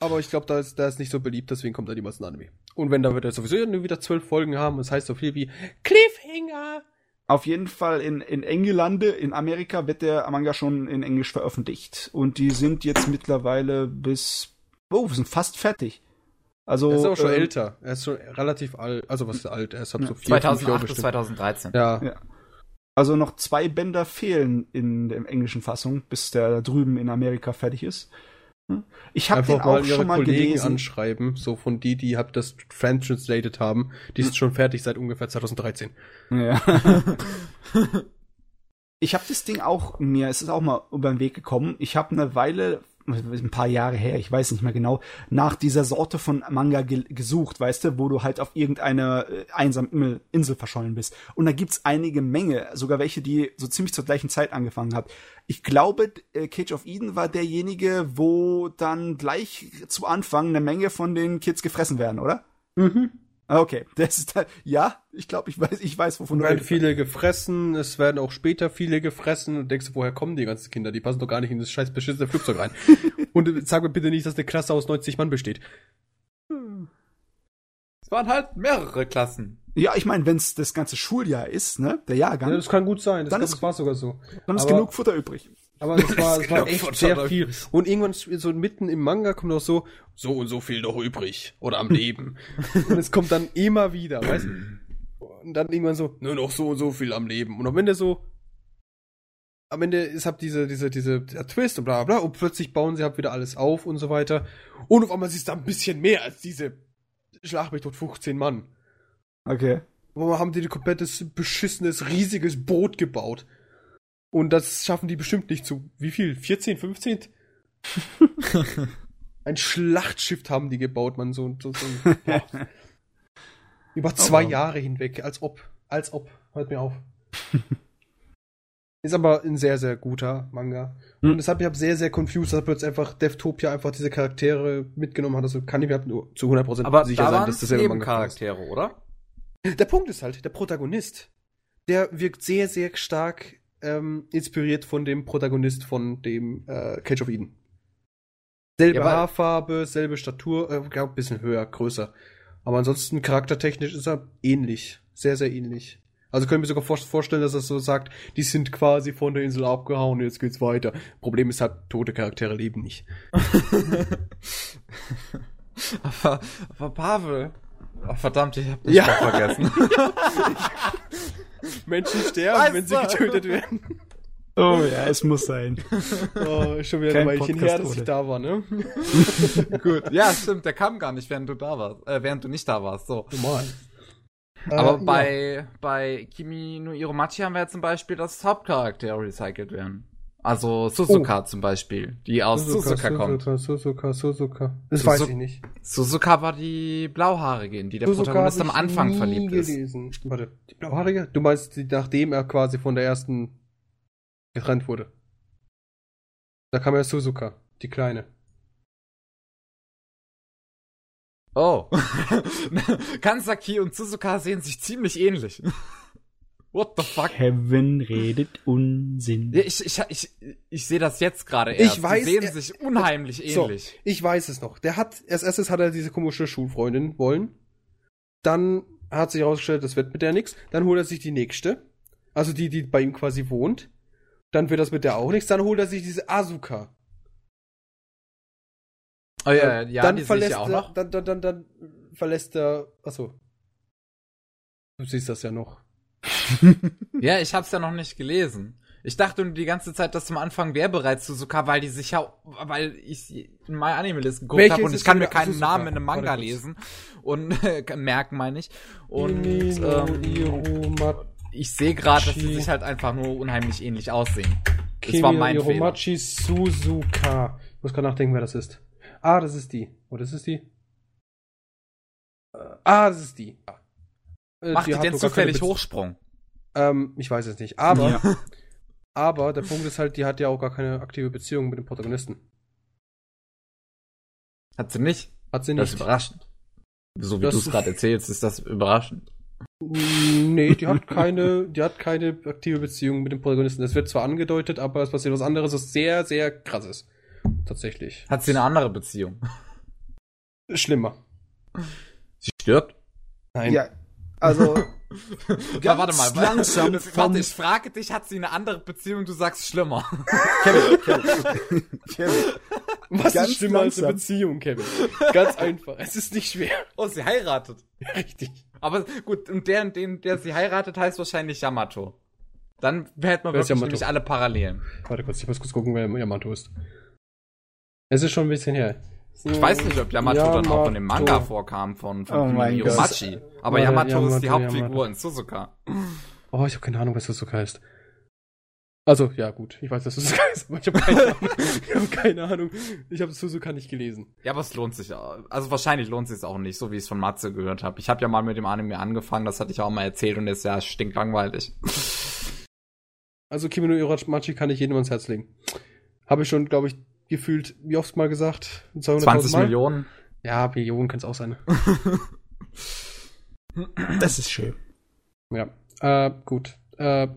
Aber ich glaube, da ist, da ist nicht so beliebt, deswegen kommt da niemals ein Anime. Und wenn, dann wird er sowieso nur wieder zwölf Folgen haben. Das heißt so viel wie Cliffhanger. Auf jeden Fall in, in England, in Amerika wird der Manga schon in Englisch veröffentlicht. Und die sind jetzt mittlerweile bis, oh, wir sind fast fertig. Also, Er ist auch schon ähm, älter. Er ist schon relativ alt. Also, was ist alt? Er ist halt Ja. so vier, fünf Jahre 2008 bis bestimmt. 2013. Ja. Ja. Also noch zwei Bänder fehlen in der englischen Fassung, bis der da drüben in Amerika fertig ist. Hm? Ich habe den auch schon mal Kollegen gelesen. anschreiben, so von die, die hab das fan-translated haben. Die sind schon fertig seit ungefähr 2013. Ja. (laughs) ich habe das Ding auch mir, es ist auch mal über den Weg gekommen. Ich habe eine Weile, ein paar Jahre her, ich weiß nicht mehr genau, nach dieser Sorte von Manga ge gesucht, weißt du, wo du halt auf irgendeiner äh, einsamen Insel verschollen bist. Und da gibt's einige Menge, sogar welche, die so ziemlich zur gleichen Zeit angefangen hat. Ich glaube, äh, Cage of Eden war derjenige, wo dann gleich zu Anfang eine Menge von den Kids gefressen werden, oder? Mhm. Ah, Okay, (laughs) das ist halt, ja, ich glaube, ich weiß, ich weiß, wovon Es du werden redest. viele gefressen, es werden auch später viele gefressen und denkst du, woher kommen die ganzen Kinder? Die passen doch gar nicht in das scheiß beschissene Flugzeug rein. (laughs) und sag mir bitte nicht, dass eine Klasse aus 90 Mann besteht. Es waren halt mehrere Klassen. Ja, ich meine, wenn es das ganze Schuljahr ist, ne, der Jahrgang, Ja, das kann gut sein, das, Dann ist- das war sogar so. dann ist aber- genug Futter übrig. Aber es war, es war echt sehr viel. Und irgendwann so mitten im Manga kommt auch so, so und so viel noch übrig. Oder am Leben. (laughs) und es kommt dann immer wieder, weißt du? Und dann irgendwann so, nur noch so und so viel am Leben. Und am Ende so, am Ende ist halt diese, diese, diese der Twist und bla bla bla und plötzlich bauen sie halt wieder alles auf und so weiter. Und auf einmal ist es da ein bisschen mehr als diese Schlag mich tot 15 Mann. Okay. Wo haben die ein komplettes, beschissenes, riesiges Boot gebaut. Und das schaffen die bestimmt nicht zu, wie viel? 14, 15? (laughs) ein Schlachtschiff haben die gebaut, man, so, so, so (laughs) boah. Über zwei Oh. Jahre hinweg, als ob, als ob, hört mir auf. Ist aber ein sehr, sehr guter Manga. Hm. Und deshalb, ich habe sehr, sehr confused, dass plötzlich einfach Deftopia einfach diese Charaktere mitgenommen hat. Also kann ich mir nur zu 100% Aber sicher da sein, dass das selber Manga ist. Nebencharaktere, oder? Der Punkt ist halt, der Protagonist, der wirkt sehr, sehr stark ähm, inspiriert von dem Protagonist von dem äh, Cage of Eden. Selbe Ja, Haarfarbe, selbe Statur, äh, glaub, ein bisschen höher, größer. Aber ansonsten charaktertechnisch ist er ähnlich. Sehr, sehr ähnlich. Also können wir sogar vor vorstellen, dass er so sagt, die sind quasi von der Insel abgehauen, jetzt geht's weiter. Problem ist halt, tote Charaktere leben nicht. (laughs) aber, aber Pavel. Oh, verdammt, ich hab dich Ja. vergessen. (laughs) (laughs) Menschen (laughs) sterben, wenn sie getötet werden. Oh ja, es muss sein. Oh, ist schon wieder Kein ein Weilchen Podcast her, dass ich ohne. da war, ne? (laughs) Gut. Ja, (laughs) stimmt, der kam gar nicht, während du da warst, äh, während du nicht da warst, so. Normal. Aber Äh, bei, bei Kimi no Iromachi haben wir ja zum Beispiel, dass Hauptcharaktere recycelt werden. Also Suzuka zum Beispiel, die aus Suzuka, kommt. Suzuka, Suzuka, Suzuka. Das Suzu- weiß ich nicht. Suzuka war die Blauhaarige, in die der Suzuka Protagonist am Anfang nie verliebt ist. gelesen. Warte, die blauhaarige? Du meinst, nachdem er quasi von der ersten getrennt wurde. Da kam ja Suzuka, die kleine. Oh. (laughs) Kansaki und Suzuka sehen sich ziemlich ähnlich. What the fuck? Kevin redet Unsinn. Ich, ich, ich, ich sehe das jetzt gerade erst. Ich weiß, Die sehen er- sich unheimlich So, ähnlich. ich weiß es noch. Der hat, als erstes hat er diese komische Schulfreundin wollen. Dann hat sich herausgestellt, das wird mit der nix. Dann holt er sich die nächste. Also die, die bei ihm quasi wohnt. Dann wird das mit der auch nichts. Dann holt er sich diese Asuka. Oh ja, ja, dann die sehe ich verlässt ja auch er, noch. Dann, dann, dann, dann verlässt er. Achso. Du siehst das ja noch. Ja, ich hab's ja noch nicht gelesen. Ich dachte nur die ganze Zeit, dass zum Anfang wäre bereits Suzuka, weil die sich ja, weil ich in My Anime List geguckt habe und ich kann mir keinen Suzuka? Namen in einem Manga lesen und äh, (laughs) merken, meine ich. Und ähm, ich sehe gerade, dass sie sich halt einfach nur unheimlich ähnlich aussehen. Das war mein Fehler. Iromachi Suzuka. Ich muss gerade nachdenken, wer das ist. Ah, das ist die. Oh, das ist die. Äh, Ah, das ist die. Ah. Äh, Macht die, hat denn zufällig Hochsprung? Ähm, ich weiß es nicht. Aber, Ja. (laughs) aber der Punkt ist halt, die hat ja auch gar keine aktive Beziehung mit dem Protagonisten. Hat sie nicht? Hat sie Das ist nicht. überraschend. So wie du es gerade erzählst, ist das überraschend. Nee, die hat keine, die hat keine aktive Beziehung mit dem Protagonisten. Das wird zwar angedeutet, aber es passiert was anderes, was sehr, sehr krass ist. Tatsächlich. Hat sie eine andere Beziehung? Schlimmer. Sie stirbt? Nein. Ja, also (laughs) Ja, warte mal. langsam (laughs) Warte, ich frage dich, hat sie eine andere Beziehung? Du sagst schlimmer. (laughs) Kevin, Kevin, Kevin. Was Ganz ist schlimmer als eine langsam. Beziehung, Kevin? Ganz einfach. Es ist nicht schwer. Oh, sie heiratet. Richtig. Aber gut, und der, den, der sie heiratet, heißt wahrscheinlich Yamato. Dann hätte man wirklich Yamato? nämlich alle Parallelen. Warte kurz, ich muss kurz gucken, wer Yamato ist. Es ist schon ein bisschen her. Ich weiß nicht, ob Yamato, dann auch in dem Manga Yamato. vorkam von, von Oh Hiromachi. Aber Warte, Yamato, ist die Yamato, Hauptfigur Yamato. in Suzuka. Oh, ich habe keine Ahnung, was so heißt. Also, ja, gut. Ich weiß, dass das (laughs) so heißt, aber ich habe keine Ahnung. Ich habe keine Ahnung. Ich habe Suzuka nicht gelesen. Ja, aber es lohnt sich. auch. Also wahrscheinlich lohnt sich auch nicht, so wie ich es von Matze gehört habe. Ich habe ja mal mit dem Anime angefangen, das hatte ich auch mal erzählt und ist ja stinklangweilig. Also, Kimi no kann ich jedem ans Herz legen. Habe ich schon, glaube ich, gefühlt, wie oft mal gesagt? 200.000 20 Mal? Millionen. Ja, Millionen kann es auch sein. (laughs) Das ist schön. Ja, äh, gut. Äh,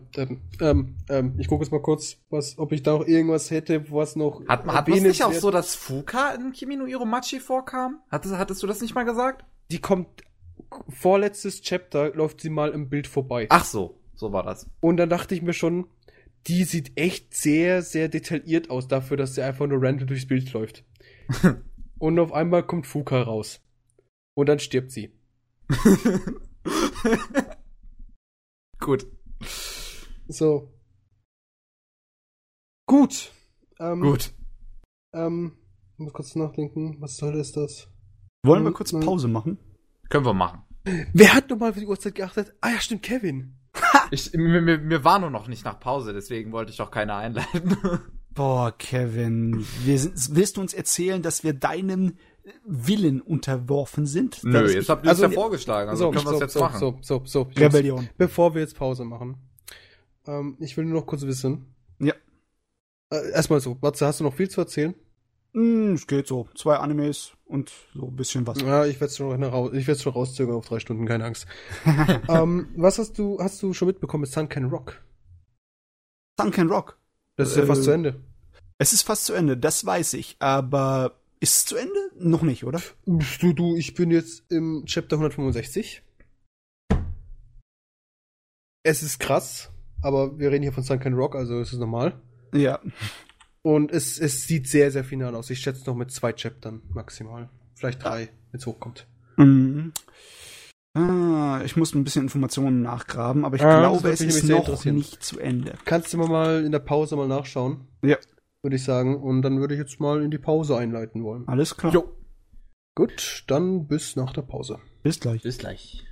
ähm, ähm, ich gucke jetzt mal kurz, was, ob ich da noch irgendwas hätte, was noch. Hat, hat man es nicht auch so, dass Fuka in Kimi no Iromachi vorkam? Hattest, hattest du das nicht mal gesagt? Die kommt, vorletztes Chapter läuft sie mal im Bild vorbei. Ach so, so war das. Und dann dachte ich mir schon, die sieht echt sehr, sehr detailliert aus dafür, dass sie einfach nur random durchs Bild läuft. (laughs) Und auf einmal kommt Fuka raus. Und dann stirbt sie. (laughs) Gut. So. Gut. Ähm, Gut. Ähm, ich muss kurz nachdenken. Was soll ist das? Wollen wir Hm, kurz. Pause machen? Können wir machen. Wer hat nochmal für die Uhrzeit geachtet? Ah ja, stimmt, Kevin. Ich, mir, mir, mir war nur noch nicht nach Pause, deswegen wollte ich auch keine einleiten. (laughs) Boah, Kevin, wir sind, willst du uns erzählen, dass wir deinem Willen unterworfen sind? Nö, Das- jetzt habt ihr also- es ja vorgeschlagen, also können wir es so, jetzt so, machen. so, so, so. Jungs, Rebellion. Bevor wir jetzt Pause machen. Ähm, ich will nur noch kurz wissen. Ja. Äh, erstmal so, Matze, hast du noch viel zu erzählen? Hm, es geht so. Zwei Animes und so ein bisschen was. Ja, ich werde es schon, raus- ich schon rauszögern auf drei Stunden, keine Angst. (laughs) ähm, was hast du, hast du schon mitbekommen mit Sunken Rock? Sunken Rock. Das ist ja Äh, fast zu Ende. Es ist fast zu Ende, das weiß ich, aber ist es zu Ende? Noch nicht, oder? Du, du, ich bin jetzt im Chapter 165. Es ist krass, aber wir reden hier von Sunken Rock, also es ist normal. Ja. Und es, es sieht sehr, sehr final aus. Ich schätze noch mit zwei Chaptern maximal. Vielleicht drei, wenn es hochkommt. Mhm. Ah, ich muss ein bisschen Informationen nachgraben, aber ich Ah, glaube, es ist noch nicht zu Ende. Kannst du mal- mal in der Pause mal nachschauen? Ja. Würde ich sagen. Und dann würde ich jetzt mal in die Pause einleiten wollen. Alles klar. Jo. Gut, dann bis nach der Pause. Bis gleich. Bis gleich.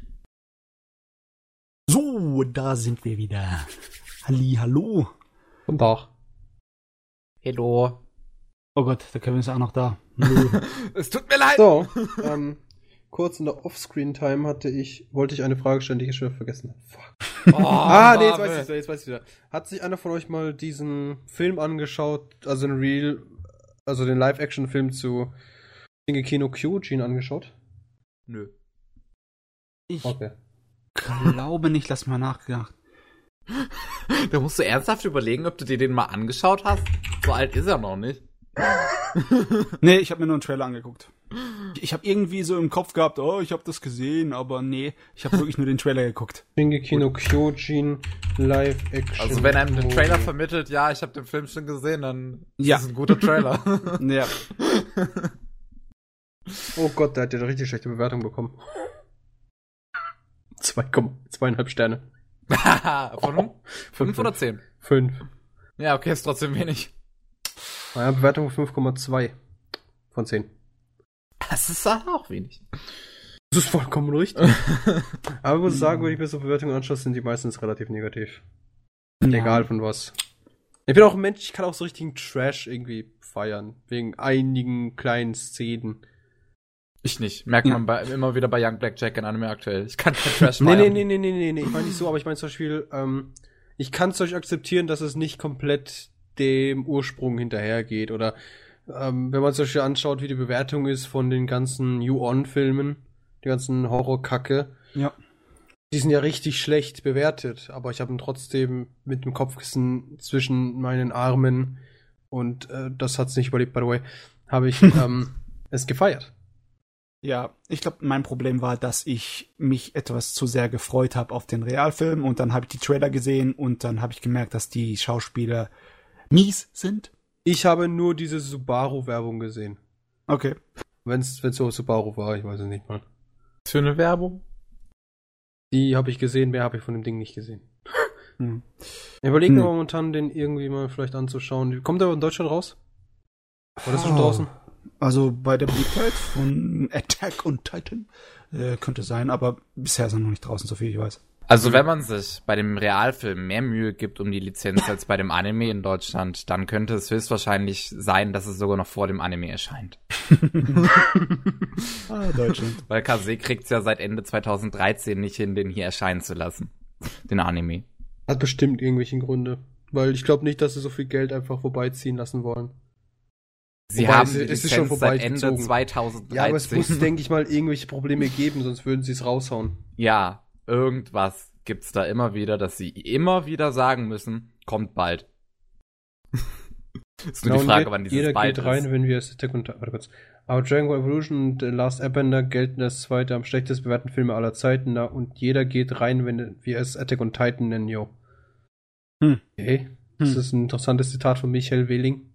So, da sind wir wieder. Halli, hallo. Guten Tag. Hello. Oh Gott, der Kevin ist auch noch da. Nö. (laughs) Es tut mir leid. So, ähm, kurz in der Offscreen-Time hatte ich, wollte ich eine Frage stellen, die ich schon wieder vergessen habe. Fuck. Oh, (laughs) ah, nee, jetzt weiß ich wieder, jetzt weiß ich wieder. Hat sich einer von euch mal diesen Film angeschaut, also den Real, also den Live-Action-Film zu Shingeki no Kyojin angeschaut? Nö. ich Okay. glaube nicht, lass mal nachgedacht. (laughs) Da musst du ernsthaft überlegen, ob du dir den mal angeschaut hast. So alt ist er noch nicht. (laughs) Nee, ich habe mir nur einen Trailer angeguckt. Ich, habe irgendwie so im Kopf gehabt, oh, ich habe das gesehen, aber nee, ich habe wirklich nur den Trailer geguckt. Shingeki no Kyojin Live-Action. Also wenn einem den. Trailer vermittelt, ja, ich habe den Film schon gesehen, dann Ja. ist es ein guter Trailer. (laughs) Ja. Oh Gott, der hat ja eine richtig schlechte Bewertung bekommen. 2,5 Sterne. (laughs) Von fünf oder zehn? 5. Ja, okay, ist trotzdem wenig. Naja, Bewertung 5,2 von 10. Das ist auch wenig. Das ist vollkommen richtig. (laughs) Aber ich muss sagen, wenn ich mir so Bewertungen anschaue, sind die meistens relativ negativ. Egal von was. Ich bin auch ein Mensch, ich kann auch so richtigen Trash irgendwie feiern. Wegen einigen kleinen Szenen. Ich nicht. Merkt Ja. man bei, immer wieder bei Young Black Jack in Anime aktuell. Ich kann kein Trash Nee, nee, feiern. nee, nee, nee, nee, nee. Ich meine nicht so, aber ich meine zum Beispiel, ähm, ich kann es euch akzeptieren, dass es nicht komplett dem Ursprung hinterhergeht. Oder ähm, wenn man Beispiel anschaut, wie die Bewertung ist von den ganzen You-On-Filmen, die ganzen Horror-Kacke, Ja. die sind ja richtig schlecht bewertet, aber ich habe ihn trotzdem mit dem Kopfkissen zwischen meinen Armen und äh, das hat's nicht überlebt, by the way, habe ich (laughs) ähm, es gefeiert. Ja, ich glaube, mein Problem war, dass ich mich etwas zu sehr gefreut habe auf den Realfilm und dann habe ich die Trailer gesehen und dann habe ich gemerkt, dass die Schauspieler mies sind. Ich habe nur diese Subaru-Werbung gesehen. Okay. Wenn's, wenn's so Subaru war, ich weiß es nicht mal. Was für eine Werbung? Die habe ich gesehen, mehr habe ich von dem Ding nicht gesehen. (laughs) Hm. Ich überlege Hm. mir momentan, den irgendwie mal vielleicht anzuschauen. Kommt der in Deutschland raus? Oder ist er schon Oh. draußen? Also bei der Beliebtheit von Attack on Titan äh, könnte sein, aber bisher ist er noch nicht draußen, so viel ich weiß. Also wenn man sich bei dem Realfilm mehr Mühe gibt um die Lizenz als bei dem Anime in Deutschland, dann könnte es höchstwahrscheinlich sein, dass es sogar noch vor dem Anime erscheint. (laughs) Ah, Deutschland. Weil Kase kriegt's ja seit Ende 2013 nicht hin, den hier erscheinen zu lassen. Den Anime. Hat bestimmt irgendwelche Gründe. Weil ich glaube nicht, dass sie so viel Geld einfach vorbeiziehen lassen wollen. Sie Wobei, haben es- es ist schon seit Ende vorbeigezogen. 2013. Ja, aber es muss, denke ich mal, irgendwelche Probleme geben, sonst würden sie es raushauen. Ja, irgendwas gibt's da immer wieder, dass sie immer wieder sagen müssen, kommt bald. (laughs) ist nur Genau, die Frage, und wann dieses Jeder bald geht rein, ist. wenn wir es Attack und warte kurz. Aber Dragon Ball Evolution und The Last Airbender gelten als zweite am schlechtest bewerteten Filme aller Zeiten da und jeder geht rein, wenn wir es Attack on Titan nennen, yo. Hm. Okay. Das Hm. ist ein interessantes Zitat von Michael Wehling.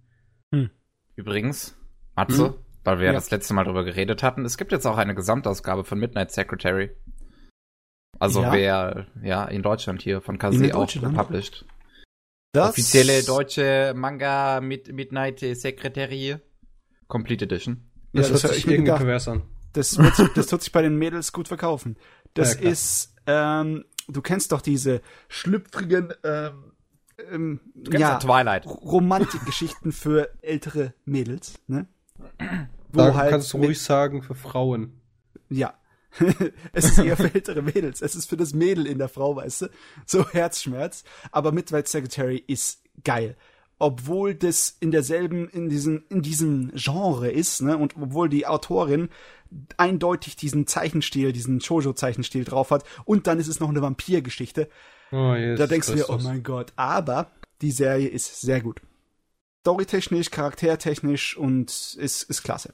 Übrigens, Matze, Hm? weil wir ja Ja. das letzte Mal drüber geredet hatten, es gibt jetzt auch eine Gesamtausgabe von Midnight Secretary. Also Ja? wer, ja, in Deutschland hier von Kase auch published. Das Offizielle deutsche Manga mit Midnight Secretary. Complete Edition. Ja, Das, das hört sich irgendwie pervers an. Das wird, sich- das wird sich bei den Mädels gut verkaufen. Das Ja, ist, ähm, du kennst doch diese schlüpfrigen, ähm, ähm, ja, Twilight. Romantikgeschichten (laughs) für ältere Mädels, ne? Wo Da halt kannst du ruhig sagen, für Frauen. Ja. (laughs) es ist eher für (laughs) ältere Mädels. Es ist für das Mädel in der Frau, weißt du? So Herzschmerz. Aber Midnight Secretary ist geil. Obwohl das in derselben, in diesem, in diesem Genre ist, ne? Und obwohl die Autorin eindeutig diesen Zeichenstil, diesen Shoujo-Zeichenstil drauf hat. Und dann ist es noch eine Vampirgeschichte. Oh, Jesus Da denkst du dir, oh mein Gott. Aber die Serie ist sehr gut. Storytechnisch, charaktertechnisch und ist, ist klasse.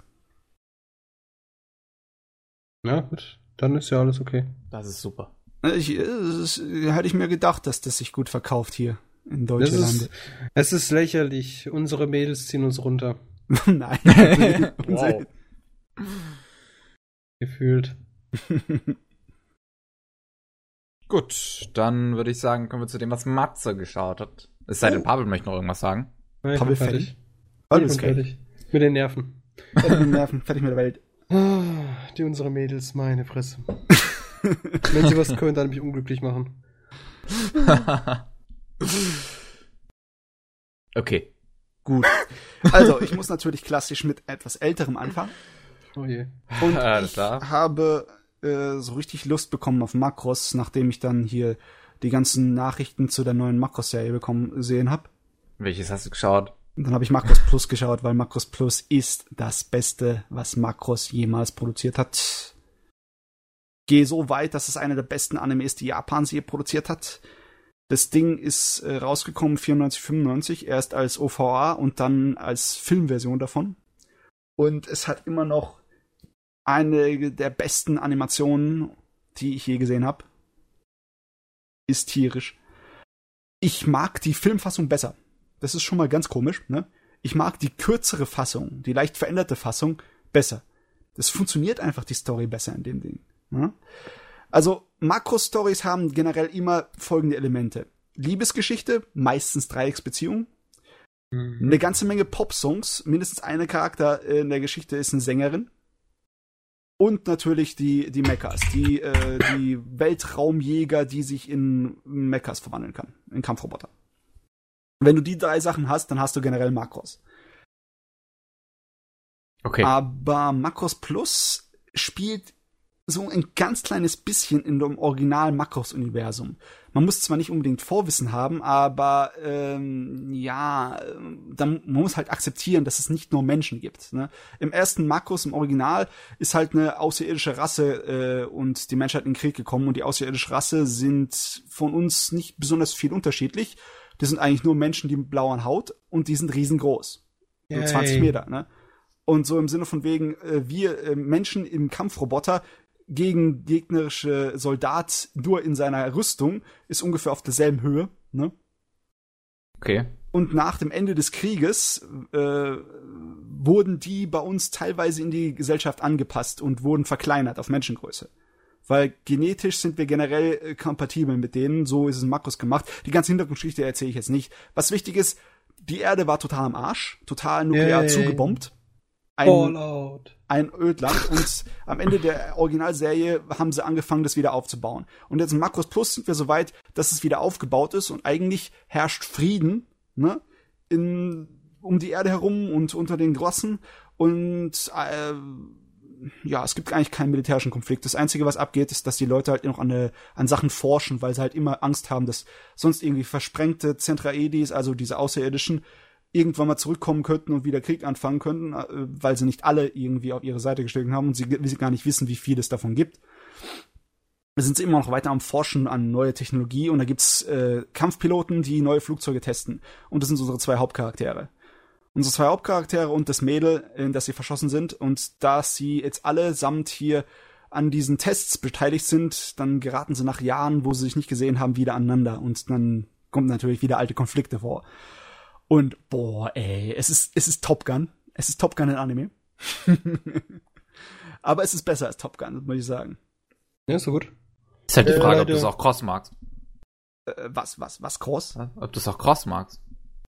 Ja, gut. Dann ist ja alles okay. Das ist super. Ich, äh, das hätte ich mir gedacht, dass das sich gut verkauft hier in Das Deutschland. ist, es ist lächerlich. Unsere Mädels ziehen uns runter. (laughs) Nein. (laughs) Wow. Gefühlt. (laughs) Gut, dann würde ich sagen, kommen wir zu dem, was Matze geschaut hat. Es sei denn, Oh. Pavel möchte noch irgendwas sagen. Ich Pavel bin fertig. Bin geil. fertig. Mit den Nerven. Fertig mit den Nerven, fertig mit der Welt. Ah, Die unsere Mädels, meine Fresse. Wenn sie was können, dann mich unglücklich machen. (laughs) okay. Gut. Also, ich muss natürlich klassisch mit etwas älterem anfangen Oh je. und Alles ich klar. habe äh, so richtig Lust bekommen auf Makros, nachdem ich dann hier die ganzen Nachrichten zu der neuen Makros-Serie bekommen gesehen habe. Welches hast du geschaut? Und dann habe ich Makros Plus geschaut, weil Makros Plus ist das Beste, was Makros jemals produziert hat. Gehe so weit, dass es einer der besten Anime ist, die Japan je produziert hat. Das Ding ist äh, rausgekommen 94, 95, erst als OVA und dann als Filmversion davon. Und es hat immer noch eine der besten Animationen, die ich je gesehen habe. Ist tierisch. Ich mag die Filmfassung besser. Das ist schon mal ganz komisch, ne? Ich mag die kürzere Fassung, die leicht veränderte Fassung besser. Das funktioniert einfach die Story besser in dem Ding. Ne? Also Makro-Stories haben generell immer folgende Elemente. Liebesgeschichte, meistens Dreiecksbeziehung, Mhm. eine ganze Menge Pop-Songs, mindestens eine Charakter in der Geschichte ist eine Sängerin. Und natürlich die, die Mechas, die, äh, die Weltraumjäger, die sich in Mechas verwandeln kann, in Kampfroboter. Wenn du die drei Sachen hast, dann hast du generell Makros. Okay. Aber Makros Plus spielt so ein ganz kleines bisschen in dem Original Makros-Universum. Man muss zwar nicht unbedingt Vorwissen haben, aber ähm, ja, dann, man muss halt akzeptieren, dass es nicht nur Menschen gibt. Ne? Im ersten Makros, im Original, ist halt eine außerirdische Rasse äh, und die Menschheit in den Krieg gekommen und die außerirdische Rasse sind von uns nicht besonders viel unterschiedlich. Die sind eigentlich nur Menschen, die mit blauer Haut und die sind riesengroß. So Yay. 20 Meter, ne? Und so im Sinne von wegen, äh, wir äh, Menschen im Kampfroboter gegen gegnerische Soldat nur in seiner Rüstung ist ungefähr auf derselben Höhe, ne? Okay. Und nach dem Ende des Krieges äh, wurden die bei uns teilweise in die Gesellschaft angepasst und wurden verkleinert auf Menschengröße. Weil genetisch sind wir generell äh, kompatibel mit denen, so ist es in Makros gemacht. Die ganze Hintergrundgeschichte erzähle ich jetzt nicht. Was wichtig ist, die Erde war total am Arsch, total nuklear Yay. zugebombt. Ein, Fallout. ein Ödland und am Ende der Originalserie haben sie angefangen, das wieder aufzubauen. Und jetzt in Makros Plus sind wir so weit, dass es wieder aufgebaut ist und eigentlich herrscht Frieden, ne, in, um die Erde herum und unter den Grossen und äh, ja, es gibt eigentlich keinen militärischen Konflikt. Das Einzige, was abgeht, ist, dass die Leute halt noch an, eine, an Sachen forschen, weil sie halt immer Angst haben, dass sonst irgendwie versprengte Zentraedis, also diese Außerirdischen, irgendwann mal zurückkommen könnten und wieder Krieg anfangen könnten, äh, weil sie nicht alle irgendwie auf ihre Seite gestellt haben und sie, sie gar nicht wissen, wie viel es davon gibt. Da sind sie immer noch weiter am Forschen an neue Technologie und da gibt's äh, Kampfpiloten, die neue Flugzeuge testen. Und das sind unsere zwei Hauptcharaktere. Unsere zwei Hauptcharaktere und das Mädel, in das sie verschossen sind. Und da sie jetzt allesamt hier an diesen Tests beteiligt sind, dann geraten sie nach Jahren, wo sie sich nicht gesehen haben, wieder aneinander. Und dann kommt natürlich wieder alte Konflikte vor. Und boah, ey, es ist, es ist Top Gun. Es ist Top Gun in Anime. (laughs) Aber es ist besser als Top Gun, muss ich sagen. Ja, ist so gut. Ist halt die Äh, Frage, ob Leute. du es auch cross magst. Äh, was, was, was Cross? Ob du es auch Cross magst?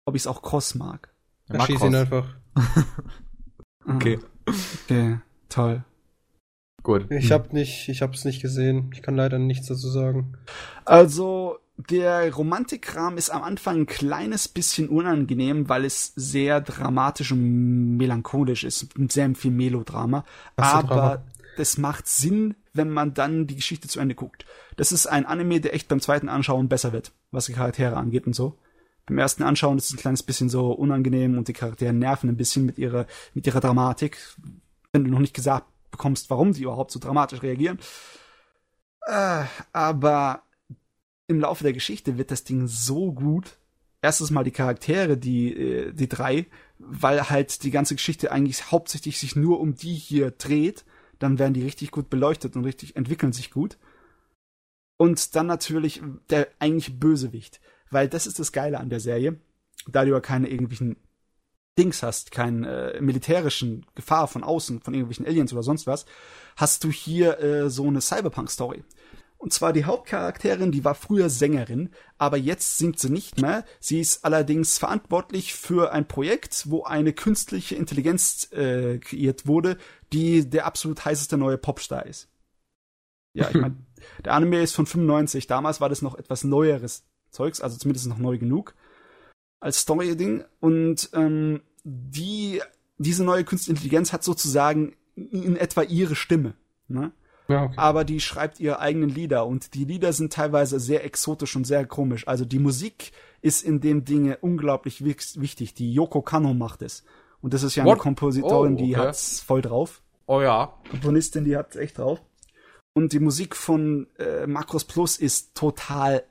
Ob ich es auch Cross mag. Dann schieß ihn einfach. (laughs) okay. Okay, toll. Gut. Ich hab nicht, ich hab's nicht gesehen. Ich kann leider nichts dazu sagen. Also, der Romantikkram ist am Anfang ein kleines bisschen unangenehm, weil es sehr dramatisch und melancholisch ist. Sehr viel Melodrama. Aber Drama? das macht Sinn, wenn man dann die Geschichte zu Ende guckt. Das ist ein Anime, der echt beim zweiten Anschauen besser wird, was die Charaktere angeht und so. Beim ersten Anschauen ist es ein kleines bisschen so unangenehm und die Charaktere nerven ein bisschen mit ihrer, mit ihrer Dramatik. Wenn du noch nicht gesagt bekommst, warum sie überhaupt so dramatisch reagieren. Äh, aber im Laufe der Geschichte wird das Ding so gut. Erstens mal die Charaktere, die, äh, die drei, weil halt die ganze Geschichte eigentlich hauptsächlich sich nur um die hier dreht. Dann werden die richtig gut beleuchtet und richtig entwickeln sich gut. Und dann natürlich der eigentliche Bösewicht. Weil das ist das Geile an der Serie. Da du ja keine irgendwelchen Dings hast, keine äh, militärischen Gefahr von außen, von irgendwelchen Aliens oder sonst was, hast du hier äh, so eine Cyberpunk-Story. Und zwar die Hauptcharakterin, die war früher Sängerin, aber jetzt singt sie nicht mehr. Sie ist allerdings verantwortlich für ein Projekt, wo eine künstliche Intelligenz äh, kreiert wurde, die der absolut heißeste neue Popstar ist. Ja, ich (laughs) meine, der Anime ist von 95. Damals war das noch etwas neueres Zeugs, also zumindest noch neu genug als Story-Ding. Und ähm, die, diese neue künstliche Intelligenz hat sozusagen in etwa ihre Stimme. Ne? Ja, okay. aber die schreibt ihre eigenen Lieder und die Lieder sind teilweise sehr exotisch und sehr komisch. Also die Musik ist in dem Dinge unglaublich wich- wichtig. Die Yoko Kanno macht es. Und das ist ja eine What? Kompositorin, Oh, die okay. hat's voll drauf. Oh ja. Komponistin, die hat's echt drauf. Und die Musik von äh, Makros Plus ist total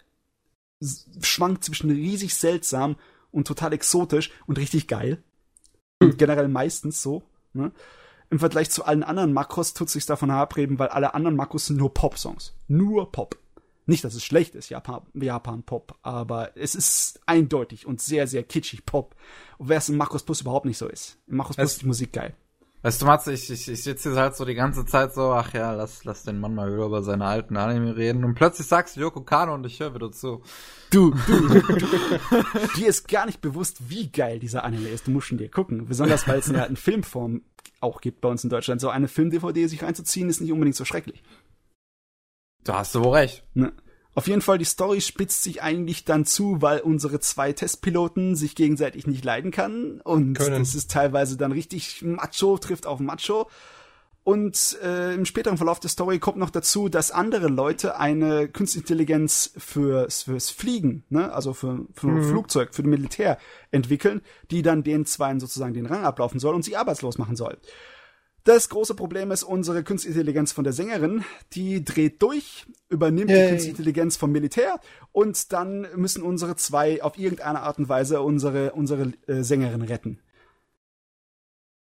schwankt zwischen riesig seltsam und total exotisch und richtig geil. Und generell meistens so. Ne? Im Vergleich zu allen anderen Makros tut sich davon abreden, weil alle anderen Makros sind nur Pop-Songs. Nur Pop. Nicht, dass es schlecht ist, Japan, Japan Pop, aber es ist eindeutig und sehr, sehr kitschig Pop. Und wer es in Makros Plus überhaupt nicht so ist. In Makros Plus ist die Musik geil. Weißt du, Matze, ich, ich, ich sitze hier halt so die ganze Zeit so, ach ja, lass, lass den Mann mal wieder über seine alten Anime reden. Und plötzlich sagst du Yoko Kano und ich höre wieder zu. Du, du, du. (laughs) Dir ist gar nicht bewusst, wie geil dieser Anime ist. Du musst ihn dir gucken. Besonders, weil es ja in Filmform auch gibt bei uns in Deutschland. So eine Film-DVD sich reinzuziehen, ist nicht unbedingt so schrecklich. Da hast du wohl recht. Ne? Auf jeden Fall, die Story spitzt sich eigentlich dann zu, weil unsere zwei Testpiloten sich gegenseitig nicht leiden kann. Und Können. das ist teilweise dann richtig Macho, trifft auf Macho. Und äh, im späteren Verlauf der Story kommt noch dazu, dass andere Leute eine Künstliche Intelligenz fürs, fürs Fliegen, ne, also für, für ein Flugzeug, für das Militär entwickeln, die dann den Zweien sozusagen den Rang ablaufen soll und sie arbeitslos machen soll. Das große Problem ist unsere Künstliche Intelligenz von der Sängerin, die dreht durch, übernimmt die Yay. Künstliche Intelligenz vom Militär und dann müssen unsere zwei auf irgendeine Art und Weise unsere, unsere äh, Sängerin retten.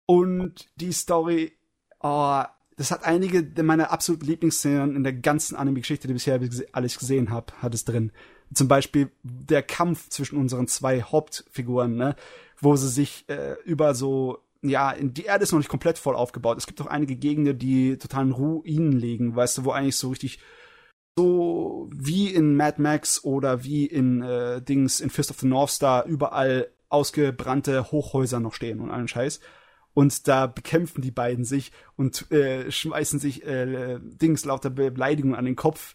Und die Story, oh, das hat einige meiner absoluten Lieblingsszenen in der ganzen Anime-Geschichte, die bisher alles gesehen habe, hat es drin. Zum Beispiel der Kampf zwischen unseren zwei Hauptfiguren, ne, wo sie sich äh, über so ja, die Erde ist noch nicht komplett voll aufgebaut. Es gibt auch einige Gegenden, die totalen Ruinen liegen, weißt du, wo eigentlich so richtig so wie in Mad Max oder wie in äh, Dings in Fist of the North Star überall ausgebrannte Hochhäuser noch stehen und allen Scheiß. Und da bekämpfen die beiden sich und äh, schmeißen sich äh, Dings lauter Be Beleidigungen an den Kopf.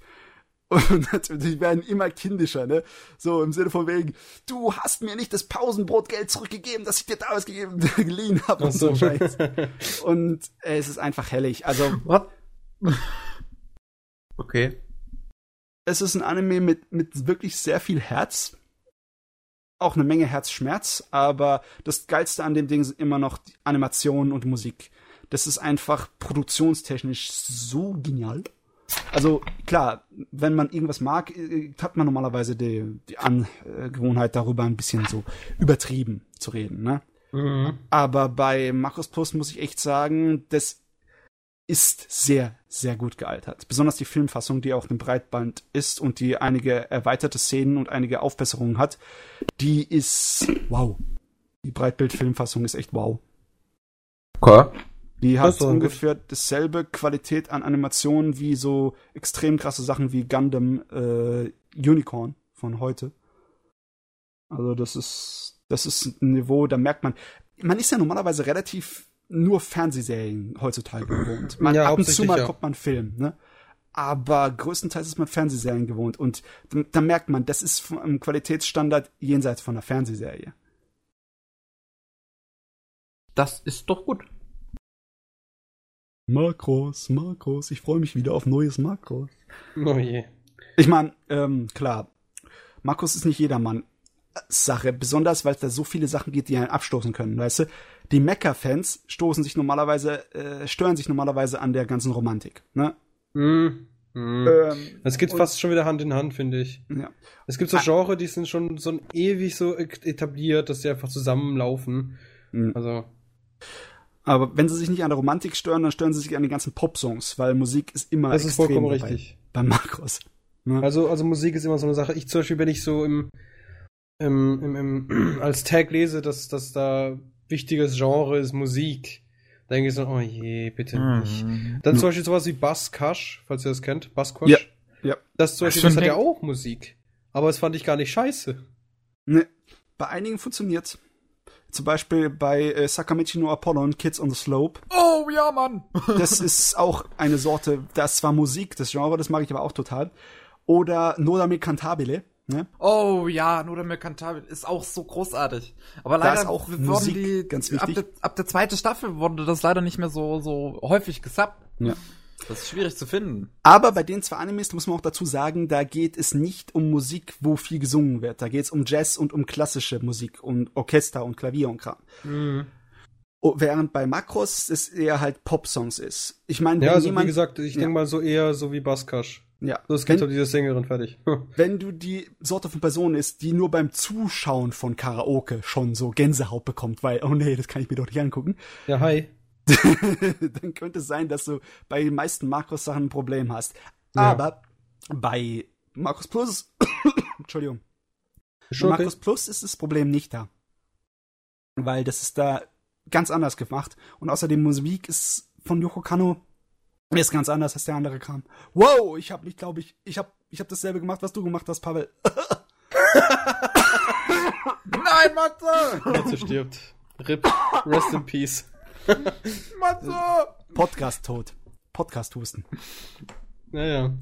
Und (laughs) natürlich, die werden immer kindischer, ne? So im Sinne von wegen, du hast mir nicht das Pausenbrotgeld zurückgegeben, das ich dir damals gegeben, (laughs) geliehen habe und so so. Scheiß. Und äh, es ist einfach hellig. Also What? Okay. es ist ein Anime mit, mit wirklich sehr viel Herz. Auch eine Menge Herzschmerz, aber das Geilste an dem Ding sind immer noch die Animationen und Musik. Das ist einfach produktionstechnisch so genial. Also klar, wenn man irgendwas mag, äh, hat man normalerweise die, die Angewohnheit darüber ein bisschen so übertrieben zu reden, ne? Mhm. Aber bei Markus Plus muss ich echt sagen, das ist sehr, sehr gut gealtert. Besonders die Filmfassung, die auf dem Breitband ist und die einige erweiterte Szenen und einige Aufbesserungen hat, die ist wow. Die Breitbild-Filmfassung ist echt wow. Okay. Die hat war ungefähr dasselbe Qualität an Animationen wie so extrem krasse Sachen wie Gundam äh, Unicorn von heute. Also das ist, das ist ein Niveau, da merkt man, man ist ja normalerweise relativ nur Fernsehserien heutzutage gewohnt. Man, Ja, ab und zu mal ja. kommt man Film, ne? Aber größtenteils ist man Fernsehserien gewohnt und da, da merkt man, das ist vom Qualitätsstandard jenseits von einer Fernsehserie. Das ist doch gut. Makros, Makros, ich freue mich wieder auf neues Makros. Oh je. Ich meine, ähm, klar, Markus ist nicht jedermann Sache, besonders weil es da so viele Sachen gibt, die einen abstoßen können, weißt du? Die Mecha-Fans stoßen sich normalerweise, äh, stören sich normalerweise an der ganzen Romantik, ne? Hm. Hm. Ähm, Das geht fast schon wieder Hand in Hand, finde ich. ja. Es gibt so Ah. Genre, die sind schon so ewig so etabliert, dass die einfach zusammenlaufen. Mhm. Also, Aber wenn sie sich nicht an der Romantik stören, dann stören sie sich an den ganzen Pop-Songs, weil Musik ist immer das ist vollkommen dabei, richtig. Bei Markus. Ne? Also, also Musik ist immer so eine Sache. Ich zum Beispiel, wenn ich so im, im, im, im (clears throat) als Tag lese, dass, dass da wichtiges Genre ist Musik, dann denke ich so, oh je, bitte nicht. Mhm. Dann Ja. zum Beispiel sowas wie Buzzcush, falls ihr das kennt. Buzzcush. Ja, ja. Das zum Beispiel, das hat ja auch Musik. Aber das fand ich gar nicht scheiße. Ne, bei einigen funktioniert's. Zum Beispiel bei äh, Sakamichi no Apollon, Kids on the Slope. Oh ja, Mann. (laughs) Das ist auch eine Sorte, das war Musik, das Genre, das mag ich aber auch total. Oder Nodame Cantabile, ne? Oh ja, nur der Merkantabel ist auch so großartig. Aber leider ist auch wurden Musik die ganz ab wichtig. der, ab der zweiten Staffel wurde das leider nicht mehr so so häufig gesappt. Ja. Das ist schwierig zu finden. Aber bei den zwei Animes, da muss man auch dazu sagen, da geht es nicht um Musik, wo viel gesungen wird. Da geht es um Jazz und um klassische Musik und Orchester und Klavier und Kram. Oh, Während bei Makros es eher halt Pop-Songs ist. Ich meine, Ja, wenn also wie jemand, gesagt, ich Ja. denke mal so eher so wie Buzzcush. ja, So, es geht um diese Sängerin fertig. (laughs) wenn du die Sorte von Person ist, die nur beim Zuschauen von Karaoke schon so Gänsehaut bekommt, weil, oh nee, das kann ich mir doch nicht angucken, ja, hi. (laughs) dann könnte es sein, dass du bei den meisten Makros-Sachen ein Problem hast. Ja. Aber bei Makros Plus, (coughs) Entschuldigung, bei okay. Makros Plus ist das Problem nicht da. Weil das ist da ganz anders gemacht. Und außerdem Musik ist von Yoko Kano ist ganz anders als der andere Kram. Wow, ich habe mich, glaube ich, ich habe ich hab dasselbe gemacht, was du gemacht hast, Pavel. (laughs) Nein, Matze! Matze stirbt. RIP. Rest in Peace. (laughs) Matze! Podcast tot. Podcast husten. Naja.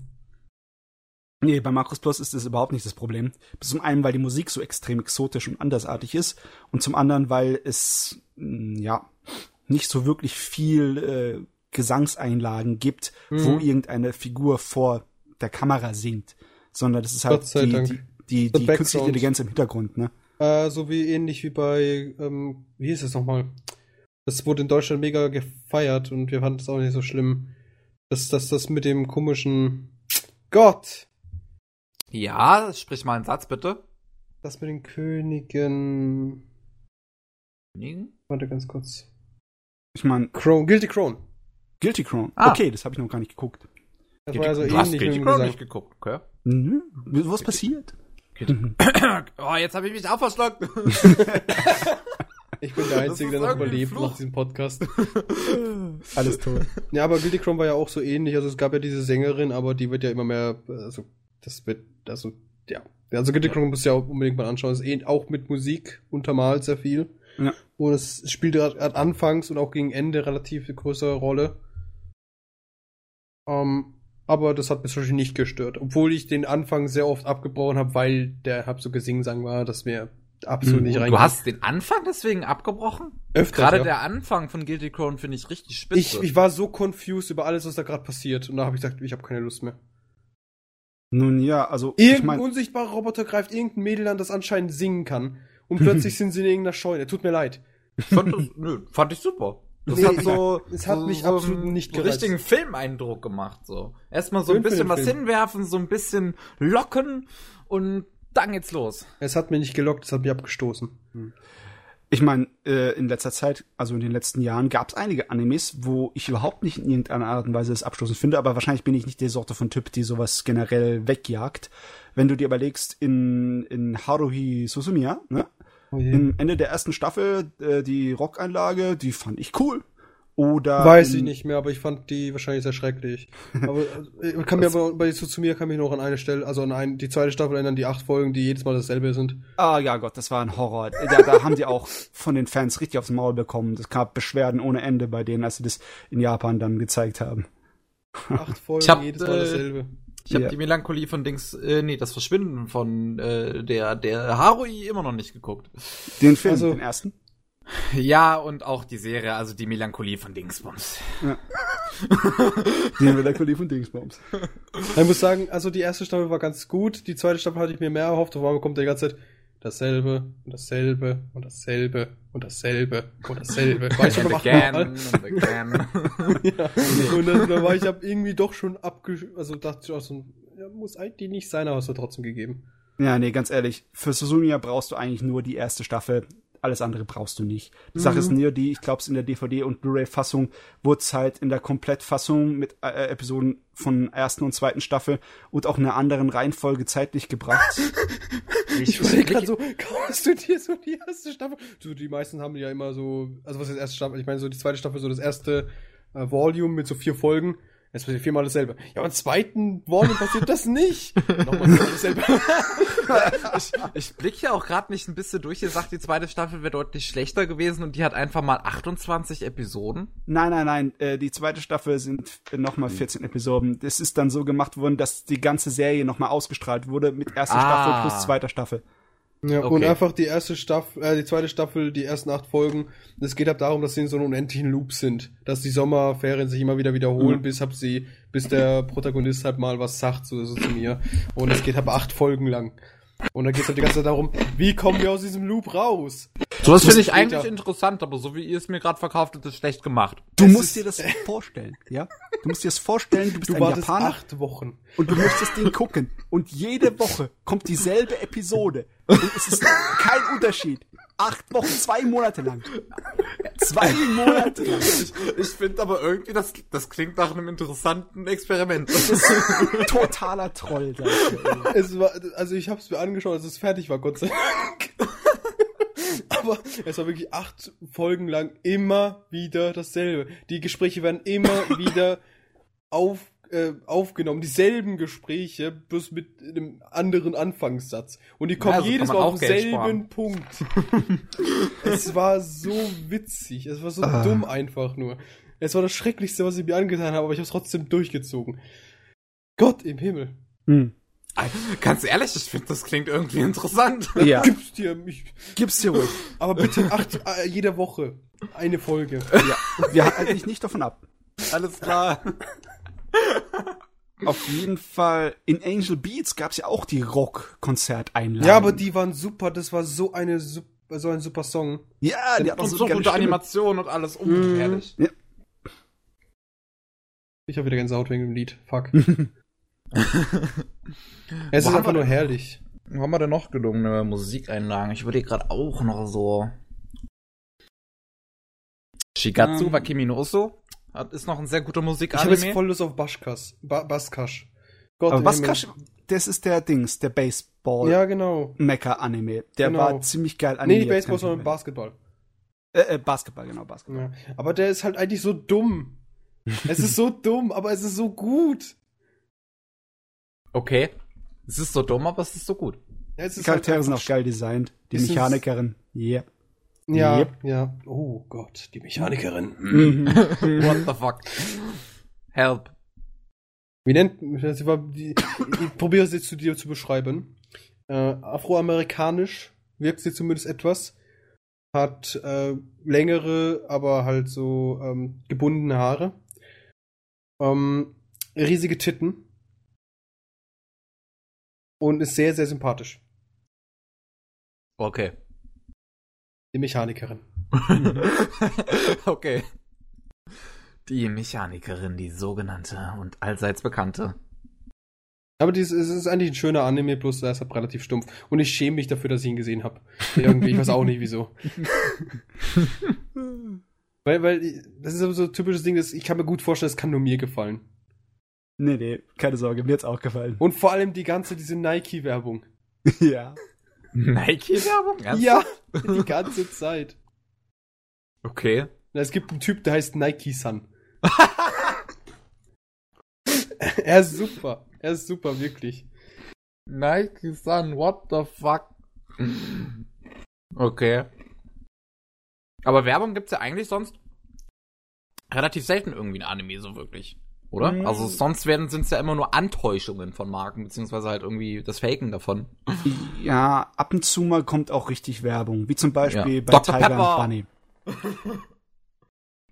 Nee, bei Markus Plus ist das überhaupt nicht das Problem. Zum einen, weil die Musik so extrem exotisch und andersartig ist und zum anderen, weil es mh, ja nicht so wirklich viel äh, Gesangseinlagen gibt, wo Mhm. irgendeine Figur vor der Kamera singt, sondern das ist halt die, die, die, die künstliche. Intelligenz im Hintergrund, ne? Äh, so wie ähnlich wie bei, ähm, wie hieß es nochmal? Das wurde in Deutschland mega gefeiert und wir fanden es auch nicht so schlimm. Dass das, das mit dem komischen Gott! Ja, sprich mal einen Satz bitte. Das mit den Königen. Warte ganz kurz. Ich meine, Crown, Guilty Crown. Guilty Crown. Ah. Okay, das habe ich noch gar nicht geguckt. Das war ja so du hast Guilty Crown nicht geguckt, okay? Nö, was passiert? (laughs) (coughs) Oh, jetzt habe ich mich auch verschluckt. (laughs) Ich bin der Das Einzige, der noch überlebt Fluch. nach diesem Podcast. (laughs) Alles tot. Ja, aber Guilty Crown war ja auch so ähnlich. Also es gab ja diese Sängerin, aber die wird ja immer mehr, also das wird, also ja. Also Guilty Crown muss ja auch unbedingt mal anschauen. Es ist eh auch mit Musik untermalt sehr viel. Ja. Und es spielt gerade anfangs und auch gegen Ende relativ eine größere Rolle. Ähm, aber das hat mich zum Beispiel nicht gestört. Obwohl ich den Anfang sehr oft abgebrochen habe, weil der hab so Gesingsang war, dass mir absolut Mhm. nicht rein. Du hast den Anfang deswegen abgebrochen? Öfters, Gerade ja. der Anfang von Guilty Crown finde ich richtig spitze. ich, ich war so confused über alles, was da gerade passiert. Und da habe ich gesagt, ich habe keine Lust mehr. Nun ja, also ich Irgendein meine, unsichtbarer Roboter greift irgendein Mädel an, das anscheinend singen kann. Und plötzlich (laughs) sind sie in irgendeiner Scheune. Tut mir leid. fand, das, nö, fand ich super. Das Nee, hat so, es hat so, mich so absolut einen nicht so gereizt. richtigen Filmeindruck gemacht. So erstmal so ein Schön für bisschen was hinwerfen, so ein bisschen locken und dann geht's los. Es hat mich nicht gelockt, es hat mich abgestoßen. ich meine, äh, in letzter Zeit, also in den letzten Jahren, gab es einige Animes, wo ich überhaupt nicht in irgendeiner Art und Weise das abstoßend finde, aber wahrscheinlich bin ich nicht die Sorte von Typ, die sowas generell wegjagt. Wenn du dir überlegst, in, in Haruhi Susumiya, ne? Oh je. Im Ende der ersten Staffel, äh, die Rockeinlage, die fand ich cool. Oder Weiß ich nicht mehr, aber ich fand die wahrscheinlich sehr schrecklich. (laughs) Aber äh, kann mir aber bei zu, zu mir kann mich noch an eine Stelle, also an ein, die zweite Staffel erinnern, die acht Folgen, die jedes Mal dasselbe sind. Ah ja Gott, das war ein Horror. Da, da haben die auch von den Fans richtig aufs Maul bekommen. Es gab Beschwerden ohne Ende bei denen, als sie das in Japan dann gezeigt haben. Acht Folgen, Ich hab, jedes Mal äh, dasselbe. Ich habe Ja. die Melancholie von Dings, äh, nee, das Verschwinden von äh, der der Harui immer noch nicht geguckt. Den Film, Also- den ersten. Ja, und auch die Serie, also die Melancholie von Dingsbums. Den Melancholie von Dingsbums. Ich muss sagen, also die erste Staffel war ganz gut, die zweite Staffel hatte ich mir mehr erhofft, auf einmal kommt die ganze Zeit dasselbe und dasselbe und dasselbe und dasselbe und dasselbe. War ich aber again, and again. (laughs) ja. Und dann, dann war ich ab irgendwie doch schon abgesch... Also dachte ich auch so, ja, muss eigentlich nicht sein, aber es wird trotzdem gegeben. Ja, nee, ganz ehrlich, für Susumiya brauchst du eigentlich nur die erste Staffel. Alles andere brauchst du nicht. Die Sache ist nur die, ich glaube, in der DVD- und Blu-ray-Fassung wurde es halt in der Komplettfassung mit äh, Episoden von ersten und zweiten Staffel und auch in einer anderen Reihenfolge zeitlich gebracht. (laughs) Ich überlege gerade so, (laughs) kaufst du dir so die erste Staffel? So, die meisten haben ja immer so, also was ist die erste Staffel? Ich meine, so die zweite Staffel, so das erste äh, Volume mit so vier Folgen. Es passiert viermal dasselbe. Ja, aber im zweiten Volume passiert das nicht. (laughs) Nochmal viermal dasselbe. (laughs) ich, ich blicke ja auch gerade nicht ein bisschen durch. Ihr sagt, die zweite Staffel wäre deutlich schlechter gewesen und die hat einfach mal 28 Episoden. Nein, nein, nein. Äh, die zweite Staffel sind nochmal 14 Episoden. Das ist dann so gemacht worden, dass die ganze Serie nochmal ausgestrahlt wurde mit erster Ah. Staffel plus zweiter Staffel. Ja, Okay. und einfach die erste Staffel, äh, die zweite Staffel, die ersten acht Folgen. Es geht halt darum, dass sie in so einem unendlichen Loop sind. Dass die Sommerferien sich immer wieder wiederholen, Mhm. bis hab sie, bis der Protagonist halt mal was sagt, so, so zu mir. Und es geht halt acht Folgen lang. Und dann geht's halt die ganze Zeit darum, wie kommen wir aus diesem Loop raus? Sowas finde ich später. eigentlich interessant, aber so wie ihr es mir gerade verkauft habt, ist es schlecht gemacht. Du Es musst dir das (laughs) vorstellen, ja? Du musst dir das vorstellen, du bist Du ein wartest Japaner acht Wochen. und du möchtest den gucken. Und jede Woche kommt dieselbe Episode. Und es ist kein Unterschied. Acht Wochen, zwei Monate lang. Zwei Monate lang. Ich, ich finde aber irgendwie, das, das klingt nach einem interessanten Experiment. Das ist totaler Troll. Es war, also ich hab's mir angeschaut, als es fertig war, Gott sei Dank. (laughs) Aber es war wirklich acht Folgen lang immer wieder dasselbe. Die Gespräche werden immer wieder auf, äh, aufgenommen. Dieselben Gespräche, bloß mit einem anderen Anfangssatz. Und die kommen Ja, so jedes Mal auf denselben Punkt. (laughs) es war so witzig. Es war so Ah. dumm einfach nur. Es war das Schrecklichste, was ich mir angetan habe, aber ich habe es trotzdem durchgezogen. Gott im Himmel. Hm. Ganz ehrlich, ich finde, das klingt irgendwie interessant. Ja, Gib's dir mich. gib's dir ruhig. Aber bitte acht, äh, jede Woche eine Folge. Ja, wir halten dich nicht davon ab. Alles klar. (laughs) (laughs) Auf jeden Fall, in Angel Beats gab's ja auch die Rock-Konzerteinladung. Ja, aber die waren super. Das war so eine so ein super Song. Ja, die hat auch so, gute Stimme. Animation und alles. Oh, herrlich. Ich habe wieder Gänsehaut wegen dem Lied. Fuck. (laughs) (laughs) es Wo ist einfach nur herrlich. Wo haben wir denn noch gelungene Musikeinlagen? Ich würde gerade auch noch so. Shigatsu Ähm. wa Kimi no Uso hat, ist noch ein sehr guter Ich habe Musikanime. jetzt voll Lust auf Baschkas. Ba Baskasch. Gott Aber im was Himmel. Kasch, das ist der Dings, der Baseball Ja, genau. Mecha Anime. Der Genau. war ziemlich geil Nee, animiert. nicht Baseball, sondern Basketball. Äh, äh, Basketball, genau, Basketball. Ja. Aber der ist halt eigentlich so dumm. es ist so (laughs) dumm, aber es ist so gut. Okay. Es ist so dumm, aber es ist so gut. Ja, es Die ist Charaktere halt sind auch geil designt. Die Die sind- Mechanikerin. Yeah. Ja, Yep. ja. Oh Gott, die Mechanikerin. Mhm. (laughs) What the fuck? Help. Wie nennt sie war die, ich probiere es jetzt zu dir zu beschreiben. Äh, Afroamerikanisch wirkt sie zumindest etwas. Hat äh, längere, aber halt so ähm, gebundene Haare. Ähm, riesige Titten. Und ist sehr, sehr sympathisch. Okay. Die Mechanikerin. (laughs) okay. Die Mechanikerin, die sogenannte und allseits bekannte. Aber dies, es ist eigentlich ein schöner Anime, bloß er ist halt relativ stumpf. Und ich schäme mich dafür, dass ich ihn gesehen habe. Irgendwie, ich weiß auch nicht wieso. (laughs) Weil, weil, das ist aber so ein typisches Ding, das, ich kann mir gut vorstellen, es kann nur mir gefallen. Nee, nee, keine Sorge, mir hat's auch gefallen. Und vor allem die ganze, diese Nike-Werbung. (laughs) ja. Nike-Werbung? Ja, die ganze Zeit. Okay. es gibt einen Typ, der heißt Nike-San. (laughs) er ist super. Er ist super, wirklich. Nike Sun, what the fuck? Okay. Aber Werbung gibt's ja eigentlich sonst relativ selten irgendwie in Anime so wirklich. Oder? Mhm. Also sonst werden sind's ja immer nur Antäuschungen von Marken, beziehungsweise halt irgendwie das Faken davon. Ja, ab und zu mal kommt auch richtig Werbung, wie zum Beispiel Ja. bei Dr. Tiger Pepper. and Bunny.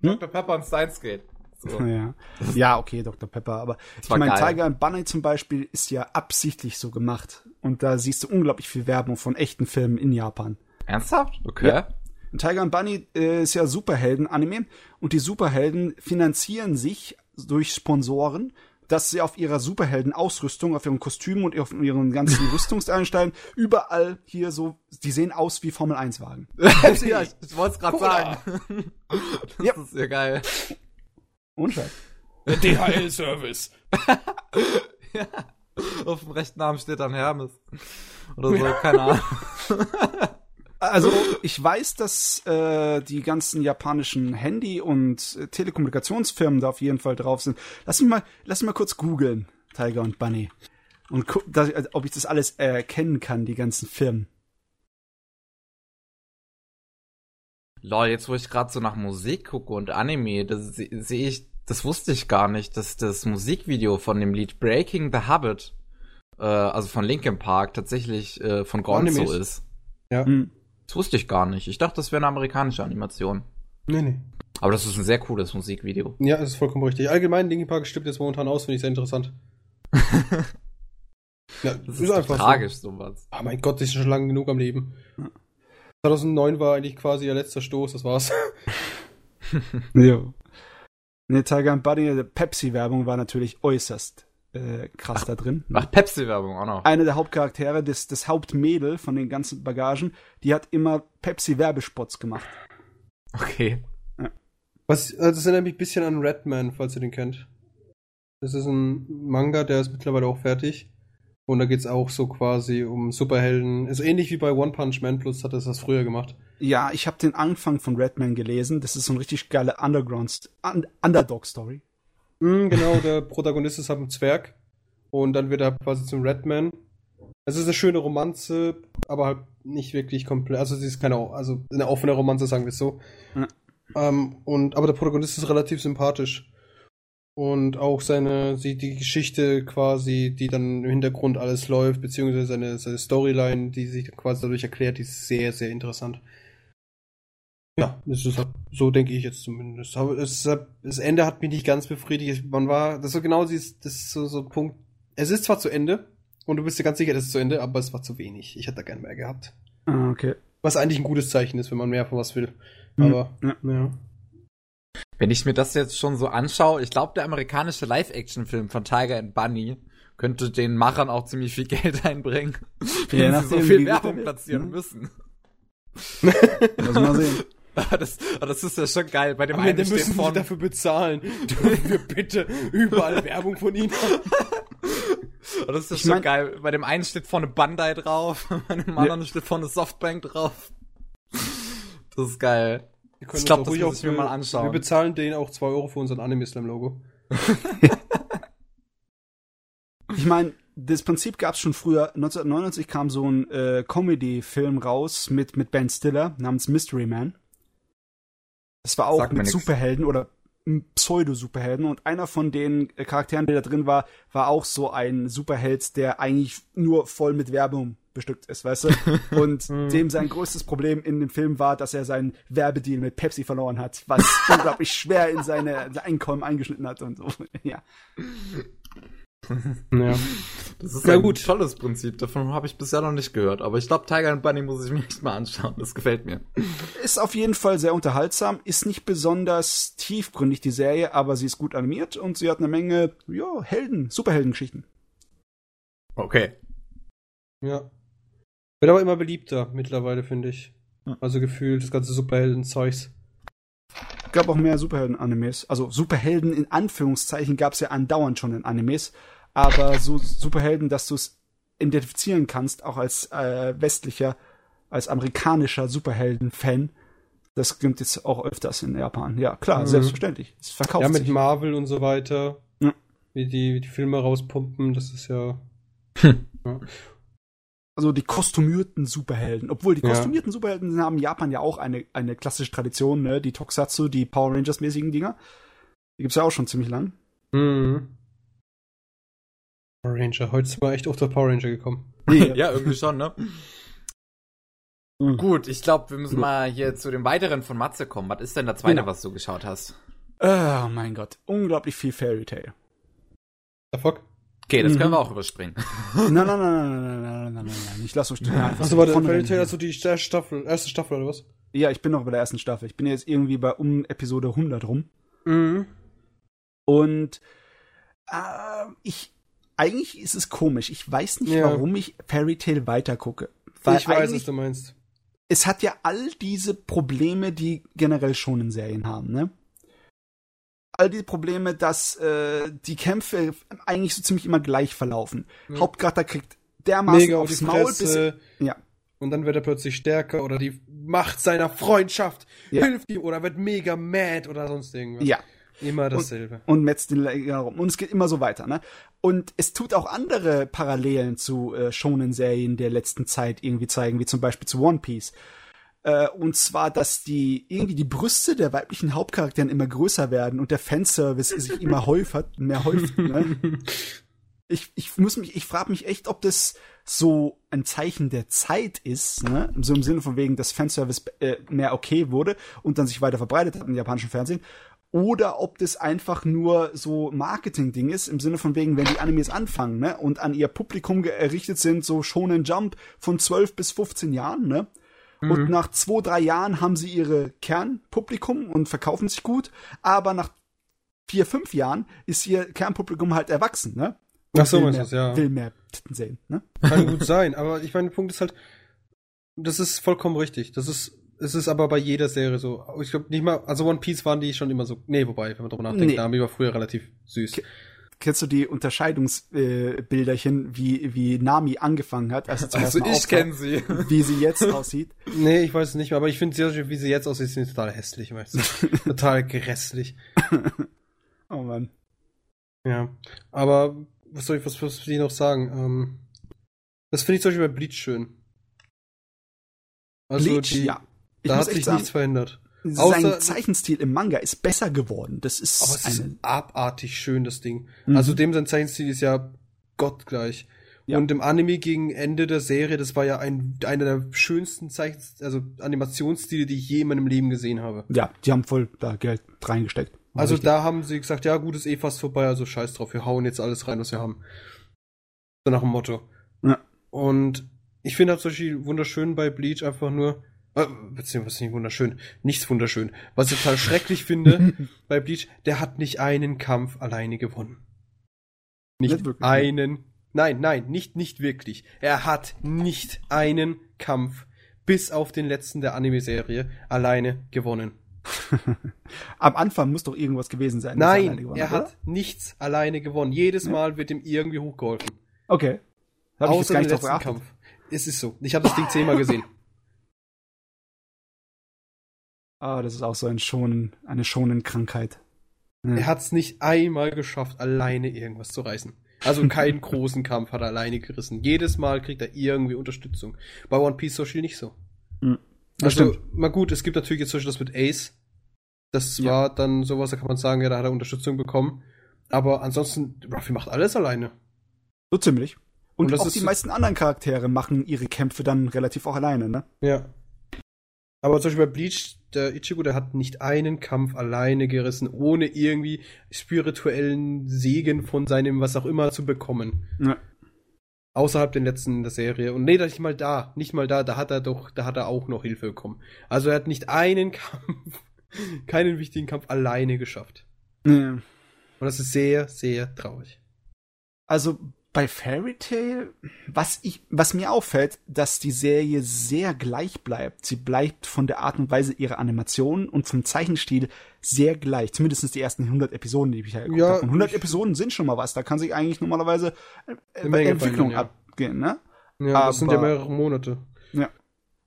Hm? Dr. Pepper und Steins Gate. So. (laughs) Ja. ja, okay, Dr. Pepper, aber ich meine. Tiger and Bunny zum Beispiel ist ja absichtlich so gemacht. Und da siehst du unglaublich viel Werbung von echten Filmen in Japan. Ernsthaft? Okay. Ja. Und Tiger and Bunny äh, ist ja Superhelden-Anime und die Superhelden finanzieren sich durch Sponsoren, dass sie auf ihrer Superhelden-Ausrüstung, auf ihren Kostümen und auf ihren ganzen (laughs) Rüstungseinsteinen überall hier so, die sehen aus wie Formel-1-Wagen. (laughs) ja, ich, ich wollte es gerade sagen. (laughs) das Ja. ist ja geil. Und Scheiß. DHL-Service. Auf dem rechten Arm steht dann Hermes. Oder so, keine Ahnung. Also ich weiß, dass äh, die ganzen japanischen Handy- und äh, Telekommunikationsfirmen da auf jeden Fall drauf sind. Lass mich mal, lass mich mal kurz googeln, Tiger und Bunny. Und guck, dass, ich- ob ich das alles erkennen kann, die ganzen Firmen. Lol, jetzt wo ich gerade so nach Musik gucke und Anime, das se- sehe ich, das wusste ich gar nicht, dass das Musikvideo von dem Lied Breaking the Habit, äh, also von Linkin Park, tatsächlich äh, von Gonzo Animes. ist. Ja. Hm. Das wusste ich gar nicht. Ich dachte, das wäre eine amerikanische Animation. Nee, nee. Aber das ist ein sehr cooles Musikvideo. Ja, das ist vollkommen richtig. Allgemein, Linkin Park stimmt jetzt momentan aus, finde ich sehr interessant. (laughs) ja, Das ist, doch tragisch, sowas. So. Ah, mein Gott, die ist schon lange genug am Leben. 2009 war eigentlich quasi ihr letzter Stoß, das war's. (laughs) Jo. Ne, Tiger and Bunny, die Pepsi-Werbung war natürlich äußerst äh, krass da drin. Ach, Pepsi-Werbung auch noch. Eine der Hauptcharaktere, das, das Hauptmädel von den ganzen Bagagen, die hat immer Pepsi-Werbespots gemacht. Okay. Was, also das erinnert mich ein bisschen an Redman, falls ihr den kennt. Das ist ein Manga, der ist mittlerweile auch fertig. Und da geht's auch so quasi um Superhelden. Ist ähnlich wie bei One Punch Man, plus hat es das früher gemacht. Ja, ich habe den Anfang von Redman gelesen. Das ist so eine richtig geile Underground, Un Underdog-Story. Mm, genau, der Protagonist ist halt ein Zwerg. Und dann wird er quasi zum Redman. Es ist eine schöne Romanze, aber halt nicht wirklich komplett. Also sie ist keine, also eine offene Romanze, sagen wir es so. Ja. Ähm, und, aber der Protagonist ist relativ sympathisch. Und auch seine, die, die Geschichte quasi, die dann im Hintergrund alles läuft, beziehungsweise seine, seine Storyline, die sich quasi dadurch erklärt, die ist sehr, sehr interessant. Ja, ist halt, so denke ich jetzt zumindest. Aber es, ist- das Ende hat mich nicht ganz befriedigt. Man war, das ist so genau dieses, das ist so, so ein Punkt. Es ist zwar zu Ende, und du bist dir ganz sicher, das ist zu Ende, aber es war zu wenig. Ich hätte da gern mehr gehabt. Ah, okay. Was eigentlich ein gutes Zeichen ist, wenn man mehr von was will. Mhm. Aber, Ja. ja. Wenn ich mir das jetzt schon so anschaue, ich glaube, der amerikanische Live-Action-Film von Tiger and Bunny könnte den Machern auch ziemlich viel (laughs) Geld einbringen, wenn Ja, sie so viel Werbung platzieren Mhm. müssen. Lass mal sehen. (laughs) (laughs) Das, aber das ist ja schon geil. Bei dem Am einen Ende steht müssen sie von, dafür bezahlen. Dürfen wir bitte überall (laughs) Werbung von ihnen haben? aber das ist ja Ich schon mein- geil. Bei dem einen steht vorne Bandai drauf, (laughs) bei dem anderen steht vorne Softbank drauf. Das ist geil. Ich uns glaub, auch das muss ich mir mal anschauen. Wir bezahlen denen auch 2 Euro für unseren Anime-Slam-Logo. Ich meine, das Prinzip gab es schon früher. 1999 kam so ein äh, Comedy-Film raus mit, mit Ben Stiller namens Mystery Man. Das war auch mir mit. Superhelden oder Pseudo-Superhelden und einer von den äh, Charakteren, der da drin war, war auch so ein Superheld, der eigentlich nur voll mit Werbung bestückt ist, weißt du? (laughs) Und dem sein größtes Problem in dem Film war, dass er seinen Werbedeal mit Pepsi verloren hat, was (laughs) unglaublich schwer in seine sein Einkommen eingeschnitten hat und so. (laughs) Ja. Ja. Das ist ein gut. tolles Prinzip. Davon habe ich bisher noch nicht gehört. Aber ich glaube, Tiger and Bunny muss ich mir echt mal anschauen. Das gefällt mir. Ist auf jeden Fall sehr unterhaltsam, ist nicht besonders tiefgründig, die Serie, aber sie ist gut animiert und sie hat eine Menge, ja, Helden, Superheldengeschichten. Okay. Ja. Wird aber immer beliebter mittlerweile, finde ich. Ja. Also gefühlt das ganze Superhelden-Zeugs. Gab auch mehr Superhelden-Animes. Also Superhelden in Anführungszeichen gab es ja andauernd schon in Animes, aber so Superhelden, dass du es identifizieren kannst, auch als äh, westlicher, als amerikanischer Superhelden-Fan, Das gibt jetzt auch öfters in Japan. Ja, klar, Mhm. selbstverständlich. Es verkauft Ja, mit sich. Marvel und so weiter. Ja. Wie die, wie die Filme rauspumpen, das ist ja. Also die kostümierten Superhelden. Obwohl die Ja. kostümierten Superhelden haben in Japan ja auch eine, eine klassische Tradition, ne? Die Tokusatsu, die Power Rangers-mäßigen Dinger. Die gibt's ja auch schon ziemlich lang. Mhm. Power Ranger. Heute sind wir echt auf der Power Ranger gekommen. ja, (laughs) irgendwie schon, ne? Mhm. Gut, ich glaube, wir müssen mal hier zu dem weiteren von Matze kommen. Was ist denn der zweite, genau. was du geschaut hast? Oh mein Gott, unglaublich viel Fairy Tale. The fuck? Okay, das mhm. können wir mhm. auch überspringen. (laughs) Nein, nein, nein, nein, nein, nein, nein, nein, nein, nein. ich lass uns nein. einfach. Achso, warte, Fairy Tale, also die Staffel, erste Staffel oder was? Ja, ich bin noch bei der ersten Staffel. Ich bin jetzt irgendwie bei um Episode 100 rum. Mhm. Und äh, ich, eigentlich ist es komisch. Ich weiß nicht, Ja. warum ich Fairy Tale weitergucke. Weil Ich weiß, was du meinst. es hat ja all diese Probleme, die generell schon in Serien haben, ne? All diese Probleme, dass äh, die Kämpfe eigentlich so ziemlich immer gleich verlaufen. Ja. Hauptcharakter kriegt dermaßen Mega auf aufs die Maul, bis ja. Und dann wird er plötzlich stärker oder die Macht seiner Freundschaft Ja. hilft ihm oder wird mega mad oder sonst irgendwas. ja. Immer dasselbe. und metzt den Länger rum. Und es geht immer so weiter, ne? Und es tut auch andere Parallelen zu äh, Shonen-Serien der letzten Zeit irgendwie zeigen, wie zum Beispiel zu One Piece. Äh, und zwar, dass die irgendwie die Brüste der weiblichen Hauptcharakteren immer größer werden und der Fanservice sich immer (laughs) häufert, mehr häuft. Ne? Ich, ich muss mich, ich frage mich echt, ob das so ein Zeichen der Zeit ist, ne? So im Sinne von wegen, dass Fanservice äh, mehr okay wurde und dann sich weiter verbreitet hat im japanischen Fernsehen. Oder ob das einfach nur so Marketing-Ding ist, im Sinne von wegen, wenn die Animes anfangen, ne, und an ihr Publikum gerichtet sind, so Shonen Jump von 12 bis 15 Jahren, ne? Und nach zwei, drei Jahren haben sie ihre Kernpublikum und verkaufen sich gut, aber nach vier, fünf Jahren ist ihr Kernpublikum halt erwachsen, ne? Ach so, will mehr, du's, ja. Will mehr Titten sehen, ne? Kann gut sein, aber ich meine, der Punkt ist halt, das ist vollkommen richtig. Das ist, es ist aber bei jeder Serie so. Ich glaube nicht mal, also One Piece waren die schon immer so, nee, wobei, wenn man drüber nachdenkt, Nee. die war früher relativ süß. Kennst du die Unterscheidungsbilderchen, äh, wie, wie Nami angefangen hat? Also Mal ich kenne sie. (laughs) Wie sie jetzt aussieht. Nee, ich weiß es nicht mehr, aber ich finde sie, wie sie jetzt aussieht, sind total hässlich, weißt du. (laughs) total grässlich. (laughs) Oh Mann. Ja. Aber, was soll ich, was, was will ich noch sagen? Ähm, das finde ich zum Beispiel bei Bleach schön. Also Bleach, die, ja. Ich da hat sich sagen, nichts verändert. sein Zeichenstil im Manga ist besser geworden. Das ist, Aber es ist abartig schön, das Ding. Mhm. Also dem sein Zeichenstil ist ja gottgleich. Ja. Und im Anime gegen Ende der Serie, das war ja ein, einer der schönsten Zeichen, also Animationsstile, die ich je in meinem Leben gesehen habe. Ja, die haben voll da Geld reingesteckt. Also richtig. da haben sie gesagt, ja gut, ist eh fast vorbei, also scheiß drauf, wir hauen jetzt alles rein, was wir haben. So nach dem Motto. Ja. Und ich finde halt zum Beispiel wunderschön bei Bleach einfach nur, äh, beziehungsweise nicht wunderschön, nichts wunderschön. Was ich total schrecklich finde (laughs) bei Bleach, der hat nicht einen Kampf alleine gewonnen. Nicht, wirklich, einen, nein, nein, nicht, nicht wirklich. Er hat nicht einen Kampf bis auf den letzten der Anime-Serie alleine gewonnen. (laughs) Am Anfang muss doch irgendwas gewesen sein. Nein, gewonnen er hat nichts alleine gewonnen. Jedes Mal wird ihm irgendwie hochgeholfen. Okay. Hab ich jetzt Außer gar den nicht drauf letzten. Kampf. Es ist so. Ich habe das Ding zehnmal gesehen. (laughs) Ah, das ist auch so ein schonen, eine schonen Krankheit. Ja. Er hat es nicht einmal geschafft, alleine irgendwas zu reißen. Also keinen (laughs) großen Kampf hat er alleine gerissen. Jedes Mal kriegt er irgendwie Unterstützung. Bei One Piece Social nicht so. Hm. Also, stimmt. mal gut, es gibt natürlich jetzt zum Beispiel das mit Ace. Das Ja. war dann sowas, da kann man sagen, ja, da hat er Unterstützung bekommen. Aber ansonsten, Ruffy macht alles alleine. So ziemlich. Und, Und das auch ist die meisten anderen Charaktere machen ihre Kämpfe dann relativ auch alleine, ne? Ja. Aber zum Beispiel bei Bleach, der Ichigo, der hat nicht einen Kampf alleine gerissen, ohne irgendwie spirituellen Segen von seinem was auch immer zu bekommen. Ja. Außerhalb den letzten der Serie. Und nee, da nicht mal da, nicht mal da, da hat er doch, da hat er auch noch Hilfe bekommen. Also er hat nicht einen (laughs) Kampf, keinen wichtigen Kampf alleine geschafft. Ja. Und das ist sehr, sehr traurig. Also bei Fairy Tail, was ich, was mir auffällt, dass die Serie sehr gleich bleibt. Sie bleibt von der Art und Weise ihrer Animation und vom Zeichenstil sehr gleich. Zumindest die ersten 100 Episoden, die ich ja geguckt Ja, habe. Und 100 ich- Episoden sind schon mal was. Da kann sich eigentlich normalerweise äh, Eine Menge Entwicklung verändern, abgehen, ne? Ja, das sind ja Aber- mehrere Monate.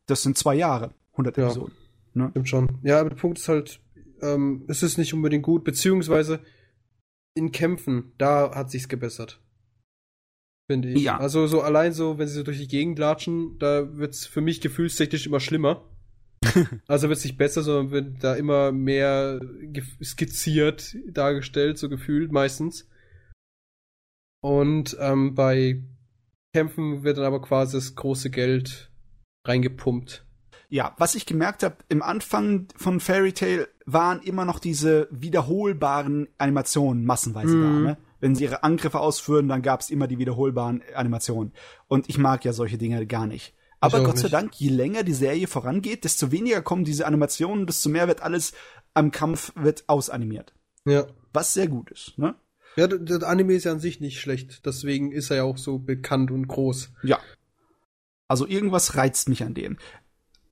Das sind zwei Jahre, 100 Ja. Episoden. Ne? Stimmt schon. Ja, aber der Punkt ist halt, ähm, es ist nicht unbedingt gut, beziehungsweise in Kämpfen, da hat sich's gebessert. Finde ich. Ja. Also so allein so, wenn sie so durch die Gegend latschen, da wird's für mich gefühlstechnisch immer schlimmer. (laughs) also wird's nicht besser, sondern wird da immer mehr skizziert dargestellt, so gefühlt meistens. Und ähm, bei Kämpfen wird dann aber quasi das große Geld reingepumpt. Ja, was ich gemerkt habe, im Anfang von Fairy Tail waren immer noch diese wiederholbaren Animationen massenweise Mhm. da. Ne? Wenn sie ihre Angriffe ausführen, dann gab es immer die wiederholbaren Animationen. Und ich mag ja solche Dinge gar nicht. Aber Gott sei. Dank, je länger die Serie vorangeht, desto weniger kommen diese Animationen, desto mehr wird alles am Kampf wird ausanimiert. Ja. Was sehr gut ist. Ne? Ja, der Anime ist ja an sich nicht schlecht. Deswegen ist er ja auch so bekannt und groß. Ja. Also irgendwas reizt mich an dem.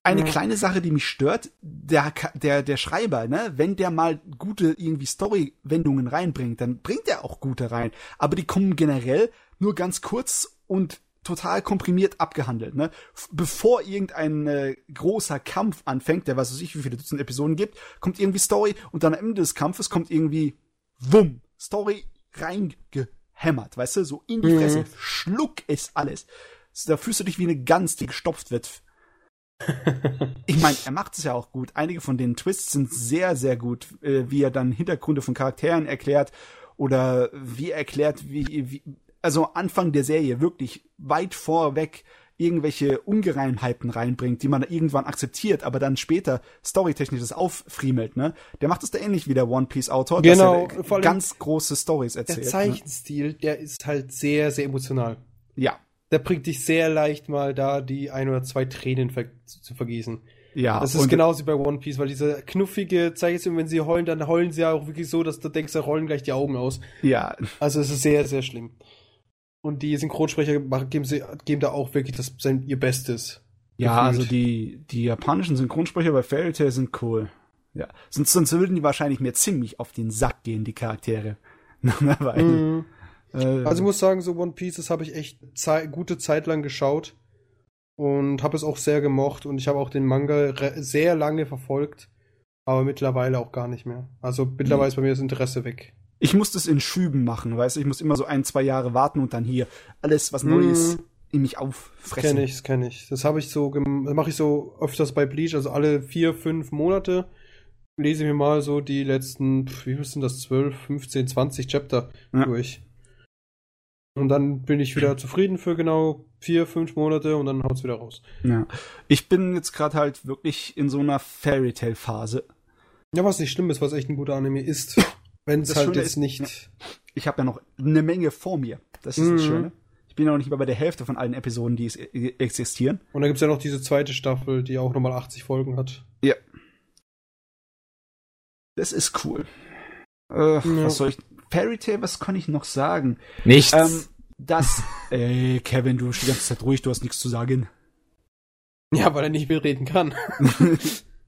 Eine Ja. kleine Sache, die mich stört, der, der, der Schreiber, ne, wenn der mal gute irgendwie Story-Wendungen reinbringt, dann bringt er auch gute rein. Aber die kommen generell nur ganz kurz und total komprimiert abgehandelt, ne? Bevor irgendein äh, großer Kampf anfängt, der weiß ich, wie viele Dutzend Episoden gibt, kommt irgendwie Story und dann am Ende des Kampfes kommt irgendwie Wumm, Story reingehämmert, weißt du, so in die Mhm. Fresse, schluck es alles. Da fühlst du dich wie eine Gans, die gestopft wird. (laughs) Ich meine, er macht es ja auch gut. Einige von den Twists sind sehr, sehr gut, äh, wie er dann Hintergründe von Charakteren erklärt oder wie er erklärt, wie, wie also Anfang der Serie wirklich weit vorweg irgendwelche Ungereimheiten reinbringt, die man irgendwann akzeptiert, aber dann später storytechnisch das auffriemelt, ne? Der macht es da ähnlich wie der One Piece Autor, Genau, dass er ganz große Stories Der erzählt. Ne? Zeichenstil, der ist halt sehr, sehr emotional. Ja. Der bringt dich sehr leicht mal da, die ein oder zwei Tränen ver zu, vergießen. Ja, Das ist genauso wie bei One Piece, weil diese knuffige Zeichenstil, wenn sie heulen, dann heulen sie ja auch wirklich so, dass du denkst, da rollen gleich die Augen aus. Ja, Also es ist sehr, sehr schlimm. Und die Synchronsprecher machen, geben, sie, geben da auch wirklich das, sein, ihr Bestes. Ja, Gefühlt. also die, die japanischen Synchronsprecher bei Fairy Tail sind cool. Ja. Sonst, sonst würden die wahrscheinlich mir ziemlich auf den Sack gehen, die Charaktere. (laughs) Nach einer Weile. Äh, Also ich muss sagen, so One Piece, das habe ich echt zei gute Zeit lang geschaut und habe es auch sehr gemocht und ich habe auch den Manga sehr lange verfolgt, aber mittlerweile auch gar nicht mehr. Also mittlerweile ist bei mir das Interesse weg. ich muss das in Schüben machen, weißt du? Ich muss immer so ein, zwei Jahre warten und dann hier alles, was Neues Mhm. in mich auffressen. Kenne ich, kenne ich. Das habe ich so, das mache ich so öfters bei Bleach, also alle vier, fünf Monate lese ich mir mal so die letzten, wie viel sind das, 12, 15, 20 Chapter Ja. durch. Und dann bin ich wieder zufrieden für genau vier, fünf Monate und dann haut's wieder raus. Ja. Ich bin jetzt gerade halt wirklich in so einer Fairy Tail Phase. Ja, was nicht schlimm ist, was echt ein guter Anime ist. Wenn es halt Schöne jetzt ist- nicht. Ich habe ja noch eine Menge vor mir. Das ist Mhm. das Schöne. Ich bin ja noch nicht mal bei der Hälfte von allen Episoden, die es e- existieren. Und dann gibt's ja noch diese zweite Staffel, die auch nochmal 80 Folgen hat. Ja. Das ist cool. Äh, Ja. Was soll ich. Fairy Tail, was kann ich noch sagen? Nichts. Ähm, das. Ey, Kevin, du bist die ganze Zeit ruhig, du hast nichts zu sagen. Ja, weil er nicht mitreden kann. (laughs)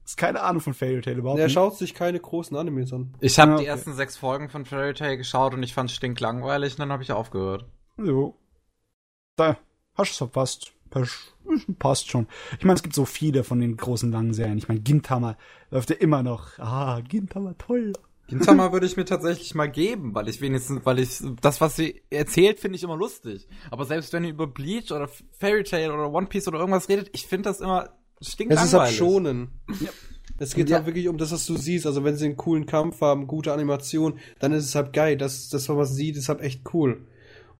ist keine Ahnung von Fairy Tail überhaupt. Er nicht. schaut sich keine großen Animes an. ich habe Ja, die okay. ersten sechs Folgen von Fairy Tail geschaut und ich fand stinklangweilig und dann habe ich aufgehört. Jo. Da hast du verpasst. Pass- Passt schon. Ich meine, es gibt so viele von den großen langen Serien. Ich meine, Gintama läuft ja immer noch. Ah, Gintama, toll. Gintama (laughs) würde ich mir tatsächlich mal geben, weil ich wenigstens, weil ich das, was sie erzählt, finde ich immer lustig. Aber selbst wenn ihr über Bleach oder Fairy Tail oder One Piece oder irgendwas redet, ich finde das immer Es stinklangweilig. ist halt schonen. Es geht Ja. halt wirklich um das, was du siehst. Also wenn sie einen coolen Kampf haben, gute Animation, dann ist es halt geil. Das, das was man sieht, ist halt echt cool.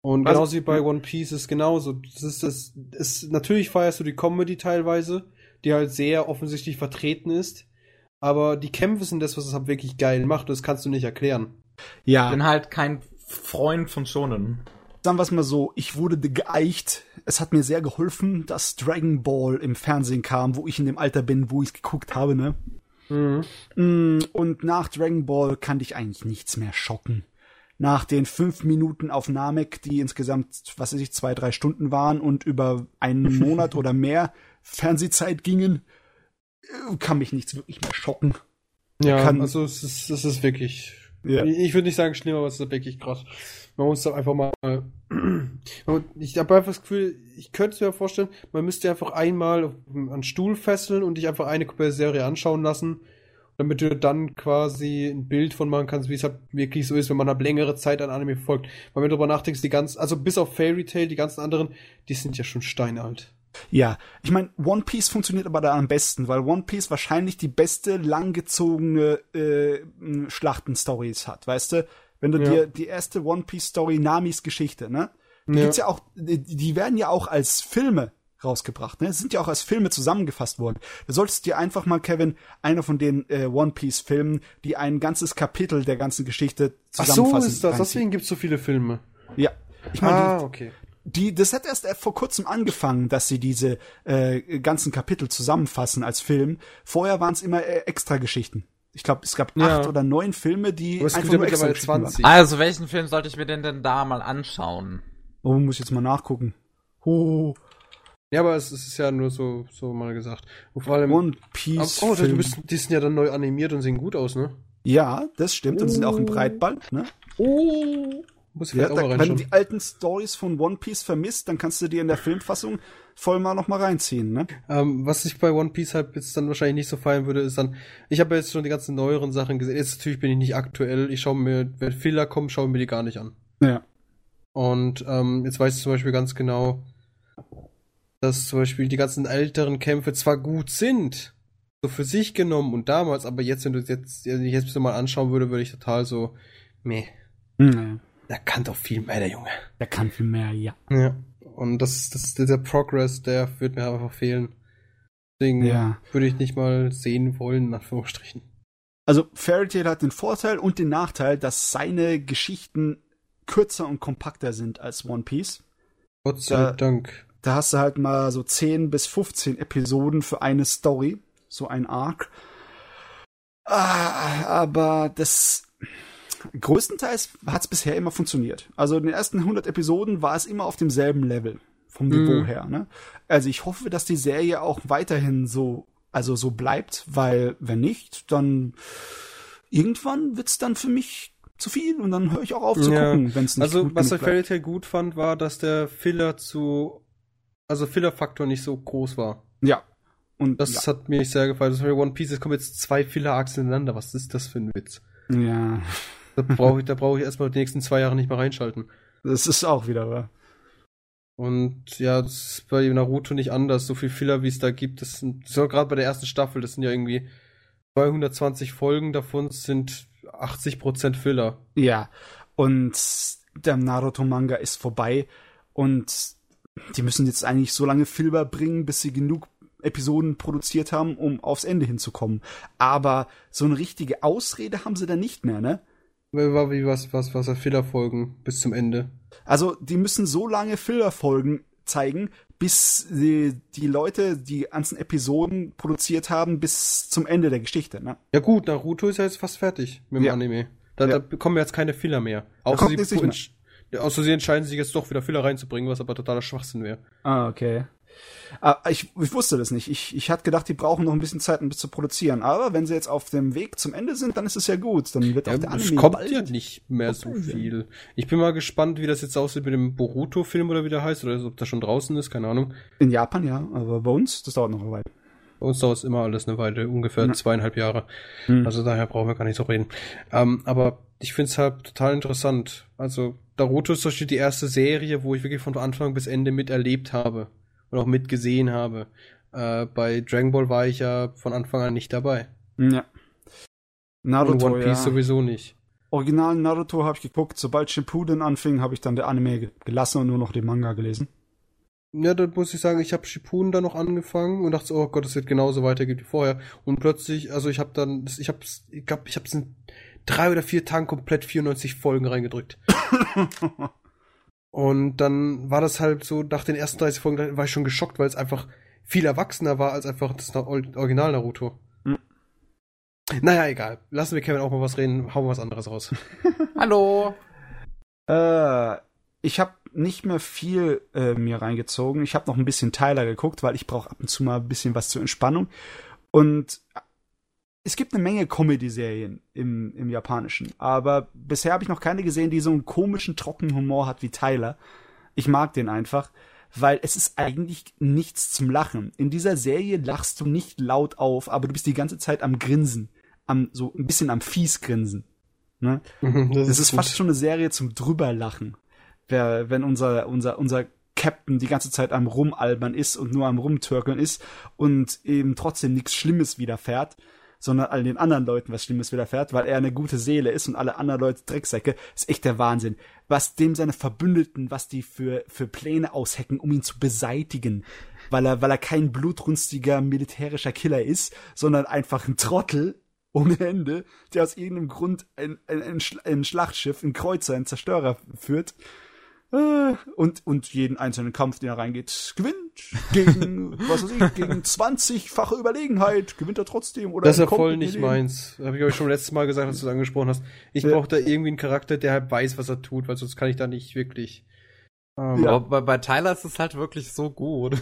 Und Also- genauso wie bei One Piece ist genauso. Das ist das, ist, natürlich feierst du die Comedy teilweise, die halt sehr offensichtlich vertreten ist. Aber die Kämpfe sind das, was es halt wirklich geil macht. Das kannst du nicht erklären. Ich Ja, bin halt kein Freund von Schonen. sagen wir es mal so, ich wurde geeicht. Es hat mir sehr geholfen, dass Dragon Ball im Fernsehen kam, wo ich in dem Alter bin, wo ich geguckt habe, ne? Mm, Und nach Dragon Ball kann dich eigentlich nichts mehr schocken. Nach den fünf Minuten auf Namek, die insgesamt, was weiß ich, zwei, drei Stunden waren und über einen Monat (laughs) oder mehr Fernsehzeit gingen, kann mich nichts wirklich mehr schocken. Ja, Kann- also es ist, es ist wirklich Ja. Ich würde nicht sagen schlimm, aber es ist wirklich krass. Man muss da einfach mal. (clears throat) Ich habe einfach das Gefühl, ich könnte es mir vorstellen, man müsste einfach einmal an Stuhl fesseln und dich einfach eine komplette Serie anschauen lassen, damit du dann quasi ein Bild von machen kannst, wie es halt wirklich so ist, wenn man halt längere Zeit an Anime folgt. Weil wenn du darüber nachdenkst, die ganzen, also bis auf Fairy Tail, die ganzen anderen, die sind ja schon steinalt. Ja, ich meine, One Piece funktioniert aber da am besten, weil One Piece wahrscheinlich die beste langgezogene äh, Schlachtenstories hat, weißt du? Wenn du ja. dir die erste One Piece Story Namis Geschichte, ne? Die ja. gibt's ja auch, die, werden ja auch als Filme rausgebracht, ne? Sind ja auch als Filme zusammengefasst worden. Da solltest du dir einfach mal, Kevin, einer von den äh, One Piece Filmen, die ein ganzes Kapitel der ganzen Geschichte zusammenfassen. Ach so ist das, deswegen gibt's so viele Filme. Ja. Ich meine, ah, okay die, das hat erst vor kurzem angefangen, dass sie diese äh, ganzen Kapitel zusammenfassen als Film. Vorher waren es immer äh, extra Geschichten. Ich glaube, es gab ja. acht oder neun Filme, die einfach nur extra 20. Waren. Also, welchen Film sollte ich mir denn denn da mal anschauen? Oh, muss ich jetzt mal nachgucken. Oh. Ja, aber es, es ist ja nur so, so mal gesagt. Und vor allem. One Piece. Oh, Film. Bist, die sind ja dann neu animiert und sehen gut aus, ne? Ja, das stimmt. Oh. Und sind auch im Breitband, ne? Oh. Muss ich ja, da, wenn du die alten Stories von One Piece vermisst, dann kannst du dir in der Filmfassung voll mal noch mal reinziehen, ne? Ähm, was ich bei One Piece halt jetzt dann wahrscheinlich nicht so feiern würde, ist dann, ich habe ja jetzt schon die ganzen neueren Sachen gesehen. Jetzt natürlich bin ich nicht aktuell. Ich schaue mir, wenn Fehler kommen, schaue ich mir die gar nicht an. Ja. Und ähm, jetzt weiß ich zum Beispiel ganz genau, dass zum Beispiel die ganzen älteren Kämpfe zwar gut sind, so für sich genommen und damals, aber jetzt, wenn du jetzt, jetzt mal anschauen würde, würde ich total so, meh. Mhm. Der kann doch viel mehr, der Junge. Der kann viel mehr, ja. Ja. Und das, das, der Progress, der wird mir einfach fehlen. Deswegen ja. würde ich nicht mal sehen wollen, in Anführungsstrichen. Also Fairy Tail hat den Vorteil und den Nachteil, dass seine Geschichten kürzer und kompakter sind als One Piece. Gott sei da, Dank. Da hast du halt mal so 10 bis 15 Episoden für eine Story, so ein Arc. Ah, aber das größtenteils hat es bisher immer funktioniert. Also in den ersten 100 Episoden war es immer auf demselben Level vom Niveau mm. her. Ne? Also ich hoffe, dass die Serie auch weiterhin so, also so bleibt, weil wenn nicht, dann irgendwann wird's dann für mich zu viel und dann höre ich auch auf zu ja. gucken, wenn es nicht Also was bei Fairy Tail gut fand, war, dass der Filler zu, also Filler-Faktor nicht so groß war. Ja. Und das ja. hat mir sehr gefallen. Das One Piece, es kommen jetzt zwei Filler-Achsen ineinander. Was ist das für ein Witz? Ja. Da brauche ich, da brauche ich erstmal die nächsten zwei Jahre nicht mehr reinschalten. Das ist auch wieder wahr. Und ja, das ist bei Naruto nicht anders. So viel Filler, wie es da gibt, das sind, so gerade bei der ersten Staffel, das sind ja irgendwie 220 Folgen, davon sind 80% Filler. Ja, und der Naruto-Manga ist vorbei und die müssen jetzt eigentlich so lange Filler bringen, bis sie genug Episoden produziert haben, um aufs Ende hinzukommen. Aber so eine richtige Ausrede haben sie dann nicht mehr, ne? War wie was, was, was Fillerfolgen bis zum Ende. Also, die müssen so lange Fillerfolgen zeigen, bis die, die Leute die ganzen Episoden produziert haben bis zum Ende der Geschichte, ne? Ja gut, Naruto ist ja jetzt fast fertig mit dem ja. Anime. Da, ja. da bekommen wir jetzt keine Filler mehr. Außer sie, außer sie entscheiden sich jetzt doch wieder Filler reinzubringen, was aber totaler Schwachsinn wäre. Ah, okay. Ah, ich, ich wusste das nicht. Ich, ich hatte gedacht, die brauchen noch ein bisschen Zeit, um das zu produzieren. Aber wenn sie jetzt auf dem Weg zum Ende sind, dann ist es ja gut. Dann wird ja, auch der Anime Es kommt ja nicht mehr so viel. Ich bin mal gespannt, wie das jetzt aussieht mit dem Boruto-Film oder wie der heißt, oder ob das schon draußen ist, keine Ahnung. In Japan ja, aber bei uns, das dauert noch eine Weile. Bei uns dauert es immer alles eine Weile, ungefähr ja. zweieinhalb Jahre. Hm. Also daher brauchen wir gar nicht so reden. Ähm, aber ich finde es halt total interessant. Also Naruto ist zum Beispiel die erste Serie, wo ich wirklich von Anfang bis Ende miterlebt habe und auch mitgesehen habe. Äh, bei Dragon Ball war ich ja von Anfang an nicht dabei. Ja. Naruto, und One Piece ja. sowieso nicht. Original Naruto habe ich geguckt. Sobald Shippuden anfing, habe ich dann der Anime gelassen und nur noch den Manga gelesen. Ja, da muss ich sagen, ich habe Shippuden dann noch angefangen und dachte, oh Gott, es wird genauso weitergehen wie vorher. Und plötzlich, also ich habe dann, ich habe, ich glaube, ich habe es in drei oder vier Tagen komplett 94 Folgen reingedrückt. (laughs) Und dann war das halt so, nach den ersten 30 Folgen war ich schon geschockt, weil es einfach viel erwachsener war als einfach das Original Naruto. Mhm. Naja, egal. Lassen wir Kevin auch mal was reden, hauen wir was anderes raus. (laughs) Hallo! Äh, ich habe nicht mehr viel äh, mir reingezogen. Ich habe noch ein bisschen Tyler geguckt, weil ich brauche ab und zu mal ein bisschen was zur Entspannung. Und es gibt eine Menge Comedy-Serien im, im Japanischen, aber bisher habe ich noch keine gesehen, die so einen komischen, trockenen Humor hat wie Tyler. Ich mag den einfach, weil es ist eigentlich nichts zum Lachen. In dieser Serie lachst du nicht laut auf, aber du bist die ganze Zeit am Grinsen, am so ein bisschen am fies grinsen. Ne? Mhm, Das, ist, fast schon eine Serie zum drüberlachen. Wenn unser, unser, unser Captain die ganze Zeit am Rumalbern ist und nur am Rumtürkeln ist und eben trotzdem nichts Schlimmes widerfährt, sondern all den anderen Leuten was Schlimmes widerfährt, weil er eine gute Seele ist und alle anderen Leute Drecksäcke, ist echt der Wahnsinn. Was dem seine Verbündeten, was die für, für Pläne aushecken, um ihn zu beseitigen. Weil er, weil er kein blutrünstiger militärischer Killer ist, sondern einfach ein Trottel ohne Ende, der aus irgendeinem Grund ein, ein, ein Schlachtschiff, ein Kreuzer, ein Zerstörer führt. Äh, Und, und jeden einzelnen Kampf, den er reingeht, gewinnt. Gegen, was weiß ich, gegen (laughs) 20-fache Überlegenheit gewinnt er trotzdem. Oder Das ist ja voll nicht Leben. meins. Habe ich euch schon letztes Mal gesagt, als du es angesprochen hast. Ich Ja. brauche da irgendwie einen Charakter, der halt weiß, was er tut, weil sonst kann ich da nicht wirklich. Ähm, Ja. Bei, bei Tyler ist es halt wirklich so gut.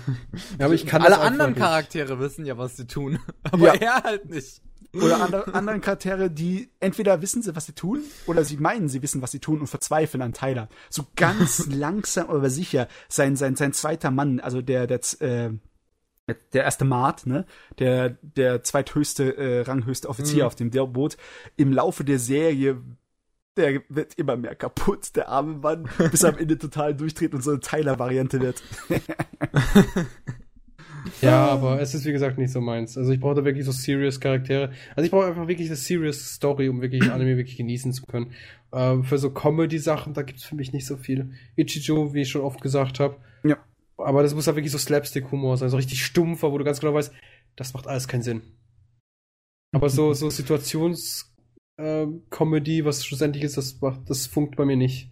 Ja, aber ich (laughs) kann Alle anderen nicht. Charaktere wissen ja, was sie tun. (laughs) Aber Ja. er halt nicht. Oder andere, anderen Charaktere, die entweder wissen sie, was sie tun, oder sie meinen, sie wissen, was sie tun und verzweifeln an Tyler. So ganz (laughs) langsam, aber sicher. Sein, sein, sein zweiter Mann, also der, der, äh, der erste Mart, ne, der, der zweithöchste, äh, ranghöchste Offizier Mhm. auf dem Boot, im Laufe der Serie, der wird immer mehr kaputt, der arme Mann, bis er am Ende total durchdreht und so eine Tyler-Variante wird. (laughs) (laughs) Ja, aber es ist wie gesagt nicht so meins. Also ich brauche da wirklich so serious Charaktere. Also ich brauche einfach wirklich eine serious Story, um wirklich (clears throat) Anime wirklich genießen zu können. Ähm, für so Comedy-Sachen, da gibt's für mich nicht so viel. Ichijo, wie ich schon oft gesagt habe. Ja. Aber das muss halt wirklich so Slapstick-Humor sein, so richtig stumpfer, wo du ganz genau weißt, das macht alles keinen Sinn. Aber so, so Situations-Comedy, was schlussendlich ist, das macht, das funkt bei mir nicht.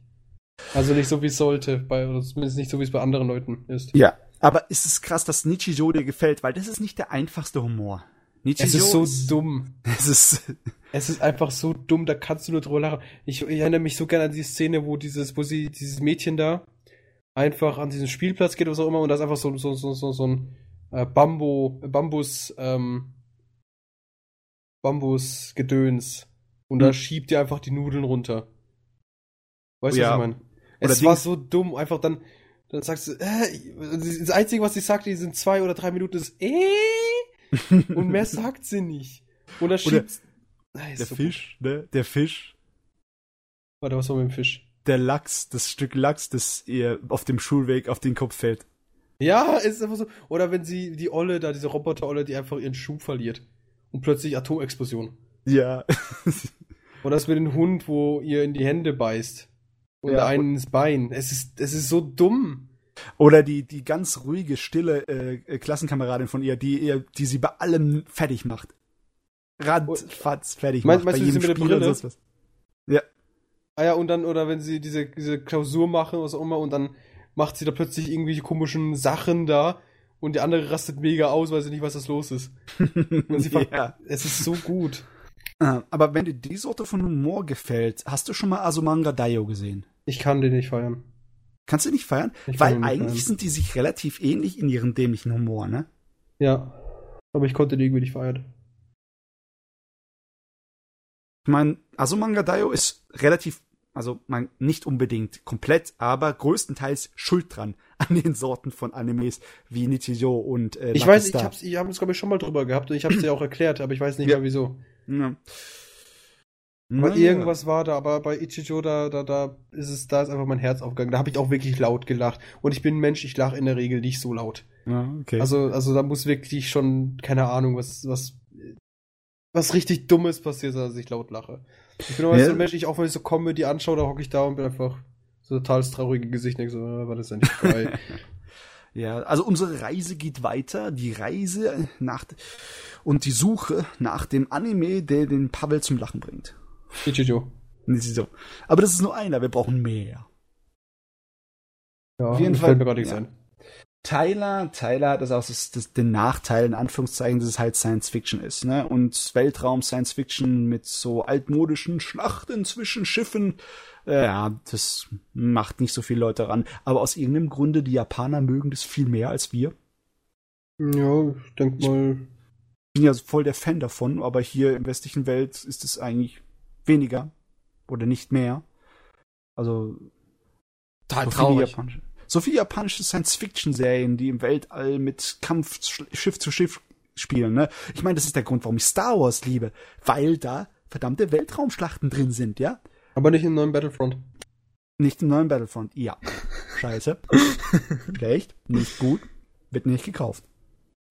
Also nicht so, wie es sollte, bei, oder zumindest nicht so, wie es bei anderen Leuten ist. Ja. Aber ist es krass, dass Nichijou dir gefällt, weil das ist nicht der einfachste Humor. Nichijou Es ist so dumm. (laughs) Es ist, Es ist einfach so dumm, da kannst du nur drüber lachen. Ich, ich erinnere mich so gerne an die Szene, wo dieses, wo sie, dieses Mädchen da einfach an diesen Spielplatz geht oder was auch immer und da ist einfach so, so, so, so, so ein äh, Bambo, Bambus, ähm, Bambusgedöns. Und da Hm. schiebt ihr einfach die Nudeln runter. Weißt du, Ja. was ich meine? Oder Es war Dings- so dumm, einfach dann, dann sagst du, äh, das Einzige, was sie sagt, die sind zwei oder drei Minuten, ist äh, (laughs) und mehr sagt sie nicht. Da schiebt. Ah, der so Fisch, ne? Der Fisch, Warte, was war mit dem Fisch? der Lachs, das Stück Lachs, das ihr auf dem Schulweg auf den Kopf fällt. Ja, ist einfach so. Oder wenn sie, die Olle da, diese Roboter-Olle, die einfach ihren Schuh verliert. Und plötzlich Atomexplosion. Ja. (laughs) Oder das mit dem Hund, wo ihr in die Hände beißt. Und Ja, der einen ins Bein. Es ist, es ist so dumm. Oder die, die ganz ruhige, stille äh, äh, Klassenkameradin von ihr, die ihr, die sie bei allem fertig macht. Radfatz fertig macht. meinst bei du, sie jedem mit der Spiel und Brille? Ja. Ah ja, und dann, oder wenn sie diese, diese Klausur machen, was auch immer, und dann macht sie da plötzlich irgendwelche komischen Sachen da. Und die andere rastet mega aus, weil sie nicht weiß, was los ist. (laughs) Sie ja. Es ist so gut. Äh, Aber wenn dir die Sorte von Humor gefällt, hast du schon mal Asumanga Daio gesehen? Ich kann den nicht feiern. Kannst du nicht feiern? Ich Weil nicht eigentlich feiern. sind die sich relativ ähnlich in ihrem dämlichen Humor, ne? Ja. Aber ich konnte den irgendwie nicht feiern. Ich meine, Asumanga Daio ist relativ, also man nicht unbedingt komplett, aber größtenteils schuld dran (laughs) an den Sorten von Animes wie Nichijou und äh, Ich Lucky weiß, ich hab's, ich hab's, glaube ich, schon mal drüber gehabt und ich hab's dir auch erklärt, aber ich weiß nicht Ja. mehr wieso. Ja. Aber Naja. irgendwas war da, aber bei Ichijo, da, da, da ist es, da ist einfach mein Herz aufgegangen. Da habe ich auch wirklich laut gelacht. Und ich bin ein Mensch, ich lache in der Regel nicht so laut. Ja, okay. Also, also da muss wirklich schon, keine Ahnung, was, was, was richtig Dummes passiert, dass ich laut lache. Ich bin aber Ja. so ein Mensch, ich auch wenn ich so Comedy anschaue, da hocke ich da und bin einfach so total das traurige Gesicht, denke so, äh, war das endlich vorbei. (laughs) Ja, also unsere Reise geht weiter. Die Reise nach und die Suche nach dem Anime, der den Pavel zum Lachen bringt. Ichijo. Nicht so. Aber das ist nur einer, wir brauchen mehr. Ja, Auf jeden Fall, mir gerade nichts ja. ein. Tyler, Tyler hat das auch das, das, den Nachteil, in Anführungszeichen, dass es halt Science Fiction ist, ne? Und Weltraum Science Fiction mit so altmodischen Schlachten zwischen Schiffen, äh, ja, das macht nicht so viele Leute ran. Aber aus irgendeinem Grunde, die Japaner mögen das viel mehr als wir. Ja, ich denke mal, bin ja voll der Fan davon, aber hier im westlichen Welt ist es eigentlich weniger oder nicht mehr. Also Total so viele, traurig. japanische, so viele japanische Science-Fiction-Serien, die im Weltall mit Kampf Sch- Schiff zu Schiff spielen. Ne? Ich meine, das ist der Grund, warum ich Star Wars liebe, weil da verdammte Weltraumschlachten drin sind, ja? Aber nicht im neuen Battlefront. Nicht im neuen Battlefront. Ja. Scheiße. (laughs) Schlecht. Nicht gut. Wird nicht gekauft.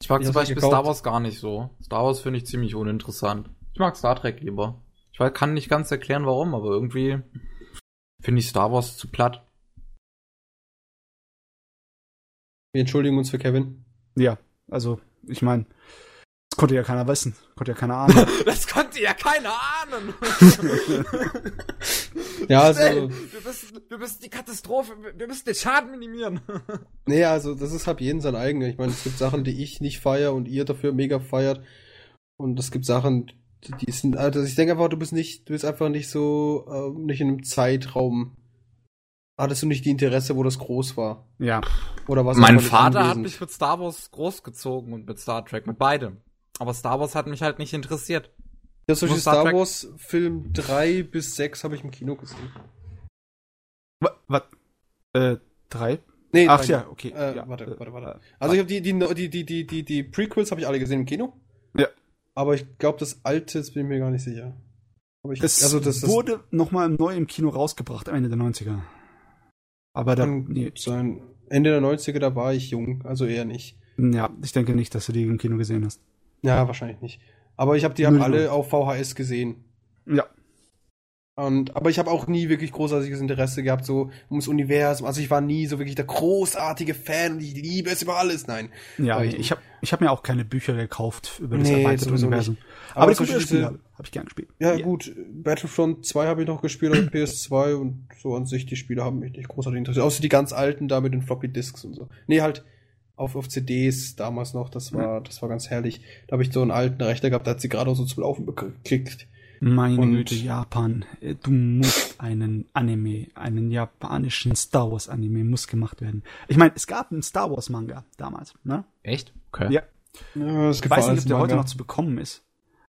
Ich mag Ich zum Beispiel. Star Wars gar nicht so. Star Wars finde ich ziemlich uninteressant. Ich mag Star Trek lieber. Ich weiß- kann nicht ganz erklären, warum, aber irgendwie finde ich Star Wars zu platt. Wir entschuldigen uns für Kevin. Ja. Also, ich meine, das konnte ja keiner wissen. Konnte ja keiner ahnen. (laughs) Das konnte ja keiner ahnen. (laughs) Ja, also, wir, müssen, wir müssen die Katastrophe, wir müssen den Schaden minimieren. (laughs) nee, also, das ist halt jeden sein eigener. Ich meine, es gibt Sachen, die ich nicht feiere und ihr dafür mega feiert. Und es gibt Sachen, die, sind, also ich denke einfach, du bist nicht, du bist einfach nicht so, ähm, nicht in einem Zeitraum. Hattest du nicht die Interesse, wo das groß war? ja. Oder was? mein Vater hat mich mit Star Wars großgezogen und mit Star Trek, mit beidem. Aber Star Wars hat mich halt nicht interessiert. Ja, solche Nur Star Star Trek. Wars Film 3 bis 6 habe ich im Kino gesehen. Was? Äh, drei? Nee, Ach drei ja, okay. Äh, ja. warte, warte, warte. Äh, Also ich habe die, die, die, die, die, die, die Prequels habe ich alle gesehen im Kino. Ja. Aber ich glaube, das alte, das bin ich mir gar nicht sicher. Aber ich, Das, also das, das wurde nochmal neu im Kino rausgebracht, Ende der 90er. Aber da, kann nee, sein. Ende der 90er, da war ich jung, also eher nicht. ja, ich denke nicht, dass du die im Kino gesehen hast. Ja, wahrscheinlich nicht. Aber ich habe die haben Null, alle auf VHS gesehen. Ja. Und, aber ich habe auch nie wirklich großartiges Interesse gehabt, so ums Universum. Also ich war nie so wirklich der großartige Fan und ich liebe es über alles. Nein. Ja, Aber ich, habe ich hab mir auch keine Bücher gekauft über das Nee, erweiterte Universum. nicht. Aber, Aber die Computerspiele habe hab ich gern gespielt. Ja, gut, Battlefront 2 habe ich noch gespielt auf der PS2 und so an sich, die Spiele haben mich nicht großartig interessiert. Außer die ganz alten da mit den Floppy Disks und so. Nee, halt auf, auf CDs damals noch, das war, das war ganz herrlich. Da habe ich so einen alten Rechner gehabt, der hat sie gerade so zum Laufen gekriegt. Meine Und- Güte, Japan. Äh, Du musst einen Anime, einen japanischen Star Wars Anime muss gemacht werden. Ich meine, es gab einen Star Wars Manga damals, ne? Echt? Okay. Ja. Ja, es Ich gibt weiß nicht, ob der im heute Manga. noch zu bekommen ist.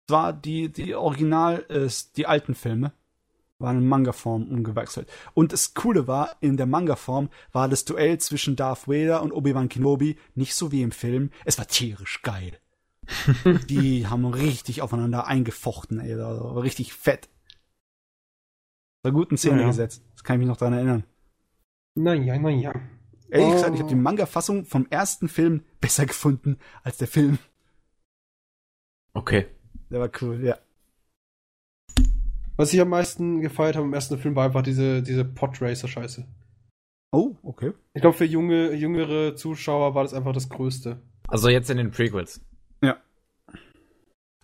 Es war die, die Original, äh, die alten Filme waren in Manga-Form umgewechselt. Und das Coole war, in der Manga-Form war das Duell zwischen Darth Vader und Obi-Wan Kenobi nicht so wie im Film. Es war tierisch geil. (laughs) die haben richtig aufeinander eingefochten, ey. Das war richtig fett. War gut in Szene Ja. gesetzt. Das kann ich mich noch dran erinnern. Naja, naja. Ehrlich Oh. gesagt, ich habe die Manga-Fassung vom ersten Film besser gefunden als der Film. Okay. Der war cool, ja. Was ich am meisten gefeiert habe im ersten Film war einfach diese, diese Podracer-Scheiße. Oh, okay. Ich glaube, für junge, jüngere Zuschauer war das einfach das Größte. Also jetzt in den Prequels.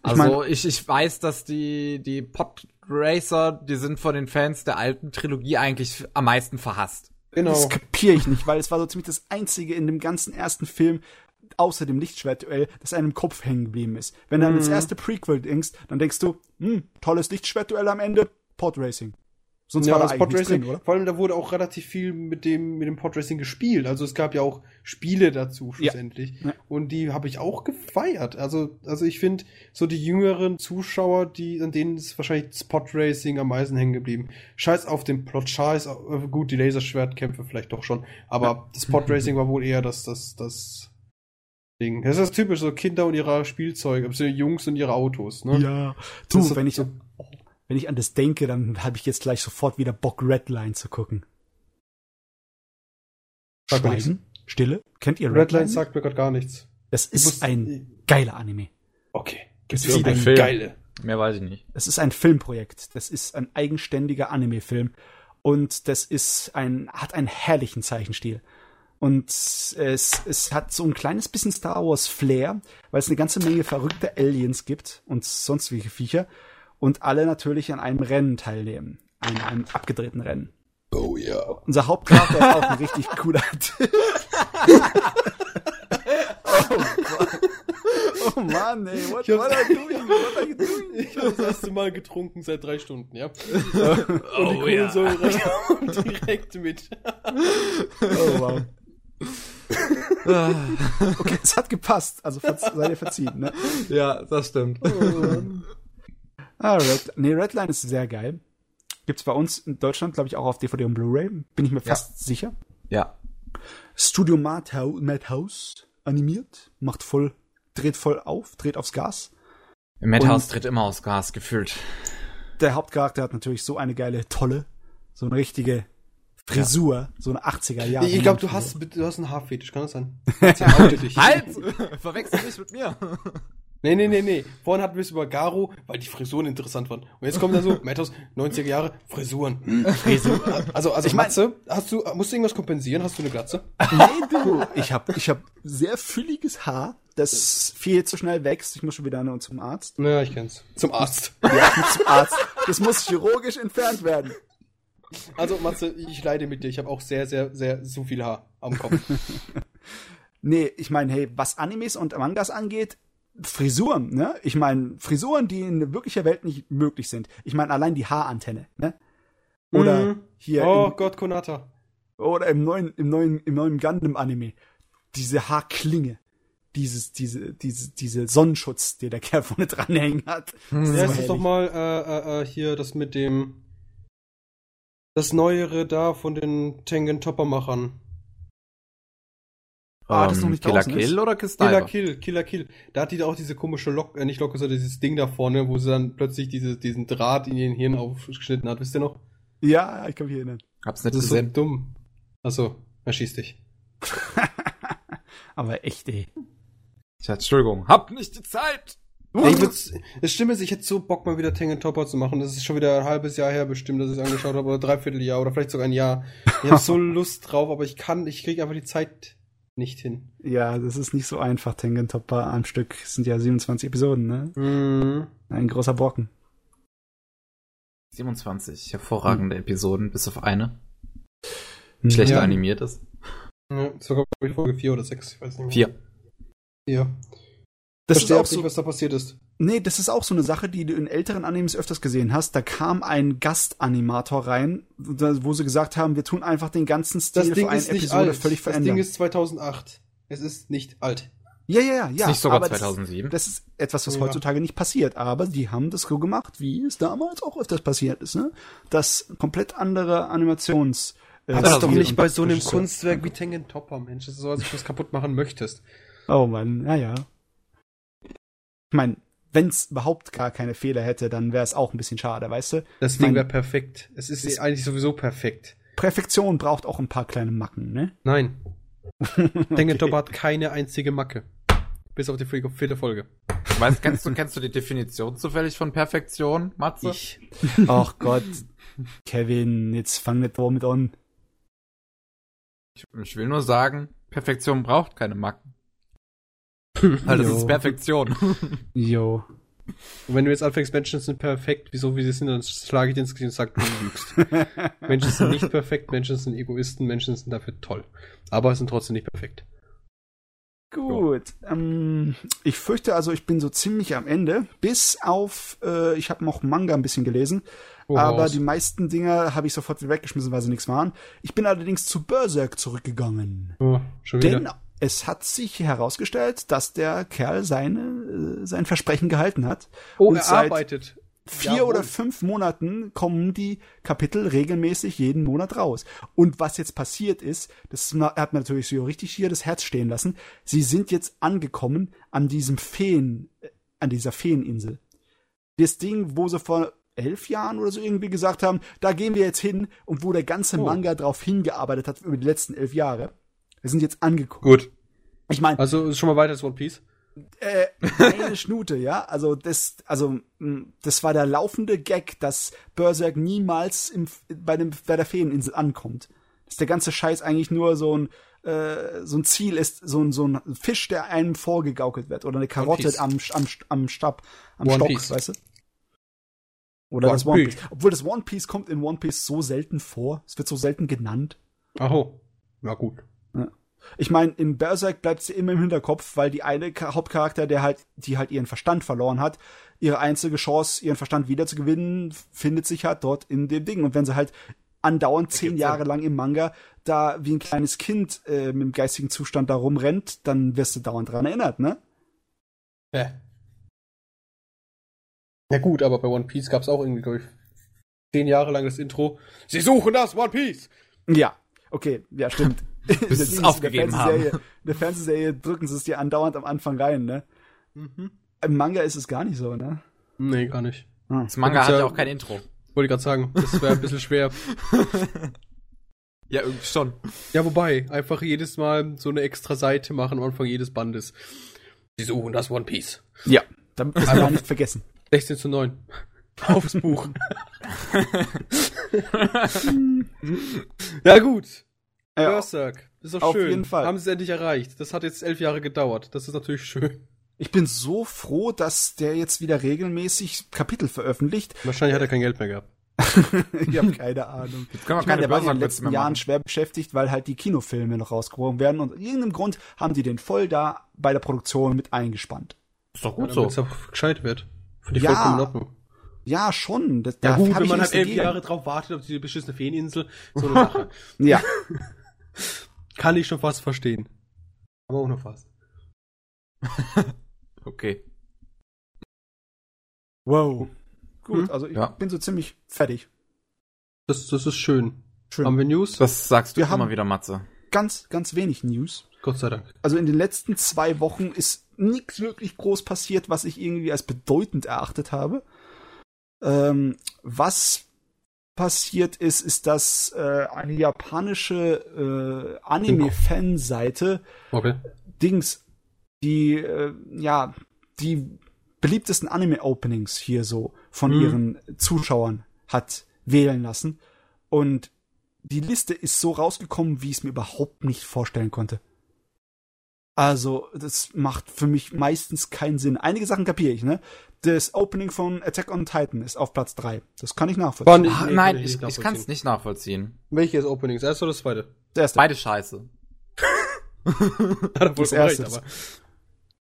Ich Also mein- ich, ich weiß, dass die, die Podracer, die sind von den Fans der alten Trilogie eigentlich am meisten verhasst. Genau. Das kapiere ich nicht, weil es war so ziemlich das einzige in dem ganzen ersten Film, außer dem Lichtschwertduell, das einem im Kopf hängen geblieben ist. Wenn du an das Mhm. erste Prequel denkst, dann denkst du, hm, tolles Lichtschwertduell am Ende, Podracing. Sonst ja, war da das Podracing, drin, oder? vor allem da wurde auch relativ viel mit dem, mit dem Podracing gespielt. Also es gab ja auch Spiele dazu schlussendlich. Ja. Und die habe ich auch gefeiert. Also, also ich finde, so die jüngeren Zuschauer, die, an denen ist wahrscheinlich das Podracing am meisten hängen geblieben. Scheiß auf den Plot, scheiß auf, gut, die Laserschwertkämpfe vielleicht doch schon. Aber das Podracing war wohl eher das, das, das Ding. Das ist typisch, so Kinder und ihre Spielzeuge, also Jungs und ihre Autos, ne? Ja. Du, Das so- wenn ich, so- wenn ich an das denke, dann habe ich jetzt gleich sofort wieder Bock, Redline zu gucken. Schweigen? Stille? Kennt ihr Redline Redline? sagt mir gerade gar nichts. Das ist musst- ein geiler Anime. Okay. Gibt's Das ist ein Film. geile. Mehr weiß ich nicht. Das ist ein Filmprojekt. Das ist ein eigenständiger Anime-Film. Und das ist ein, hat einen herrlichen Zeichenstil. Und es, es hat so ein kleines bisschen Star Wars Flair, weil es eine ganze Menge verrückte Aliens gibt und sonstige Viecher. Und alle natürlich an einem Rennen teilnehmen. An einem abgedrehten Rennen. Oh ja. Unser Hauptcharakter ist auch ein richtig cooler (laughs) Typ. oh Mann, ey, what, Ich hab's- what are you doing? What are you doing? (laughs) Ich habe das erste Mal getrunken seit drei Stunden, ja. (laughs) Und die Kohlensäure kommt direkt mit. Oh wow. Okay, es hat gepasst, also verz sei dir verziehen, ne? ja, das stimmt. Ah, Red, nee, Redline ist sehr geil. Gibt's bei uns in Deutschland, glaube ich, auch auf DVD und Blu-ray. Bin ich mir fast sicher. ja. Studio Madhouse, animiert, macht voll, dreht voll auf, dreht aufs Gas. Im Madhouse tritt immer aus Gas gefühlt. Der Hauptcharakter hat natürlich so eine geile Tolle, so eine richtige Frisur, so eine 80er Jahre. Ich glaube, du hast, du hast einen Haarfetisch, kann das sein? (laughs) Halt! Verwechsel nicht mit mir. Nee, nee, nee, nee. Vorhin hatten wir es über Garo, weil die Frisuren interessant waren. Und jetzt kommt da so, (laughs) Madhouse, 90er Jahre, Frisuren. Hm, Frisuren. Also, also, Ich Matze, hast du, musst du irgendwas kompensieren? Hast du eine Glatze? Nee, du. Ich habe ich hab sehr fülliges Haar, das viel zu schnell wächst. Ich muss schon wieder nur zum Arzt. Ja, ich kenn's. Zum Arzt. Ja, zum Arzt. Das muss chirurgisch entfernt werden. Also, Matze, ich leide mit dir. Ich habe auch sehr, sehr, sehr so viel Haar am Kopf. (laughs) Nee, ich meine, hey, was Animes und Mangas angeht, Frisuren, ne? Ich meine, Frisuren, die in wirklicher Welt nicht möglich sind. Ich meine, allein die Haarantenne, ne? Oder Mhm. hier Oh im, Gott, Konata. oder im neuen, im neuen, im neuen Gundam-Anime. Diese Haarklinge. Dieses, diese, diese, diese Sonnenschutz, den der Kerl vorne dranhängen hat. Ja, so ist das herrlich. doch mal äh, äh, äh, hier das mit dem das Neuere da von den Tengen Topper Machern. Ah, das ist noch nicht Killer draußen Kill ist? oder Killer Kistiver? Kill, Killer Kill. Da hat die auch diese komische Lok, äh, nicht Locke, sondern dieses Ding da vorne, wo sie dann plötzlich diese, diesen Draht in ihren Hirn aufgeschnitten hat. Wisst ihr noch? Ja, ich kann mich erinnern. Hab's nicht Das ist so gesehen. dumm. Achso, er schießt dich. (laughs) Aber echt, ey. Ich hatte, Entschuldigung, hab nicht die Zeit. Ey, ich würd's, das Stimme ist, ich hätte so Bock mal wieder Tengen Topper zu machen. Das ist schon wieder ein halbes Jahr her bestimmt, dass ich es angeschaut habe, oder dreiviertel Jahr, oder vielleicht sogar ein Jahr. Ich habe (laughs) so Lust drauf, aber ich kann, ich kriege einfach die Zeit nicht hin. Ja, das ist nicht so einfach, Tengen Topper am Stück. Es sind ja 27 Episoden, ne? Mhm. Ein großer Brocken. 27 hervorragende Episoden, bis auf eine. Hm. Schlechter Ja. animiert ist. Ja, sogar Folge 4 oder 6, ich weiß nicht mehr. Vier. Ja. Das Verstehe ist auch auch so, nicht, was da passiert ist. Nee, das ist auch so eine Sache, die du in älteren Animes öfters gesehen hast. Da kam ein Gastanimator rein, wo sie gesagt haben, wir tun einfach den ganzen Das Stil Ding für eine ist nicht Episode alt. völlig das verändern. Ding ist 2008. Es ist nicht alt. ja, ja, ja, ja. ist nicht sogar aber 2007? Das, das ist etwas, was Ja. heutzutage nicht passiert. Aber die haben das so gemacht, wie es damals auch öfters passiert ist, ne? Das komplett andere Animations. Äh, Das ist doch nicht bei so einem. Kunstwerk wie Tengen Topper, Mensch. Das ist so, als ob du es kaputt machen möchtest. Oh Mann, ja, ja. Ich meine, wenn es überhaupt gar keine Fehler hätte, dann wäre es auch ein bisschen schade, weißt du? Das Ding wäre perfekt. Es ist Ist- eigentlich sowieso perfekt. Perfektion braucht auch ein paar kleine Macken, ne? (laughs) Nein. Tengen Topper hat keine einzige Macke. Bis auf die vierte Folge. Weißt, kennst du, kennst du die Definition zufällig von Perfektion, Matze? Ich. (laughs) Ach Gott. Kevin, jetzt fang nicht damit an. Ich, ich will nur sagen, Perfektion braucht keine Macken. (laughs) Weil das ist Perfektion. (laughs) Jo. Und wenn du jetzt anfängst, Menschen sind perfekt, wieso wie sie sind, dann schlage ich dir ins Gesicht und sage, du lügst. (laughs) Menschen sind nicht perfekt, Menschen sind Egoisten, Menschen sind dafür toll. Aber sind trotzdem nicht perfekt. Gut. Ähm, ich fürchte also, ich bin so ziemlich am Ende. Bis auf, äh, ich habe noch Manga ein bisschen gelesen. Oh, aber raus. die meisten Dinger habe ich sofort wieder weggeschmissen, weil sie nichts waren. Ich bin allerdings zu Berserk zurückgegangen. Oh, schon wieder. Denn es hat sich herausgestellt, dass der Kerl seine, äh, sein Versprechen gehalten hat. oh, und er arbeitet. vier Jawohl. oder fünf Monaten kommen die Kapitel regelmäßig jeden Monat raus. Und was jetzt passiert ist, das hat mir natürlich so richtig hier das Herz stehen lassen. Sie sind jetzt angekommen an diesem Feen, äh, an dieser Feeninsel. Das Ding, wo sie vor elf Jahren oder so irgendwie gesagt haben, da gehen wir jetzt hin und wo der ganze Oh. Manga drauf hingearbeitet hat über die letzten elf Jahre. Wir sind jetzt angekommen. Gut. Ich meine, Also ist schon mal weiter als One Piece. äh, eine (laughs) Schnute, ja. Also das, also mh, das war der laufende Gag, dass Berserk niemals im, bei dem bei der Feeninsel ankommt. Dass der ganze Scheiß eigentlich nur so ein äh, so ein Ziel ist, so ein so ein Fisch, der einem vorgegaukelt wird oder eine Karotte am am am Stab, am One Stock, Piece. weißt du? Oder One das One Piece. Piece. Obwohl das One Piece kommt in One Piece so selten vor. Es wird so selten genannt. Aho. Na gut. Ich meine, in Berserk bleibt sie immer im Hinterkopf, weil die eine Hauptcharakter, der halt, die halt ihren Verstand verloren hat, ihre einzige Chance, ihren Verstand wiederzugewinnen, findet sich halt dort in dem Ding. Und wenn sie halt andauernd zehn Jahre lang im Manga da wie ein kleines Kind äh, mit dem geistigen Zustand da rumrennt, dann wirst du dauernd dran erinnert, ne? Ja. Ja gut, aber bei One Piece gab es auch irgendwie, glaube ich, zehn Jahre lang das Intro. Sie suchen das One Piece! Ja, okay, ja, stimmt. Bis In sie es der aufgegeben Fernsehserie- haben. In der Fernsehserie drücken sie es dir andauernd am Anfang rein, ne? Mhm. Im Manga ist es gar nicht so, ne? Nee, gar nicht. Das Manga hat ja ja- auch kein Intro. Wollte ich gerade sagen, das wäre ein bisschen schwer. Ja, irgendwie schon. Ja, wobei, einfach jedes Mal so eine extra Seite machen am Anfang jedes Bandes. Sie suchen das One Piece. Ja. Damit wir gar nicht vergessen. 16 zu 9. Aufs Buch. (laughs) ja, gut. Ja, Berserk. Ist doch Auf schön. jeden Fall. Haben sie es endlich erreicht. Das hat jetzt elf Jahre gedauert. Das ist natürlich schön. ich bin so froh, dass der jetzt wieder regelmäßig Kapitel veröffentlicht. Wahrscheinlich hat er kein Geld mehr gehabt. (laughs) ich habe keine Ahnung. Jetzt können wir Ich meine, der war in den letzten Jahren schwer beschäftigt, weil halt die Kinofilme noch rausgeworfen werden und aus irgendeinem Grund haben die den voll da bei der Produktion mit eingespannt. Ist doch Ja, gut damit es so. auch gescheit wird. Für die Ja. vollkommen Ordnung. Ja, schon. Das, Ja gut, hab wenn ich man halt elf. Jahre drauf wartet auf diese beschissene Feeninsel, so eine (laughs) Sache. Ja, (laughs) (laughs) Kann ich schon fast verstehen. Aber auch nur fast. (laughs) Okay. wow. Gut, Hm? also ich Ja. bin so ziemlich fertig. Das, das ist schön. Schön. Haben wir News? Das sagst du Wir immer haben- wieder, Matze. Ganz, ganz wenig News. Gott sei Dank. Also in den letzten zwei Wochen ist nichts wirklich groß passiert, was ich irgendwie als bedeutend erachtet habe. Ähm, was passiert ist, ist, dass äh, eine japanische äh, Anime-Fanseite Okay. Dings, die äh, ja die beliebtesten Anime-Openings hier so von Mhm. ihren Zuschauern hat wählen lassen. Und die Liste ist so rausgekommen, wie ich es mir überhaupt nicht vorstellen konnte. Also, das macht für mich meistens keinen Sinn. Einige Sachen kapiere ich, ne? Das Opening von Attack on Titan ist auf Platz 3. Das kann ich nachvollziehen. Wann- Ah, Nee, nein, ich ich, kann es nachvollziehen. nicht nachvollziehen. Welches Opening? Das erste oder das zweite? Das erste. Beide scheiße. (laughs) Das erste. recht, aber.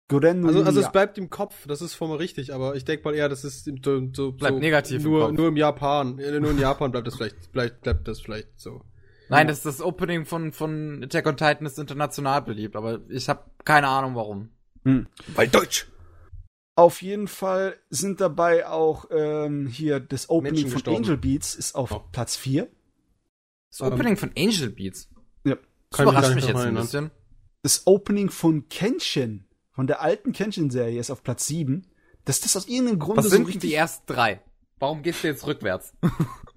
Guren Also, also es bleibt im Kopf, das ist voll mal richtig, aber ich denke mal eher, das ist im- so, so, Bleibt so negativ im nur, Kopf. nur im Japan, äh, nur in Japan bleibt das vielleicht, bleibt, bleibt das vielleicht so. Nein, das, das Opening von, von Attack on Titan ist international beliebt, aber ich habe keine Ahnung warum. Hm. Weil Deutsch! Auf jeden Fall sind dabei auch ähm, hier das Opening Menschen von gestorben. Angel Beats ist auf Oh. Platz 4. Das Ähm, Opening von Angel Beats. Ja. Das Kann ich überrascht mich jetzt ein bisschen. Das Opening von Kenshin, von der alten Kenshin-Serie, ist auf Platz 7. Dass das aus irgendeinem Grund Was so sind die ersten drei? Warum gehst du jetzt rückwärts? (laughs)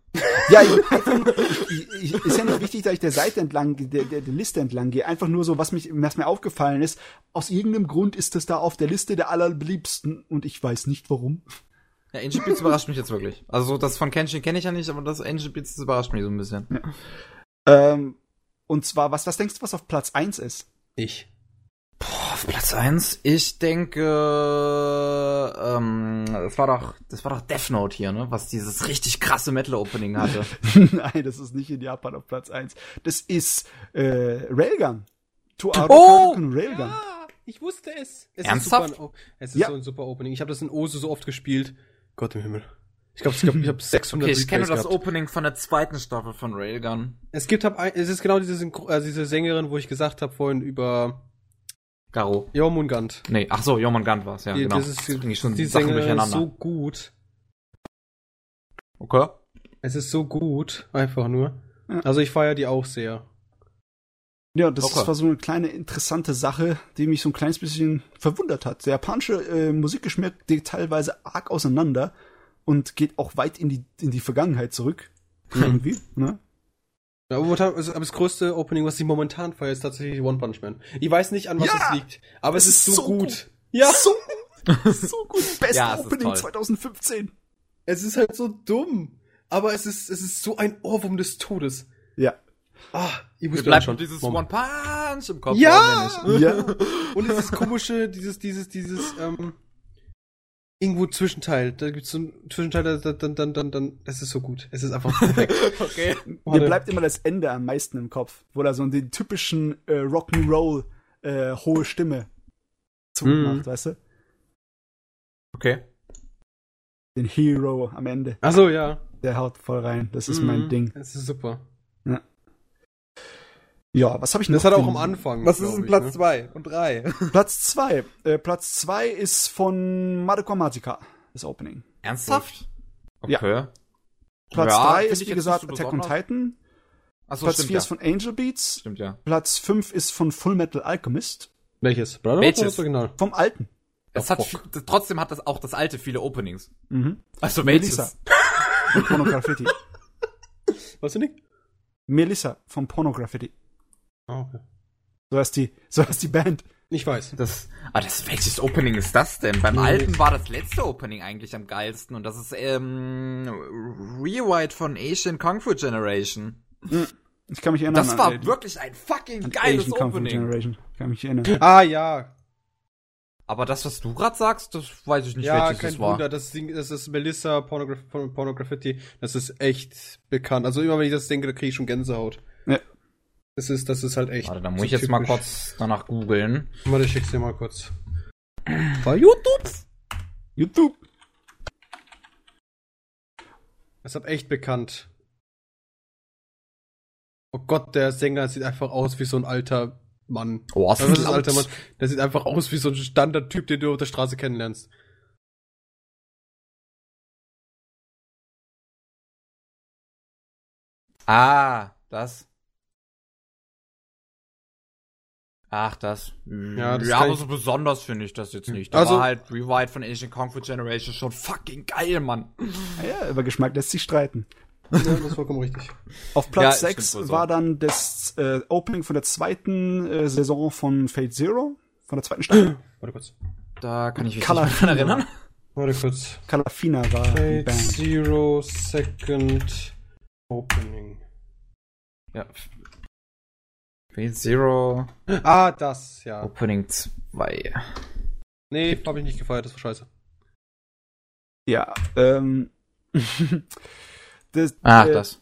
Ja, ich, ich, ich, ist ja nicht wichtig, dass ich der Seite entlang, der, der, der Liste entlang gehe. Einfach nur so, was, mich, was mir aufgefallen ist. Aus irgendeinem Grund ist das da auf der Liste der allerbeliebsten und ich weiß nicht warum. Ja, Angel Beats überrascht mich jetzt wirklich. Also das von Kenshin kenne ich ja nicht, aber das Angel Beats das überrascht mich so ein bisschen. Ähm, und zwar, was, was denkst du, was auf Platz 1 ist? Ich. Auf Platz eins, ich denke, ähm, das war doch, das war doch Death Note hier, ne? Was dieses richtig krasse Metal-Opening hatte. (laughs) Nein, das ist nicht in Japan auf Platz 1. Das ist äh, Railgun. To Oh! Railgun. ich wusste es. es Ernsthaft? Ist super, ein- es ist Ja. so ein super Opening. Ich habe das in Ose so oft gespielt. Gott im Himmel. Ich glaube, ich, glaub, ich habe (laughs) 600 Okay, ich kenne Replays das gehabt. Opening von der zweiten Staffel von Railgun. Es gibt hab es ist genau diese, Synchro, äh, diese Sängerin, wo ich gesagt habe vorhin über Garo. Jormungand. Nee, ach so, Joman Gant war's, ja, Die- genau. das ist, bring ich schon die Sachen Sängerin ist so gut. okay. Es ist so gut, einfach nur. Ja. Also ich feiere die auch sehr. Ja, das Okay. war so eine kleine interessante Sache, die mich so ein kleines bisschen verwundert hat. Der japanische äh, Musikgeschmack geht teilweise arg auseinander und geht auch weit in die, in die Vergangenheit zurück. Mhm. Irgendwie, ne? Ja, aber das größte Opening, was ich momentan feiere, ist tatsächlich One Punch Man. Ich weiß nicht, an was Ja! es liegt, aber es, Es ist ist so, so gut. gut. Ja, So, (laughs) so gut. (laughs) Beste Ja, Opening toll. 2015. es ist halt so dumm. Aber es ist, es ist so ein Ohrwurm des Todes. Ja. Ah, ich muss bleibt schon. dieses Moment. One Punch im Kopf. Ja! Ja. Und dieses komische, dieses, dieses, dieses, ähm, irgendwo Zwischenteil. Da gibt's so ein Zwischenteil, da- da- dann, dann, dann, dann, das ist so gut. Es ist einfach perfekt. (laughs) Okay. Mir bleibt immer das Ende am meisten im Kopf, wo er so den typischen äh, Rock'n'Roll äh, hohe Stimme zumacht, Mhm. weißt du? Okay. Den Hero am Ende. Ach so, ja. Der haut voll rein. Das ist mein Mhm. Ding. Das ist super. Ja, was habe ich noch? Das hat auch denn? am Anfang. Was ist denn Platz ne? 2 und 3? (laughs) Platz zwei. Äh, Platz zwei ist von Madoka Magica, das Opening. Ernsthaft? Ja. Okay. Platz Ja, drei find ist, ich wie gesagt, so Attack on. Titan. Achso, Platz stimmt vier ja. ist von Angel Beats. Stimmt ja. Platz fünf ist von Full Metal Alchemist. Welches? Brotherhood Welches? oder das Original? Vom alten. Es Ja, hat viel- trotzdem hat das auch das alte viele Openings. Mhm. Also Melissa. Von Pornograffiti. Was denn nicht? Melissa vom Pornograffiti. Ah, okay. So heißt die, so heißt die Band. Ich weiß. Das, ah, das, welches Opening ist das denn? Beim Nee. alten war das letzte Opening eigentlich am geilsten und das ist, ähm, Rewrite von Asian Kung Fu Generation. Ich kann mich erinnern. Das war an, wirklich ein fucking geiles Asian Kung Fu Opening. Generation. Ich kann mich erinnern. Ah, ja. Aber das, was du gerade sagst, das weiß ich nicht, ja, welches kein es war. Wunder. Das, Ding, das ist Melissa Pornograf Pornograffiti. Das ist echt bekannt. Also immer wenn ich das denke, da kriege ich schon Gänsehaut. Ja. Das ist, das ist halt echt. Warte, da muss so ich jetzt mal typisch. kurz danach googeln. Warte, ich schick's dir mal kurz. Bei YouTube? YouTube. Das ist echt bekannt. Oh Gott, der Sänger sieht einfach aus wie so ein alter Mann. Oh, was ist ein alter Mann? Der sieht einfach aus wie so ein Standardtyp, den du auf der Straße kennenlernst. Ah, das. Ach, das. Ja, das ja aber so besonders finde ich das jetzt nicht. Da Also- war halt Rewrite von Asian Kung Fu Generation schon fucking geil, Mann. Ja, über Geschmack lässt sich streiten. Ja, das ist vollkommen richtig. Auf Ja, Platz stimmt 6 wohl so. war dann das äh, Opening von der zweiten äh, Saison von Fate Zero, von der zweiten Staffel. (clears throat) Warte kurz. Da kann ich mich Color nicht dran erinnern. Warte kurz. Calafina war die Fate Band. Zero Second Opening. Ja. Fate Zero Ah, das, ja. Opening 2. Nee, hab ich nicht gefeiert, das war scheiße. Ja, ähm. (laughs) das, Ach, äh, das.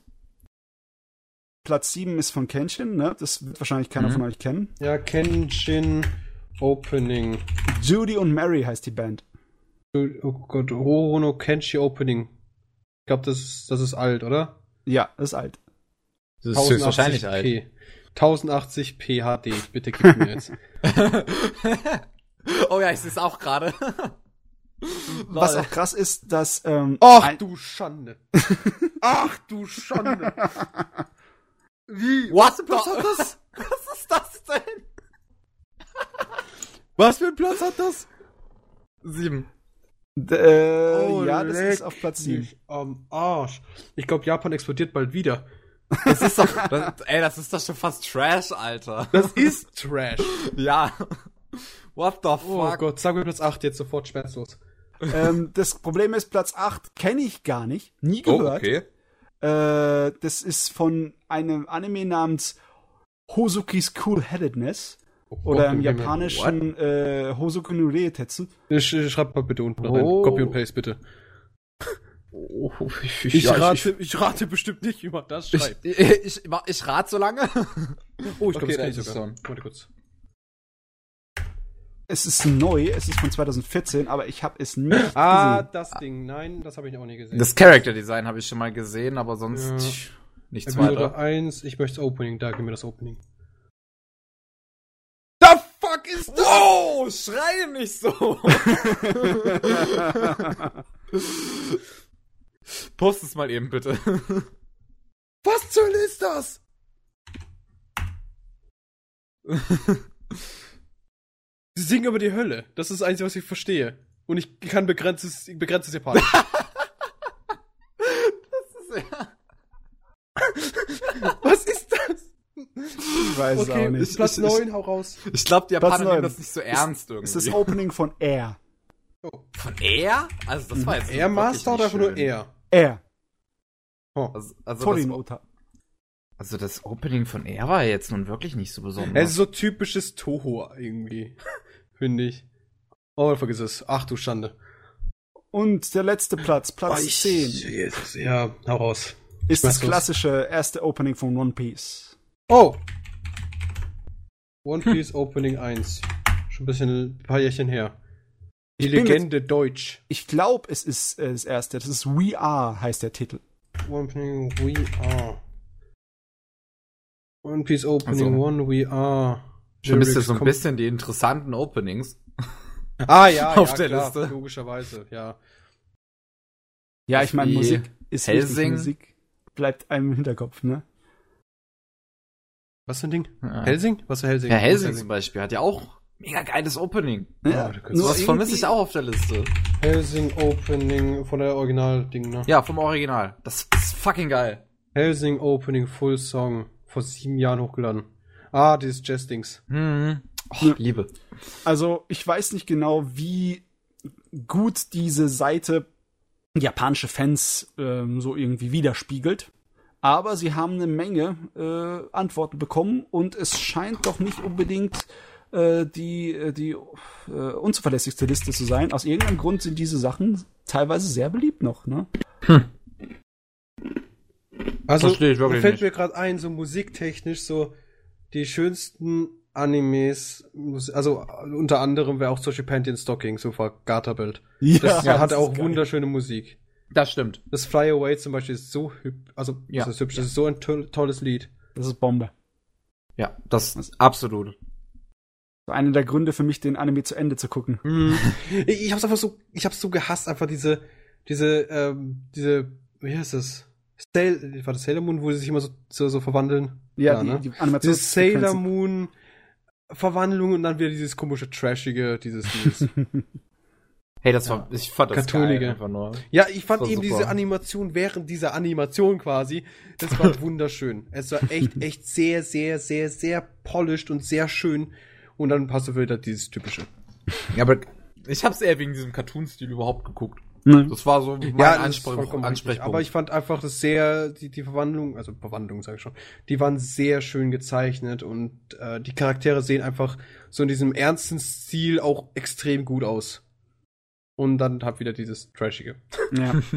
Platz 7 ist von Kenshin, ne? Das wird wahrscheinlich keiner Mhm. von euch kennen. Ja, Kenshin Opening. Judy und Mary heißt die Band. Oh Gott, Rorono Kenshi Opening. Ich glaube, das, ist- das ist alt, oder? Ja, ist alt. Das ist höchstwahrscheinlich alt. 1080p HD, bitte gib mir jetzt. (laughs) oh ja, ich sehe es auch gerade. (laughs) Was auch krass ist, dass ähm, Ach du Schande. (laughs) Ach du Schande. Wie? What Was für Platz hat das? Was ist das denn? Was für ein Platz hat das? Sieben. d- äh, Oh, ja, das ist auf Platz 7. mich Am Arsch. Ich glaube, Japan explodiert bald wieder. Das ist doch, (laughs) das, ey, das ist doch schon fast Trash, Alter. Das ist (laughs) Trash. Ja. What the Oh fuck? Gott, sag mir Platz 8 jetzt sofort schmerzlos. ähm, das Problem ist, Platz 8 kenne ich gar nicht, nie Oh, gehört. okay. Äh, das ist von einem Anime namens Hozuki's Cool-Headedness. Oder im japanischen äh, Hozoku no Reitetsu. Sch sch- Schreib mal bitte unten Oh. rein. Copy und Paste bitte. Oh, (laughs) ich, Ich, ja, rate, ich, rate bestimmt nicht, wie man das Ich, schreibt. ich, (laughs) ich, ich, ich rate so lange. (laughs) oh, ich okay, glaube, das da kann ich ist es sogar. schon. Warte kurz. Es ist neu, es ist von 2014, aber ich habe es nicht Ah, gesehen. das Ding. Nein, das habe ich auch nie gesehen. Das Character Design habe ich schon mal gesehen, aber sonst Ja. nichts Episode weiter. 1, ich möchte das Opening, da gib mir das Opening. The fuck ist das? Oh, schreie nicht so. Post es mal eben bitte. (laughs) Was zur Hölle ist das? (laughs) Sie singen über die Hölle. Das ist das Einzige, was ich verstehe. Und ich kann begrenztes, begrenztes Japanisch. (laughs) Was ist das? Ich weiß es Okay, auch nicht. Platz Ich- ich- 9, hau raus. Ich glaube, die Japaner nehmen das nicht so ernst Es irgendwie. ist das Opening von Air. Von er? Also das war jetzt Air Master oder einfach nur. Air? Air. Oh. Also, also, das, Torinota. also das Opening von er war jetzt nun wirklich nicht so besonders. Es ist so typisches Toho irgendwie. (laughs) Finde ich. Oh, vergiss es. Ach du Schande. Und der letzte Platz, Platz Oh, ich- 10, Jesus, ja, hau raus. ist das klassische erste Opening von One Piece. Oh! One Piece Opening 1. Schon ein bisschen, ein paar Jährchen her. Die Legende Deutsch. Ich glaube, es ist äh, das erste. Das ist We Are, heißt der Titel. Opening We Are. One Piece Opening Also. One We Are. Vermisst ihr so ein bisschen die interessanten Openings? Ah ja, (laughs) auf ja, der klar, Liste. logischerweise, ja. Ja, ich meine, Musik ist Helsing. Musik bleibt einem im Hinterkopf, ne? Was für ein Ding? Ja. Helsing? Was für Helsing? Ja, Helsing ist zum Beispiel hat ja auch mega geiles Opening. Ja, nur Das vermisse ich auch auf der Liste. Helsing Opening von der Original-Ding, ne? Ja, vom Original. Das ist fucking geil. Helsing Opening Full Song. Vor sieben Jahren hochgeladen. Ah, dieses Jazz-Dings. Hm. Oh, Ja. Liebe. Also, ich weiß nicht genau, wie gut diese Seite japanische Fans ähm, so irgendwie widerspiegelt. Aber sie haben eine Menge äh, Antworten bekommen und es scheint doch nicht unbedingt äh, die, äh, die äh, unzuverlässigste Liste zu sein. Aus irgendeinem Grund sind diese Sachen teilweise sehr beliebt noch. Ne? Also, Verstehe ich wirklich da fällt nicht. mir gerade ein, so musiktechnisch, so die schönsten Animes, also äh, unter anderem wäre auch zum Beispiel Panty and Stocking, so vor Garterbelt. Das Ja, hat das auch wunderschöne Musik. Das stimmt. Das Fly Away zum Beispiel ist so hübsch, also Ja. das ist hübsch, das ist so ein to tolles Lied. Das ist Bombe. Ja, das ist absolut. So einer der Gründe für mich, den Anime zu Ende zu gucken. Ich, ich hab's einfach so, ich hab's so gehasst, einfach diese, diese, ähm, diese, wie heißt das? Sail, war das Sailor Moon, wo sie sich immer so, so, so verwandeln? Ja, Ja, die, ne? die Diese Animations Sailor Moon Verwandlung und dann wieder dieses komische Trashige, dieses, dieses. (laughs) Hey, das war, ich fand das Cartoonige. geil einfach nur. Ja, ich fand eben super. diese Animation während dieser Animation quasi, das war (laughs) wunderschön. Es war echt, echt sehr, sehr, sehr, sehr polished und sehr schön. Und dann passt du wieder dieses typische. (laughs) Ja, aber ich hab's eher wegen diesem Cartoon-Stil überhaupt geguckt. Ne? Das war so mein vollkommen richtig. Ansprechpunkt. Aber ich fand einfach das sehr, die, die Verwandlung, also Verwandlung sage ich schon, die waren sehr schön gezeichnet und äh, die Charaktere sehen einfach so in diesem ernsten Stil auch extrem gut aus. Und dann hat wieder dieses Trashige. Ja. (laughs)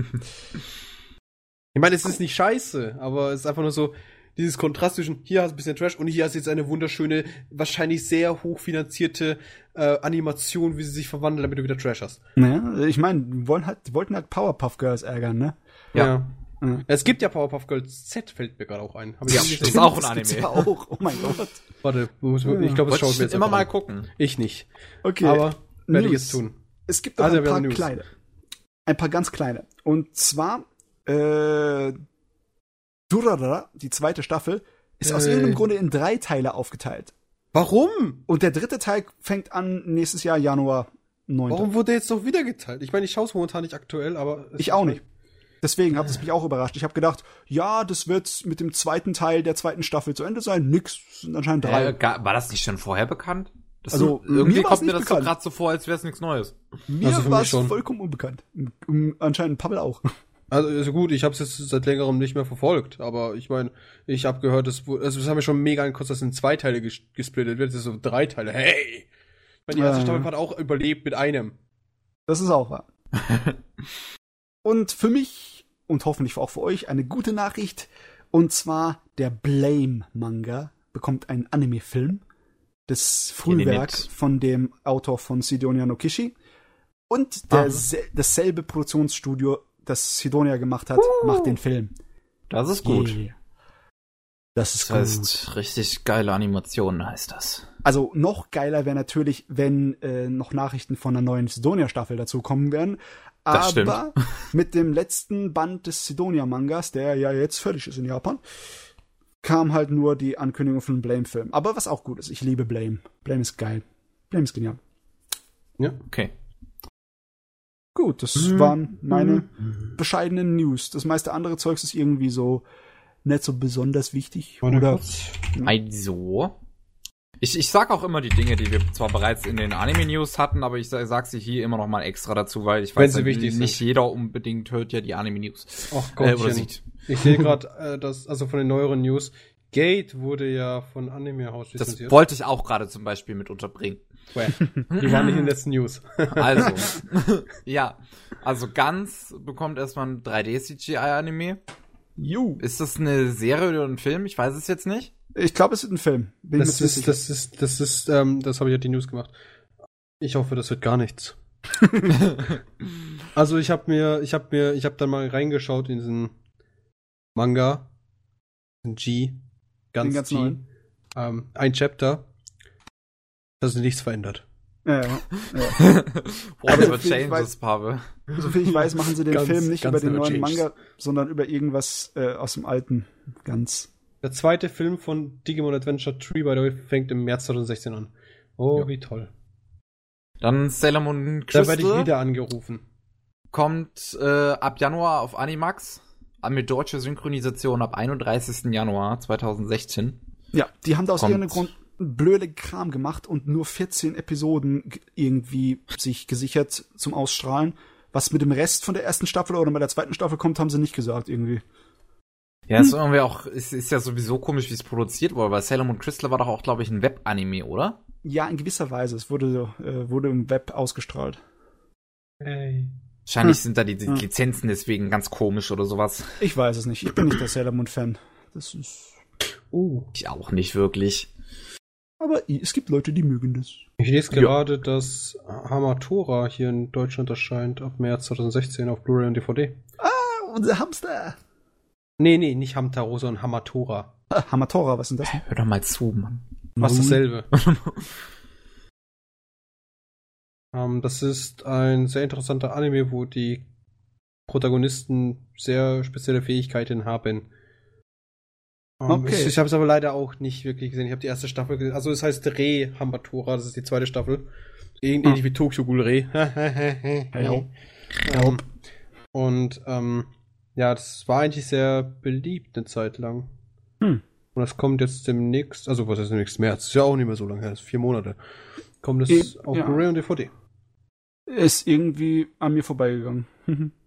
Ich meine, es ist nicht scheiße, aber es ist einfach nur so dieses Kontrast zwischen hier hast du ein bisschen Trash und hier hast du jetzt eine wunderschöne, wahrscheinlich sehr hochfinanzierte äh, Animation, wie sie sich verwandeln, damit du wieder Trash hast. Naja, ich meine, wollen halt, wollten halt Powerpuff Girls ärgern, ne? Ja. Ja. Es gibt ja Powerpuff Girls Z, fällt mir gerade auch ein. Hab ich Ja, das ist auch ein Das gibt's Anime. Ja auch. Oh mein Gott. Warte, muss, ich glaube, das schaue ich mir jetzt immer mal an. gucken. Ich nicht. Okay. Aber werde ich jetzt tun. Es gibt Also, ein paar kleine. Ein paar ganz kleine. Und zwar, äh, Durarara, die zweite Staffel, ist aus Äh. irgendeinem Grunde in drei Teile aufgeteilt. Warum? Und der dritte Teil fängt an nächstes Jahr, Januar 9. Warum wurde jetzt noch wieder geteilt? Ich meine, ich schaue es momentan nicht aktuell, aber. Ich auch halt- nicht. Deswegen hat es mich auch überrascht. Ich habe gedacht, ja, das wird mit dem zweiten Teil der zweiten Staffel zu Ende sein. Nix, es sind anscheinend drei. Äh, war das nicht schon vorher bekannt? Das Also, so, irgendwie kommt mir nicht das gerade so vor, als wäre es nichts Neues. Mir also war es vollkommen unbekannt. Anscheinend Pavel auch. Also, also gut, ich habe es jetzt seit längerem nicht mehr verfolgt, aber ich meine, ich habe gehört, es wurde- also das haben wir schon mega angekostet, dass es in zwei Teile ges gesplittet wird. Das ist so drei Teile. Hey! Ich meine, die erste Ja. Staffel hat auch überlebt mit einem. Das ist auch wahr. (laughs) und für mich und hoffentlich auch für euch eine gute Nachricht. Und zwar der Blame-Manga bekommt einen Anime-Film. Das Frühwerk von dem Autor von Sidonia no Kishi. Und der, Ah. se- dasselbe Produktionsstudio, das Sidonia gemacht hat, macht den Film. Das ist gut. Yeah. Das ist Das gut. heißt, richtig geile Animationen heißt das. Also noch geiler wäre natürlich, wenn äh, noch Nachrichten von einer neuen Sidonia-Staffel dazu kommen werden. Das Aber (laughs) mit dem letzten Band des Sidonia-Mangas, der ja jetzt fertig ist in Japan, kam halt nur die Ankündigung von einem Blame-Film. Aber was auch gut ist, ich liebe Blame. Blame ist geil. Blame ist genial. Ja. Okay. Gut, das Mhm. waren meine bescheidenen News. Das meiste andere Zeugs ist irgendwie so nicht so besonders wichtig. Warte Oder kurz. Also. Ich, ich sag auch immer die Dinge, die wir zwar bereits in den Anime-News hatten, aber ich sag, sie hier immer noch mal extra dazu, weil ich weiß, wichtig nicht sind. jeder unbedingt hört ja die Anime-News. Ach Äh, oder sieht. ich sehe gerade, äh, dass, also von den neueren News, Gate wurde ja von Anime House Das wollte ich auch gerade zum Beispiel mit unterbringen. Die waren nicht in den letzten News. (laughs) Also, ja. Also ganz bekommt erstmal ein 3D-CGI-Anime. Ju. Ist das eine Serie oder ein Film? Ich weiß es jetzt nicht. Ich glaube, es ist ein Film. Bin Das mir ist, das ist, das ist, ähm, das habe ich ja die News gemacht. Ich hoffe, das wird gar nichts. (laughs) Also ich habe mir, ich habe mir, ich habe dann mal reingeschaut in diesen Manga, ein G, ganz ganz G, ähm, ein Chapter, da ist nichts verändert. Ja, ja. Whatever (laughs) soviel ich changes, weiß- Pavel. Soviel ich weiß, machen sie den Ganz- Film nicht über den neuen changed. Manga, sondern über irgendwas äh, aus dem alten. Ganz. Der zweite Film von Digimon Adventure 3, by the way, fängt im März 2016 an. Oh, Ja. wie toll. Dann Sailor Moon Da werde ich Crystal wieder angerufen. kommt äh, ab Januar auf Animax. Mit deutscher Synchronisation ab 31. Januar 2016. Ja, die haben da aus irgendeinem Grund blöde Kram gemacht und nur 14 Episoden irgendwie sich gesichert zum Ausstrahlen. Was mit dem Rest von der ersten Staffel oder mit der zweiten Staffel kommt, haben sie nicht gesagt irgendwie. Ja, ist irgendwie auch, ist, ist ja sowieso komisch, wie es produziert wurde, weil Sailor Moon Crystal war doch auch, glaube ich, ein Web-Anime, oder? Ja, in gewisser Weise. Es wurde, äh, wurde im Web ausgestrahlt. Hey. Wahrscheinlich Hm. sind da die, die Hm. Lizenzen deswegen ganz komisch oder sowas. Ich weiß es nicht. Ich bin nicht der Sailor Moon Fan. Das ist. Uh, Ich auch nicht wirklich. Aber es gibt Leute, die mögen das. ich lese Ja. gerade, dass Hamatora hier in Deutschland erscheint ab März 2016 auf Blu-ray und DVD. Ah, unser Hamster. Nee, nee, nicht Hamtaro, sondern Hamatora. Ah, Hamatora, was ist denn das? Hör doch mal zu, Mann. Nun. dasselbe. (laughs) Ähm, das ist ein sehr interessanter Anime, wo die Protagonisten sehr spezielle Fähigkeiten haben. Ähm, Okay. Ich, ich habe es aber leider auch nicht wirklich gesehen. Ich habe die erste Staffel gesehen. Also es heißt Re Hamatora, das ist die zweite Staffel. Ah. Ähnlich wie Tokyo Ghoul Re. (laughs) Hello. ähm, und ähm, ja, das war eigentlich sehr beliebt eine Zeit lang. Hm. Und das kommt jetzt demnächst, also was ist demnächst März? Ist ja auch nicht mehr so lange her, ist vier Monate. Kommt es auf ja. Blu-ray und DVD. Ist irgendwie an mir vorbeigegangen. (laughs)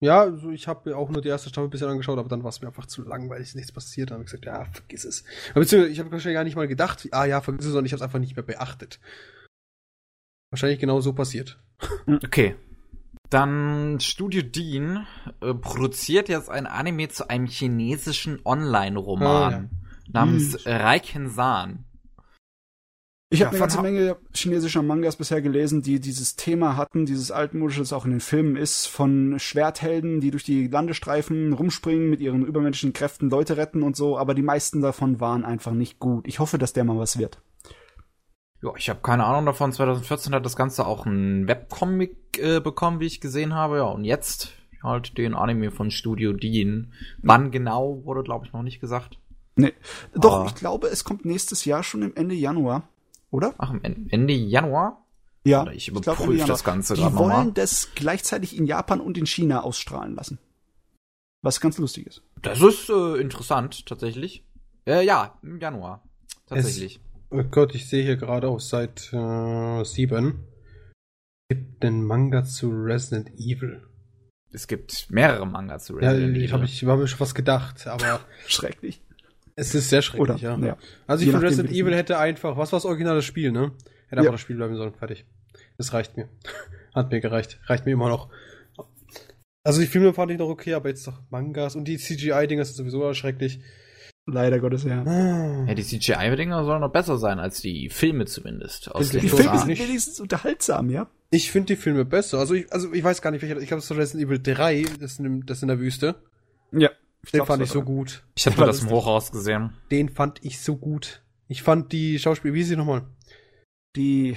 Ja, also ich habe auch nur die erste Staffel bisher angeschaut, aber dann war es mir einfach zu langweilig, nichts passiert. Dann habe ich gesagt, ja, vergiss es. Aber beziehungsweise, ich habe wahrscheinlich gar nicht mal gedacht, ah ja, vergiss es, sondern ich habe es einfach nicht mehr beachtet. Wahrscheinlich genau so passiert. Okay. Dann Studio Dean äh, produziert jetzt ein Anime zu einem chinesischen Online-Roman Ah, ja. namens Hm. Raiken-san. Ich Ja, habe eine ganze Ha- Menge chinesischer Mangas bisher gelesen, die dieses Thema hatten, dieses altmodische, das auch in den Filmen ist, von Schwerthelden, die durch die Landestreifen rumspringen, mit ihren übermenschlichen Kräften Leute retten und so, aber die meisten davon waren einfach nicht gut. Ich hoffe, dass der mal was wird. Ja, ich habe keine Ahnung davon. 2014 hat das Ganze auch ein Webcomic äh, bekommen, wie ich gesehen habe. Ja, und jetzt halt den Anime von Studio Dean. Wann genau, wurde, glaube ich, noch nicht gesagt. Nee. Doch, Ah. ich glaube, es kommt nächstes Jahr schon im Ende Januar, oder? Ach, Ende Januar? Ja. Warte, ich glaub, überprüfe Ende Januar. das Ganze Die wollen nochmal. das gleichzeitig in Japan und in China ausstrahlen lassen. Was ganz lustig ist. Das ist äh, interessant, tatsächlich. Äh, ja, im Januar. Tatsächlich. Oh Gott, ich sehe hier gerade auf Seite äh, 7. Gibt einen Manga zu Resident Evil. Es gibt mehrere Manga zu Ja, Resident ich Evil. habe ich hab mir schon was gedacht, aber (laughs) Schrecklich. Es ist sehr schrecklich, Oder? ja. Ja. Also ich finde, Resident Evil hätte einfach, was war das originale Spiel, ne? Hätte Ja. einfach das Spiel bleiben sollen, fertig. Das reicht mir. (laughs) Hat mir gereicht. Reicht mir immer noch. Also die Filme fand ich noch okay, aber jetzt doch Mangas und die CGI-Dinger sind sowieso schrecklich. Leider Gottes, ja. Ja, die CGI-Dinger sollen noch besser sein als die Filme zumindest. Aus Die Filme sind wenigstens unterhaltsam, ja? Ich finde die Filme besser. Also ich, also ich weiß gar nicht, welcher, ich glaube, es ist Resident Evil 3, das in, das in der Wüste. Ja. Den fand ich so gut. Ich habe das im. Hochhaus gesehen. Den fand ich so gut. Ich fand die Schauspieler, wie ist sie nochmal? Die.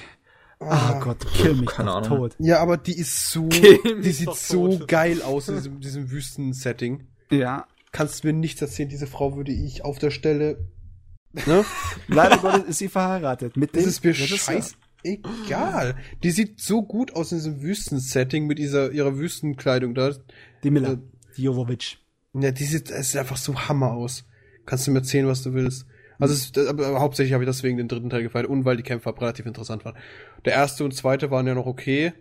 Ah Gott, kill mich Keine doch Ahnung. tot. Ja, aber die ist so, die sieht so tot. geil aus in (laughs) diesem, diesem Wüstensetting. Ja. Kannst mir nichts erzählen, diese Frau würde ich auf der Stelle, ne? (laughs) Leider Gottes ist sie verheiratet. Mit Das dem ist mir Regisseur. scheiß egal. Die sieht so gut aus in diesem Wüstensetting mit dieser, ihrer Wüstenkleidung da. Die Miller. Äh, Die Jovovic. Ja, die sieht, es sieht einfach so Hammer aus. Kannst du mir erzählen, was du willst. Also, es, das- aber hauptsächlich habe ich deswegen den dritten Teil gefeiert und weil die Kämpfe relativ interessant waren. Der erste und zweite waren ja noch okay.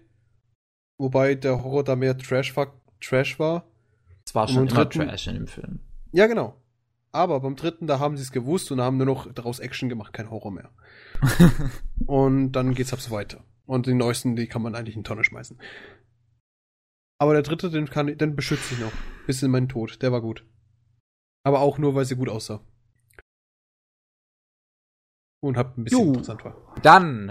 Wobei der Horror da mehr Trash war. Trash war. Es war schon im immer dritten- Trash in dem Film. Ja, genau. Aber beim dritten, da haben sie es gewusst und haben nur noch daraus Action gemacht, kein Horror mehr. (laughs) und dann geht's ab so weiter. Und die neuesten, die kann man eigentlich in Tonne schmeißen. Aber der dritte, den kann den beschütze ich noch. Bis in meinen Tod. Der war gut. Aber auch nur, weil sie gut aussah. Und hab ein bisschen Jo. interessant war. Dann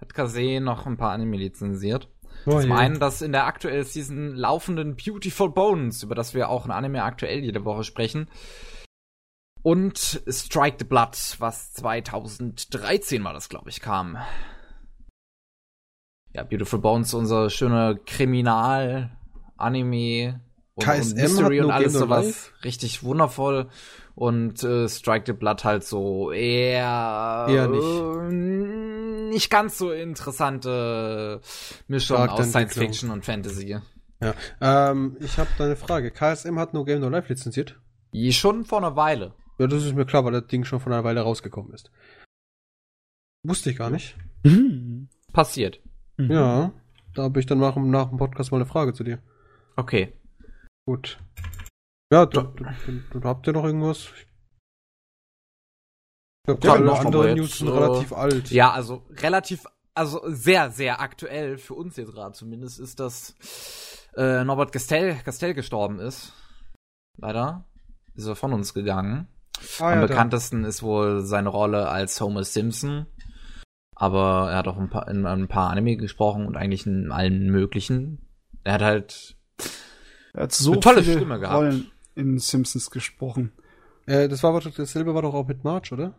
hat Kase noch ein paar Anime lizenziert. Oh Zum einen das in der aktuellen Season laufenden Beautiful Bones, über das wir auch in Anime aktuell jede Woche sprechen. Und Strike the Blood, was 2013 war das, glaube ich, kam. Ja, Beautiful Bones, unser schöner Kriminal-Anime und, KSM und Mystery hat und alles sowas. Life? Richtig wundervoll. Und äh, Strike the Blood halt so eher, Eher nicht. äh, nicht ganz so interessante Mischung aus Science. Fiction und Fantasy. Ja. Ähm, ich habe da eine Frage. KSM hat No Game No Life lizenziert? Schon vor einer Weile. Ja, das ist mir klar, weil das Ding schon vor einer Weile rausgekommen ist. Wusste ich gar nicht. Mhm. Passiert. Mhm. Ja, da habe ich dann nach, dem- nach dem Podcast mal eine Frage zu dir. Okay. Gut. Ja, du, du, du, habt ihr noch irgendwas? Ich glaube, Ja, alle anderen jetzt, News sind äh, relativ alt. Ja, also relativ, also sehr, sehr aktuell, für uns jetzt gerade zumindest, ist, dass äh, Norbert Gastel, Gastel gestorben ist. Leider. Ist er von uns gegangen. Ah, Am ja, da. bekanntesten ist wohl seine Rolle als Homer Simpson. Aber er hat auch ein paar, in ein paar Anime gesprochen und eigentlich in allen möglichen. Er hat halt Er hat so Eine tolle viele Stimme gehabt. Rollen in Simpsons gesprochen. Äh, das war aber doch- dasselbe war doch auch mit March, oder?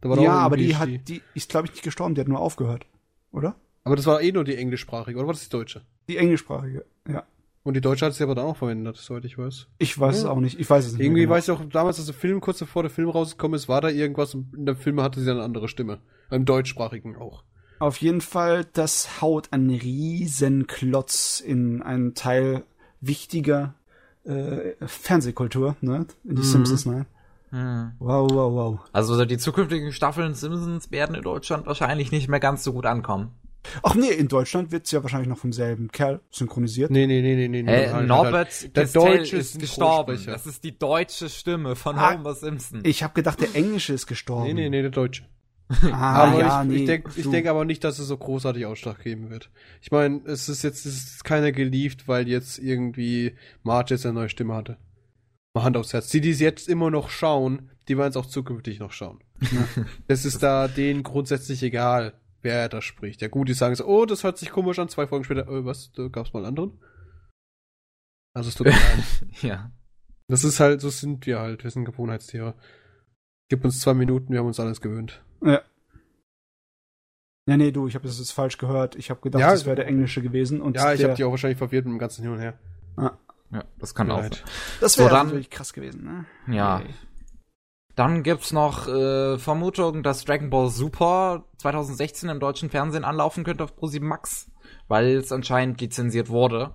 Da war doch Ja, aber die hat, die ist glaube ich nicht gestorben, die hat nur aufgehört. Oder? Aber das war eh nur die englischsprachige, oder war das die deutsche? Die englischsprachige, ja. Und die deutsche hat sie aber dann auch verwendet, soweit ich weiß. Ich weiß es Ja. auch nicht. Ich weiß es nicht. Irgendwie mehr genau. weiß ich auch, damals, als der Film kurz bevor der Film rausgekommen ist, war da irgendwas und in der Film hatte sie eine andere Stimme. Im deutschsprachigen auch. Auf jeden Fall, das haut einen riesen Klotz in einen Teil wichtiger äh, Fernsehkultur, ne? In die Mhm. Simpsons, ne? hm. Wow, wow, wow. Also die zukünftigen Staffeln Simpsons werden in Deutschland wahrscheinlich nicht mehr ganz so gut ankommen. Ach nee, in Deutschland wird's ja wahrscheinlich noch vom selben Kerl synchronisiert. Nee, nee, nee, nee, nee. nee. Äh, Halt, Norbert halt. Der deutsche ist gestorben. Das ist die deutsche Stimme von Ah, Homer Simpson. Ich habe gedacht, der Englische ist gestorben. Nee, nee, nee, der Deutsche. (laughs) Ah, aber ja, ich, nee. ich denke denk aber nicht, dass es so großartig Ausschlag geben wird. Ich meine, es ist jetzt es ist keiner gelieft, weil jetzt irgendwie Marge jetzt eine neue Stimme hatte. Mal Hand aufs Herz. Die, die es jetzt immer noch schauen, die werden es auch zukünftig noch schauen. Es (laughs) ist da denen grundsätzlich egal, wer da spricht. Ja gut, die sagen so, oh, das hört sich komisch an, zwei Folgen später, äh, was, da gab's mal einen anderen? Also es tut mir (laughs) leid. ja. Das ist halt, so sind wir halt, wir sind Gewohnheitstiere. Gib uns zwei Minuten, wir haben uns alles gewöhnt. Ja. Ja, nee, du, ich habe das jetzt falsch gehört. Ich habe gedacht, Ja, das wäre der Englische gewesen. Und Ja, ich habe die auch wahrscheinlich verwirrt mit dem ganzen Hin und Her. ja, das kann auch. Das wäre So, dann- natürlich krass gewesen, ne? Ja. Nee. Dann gibt's noch äh, Vermutung, dass Dragon Ball Super 2016 im deutschen Fernsehen anlaufen könnte auf Pro7 Max, weil es anscheinend lizenziert wurde.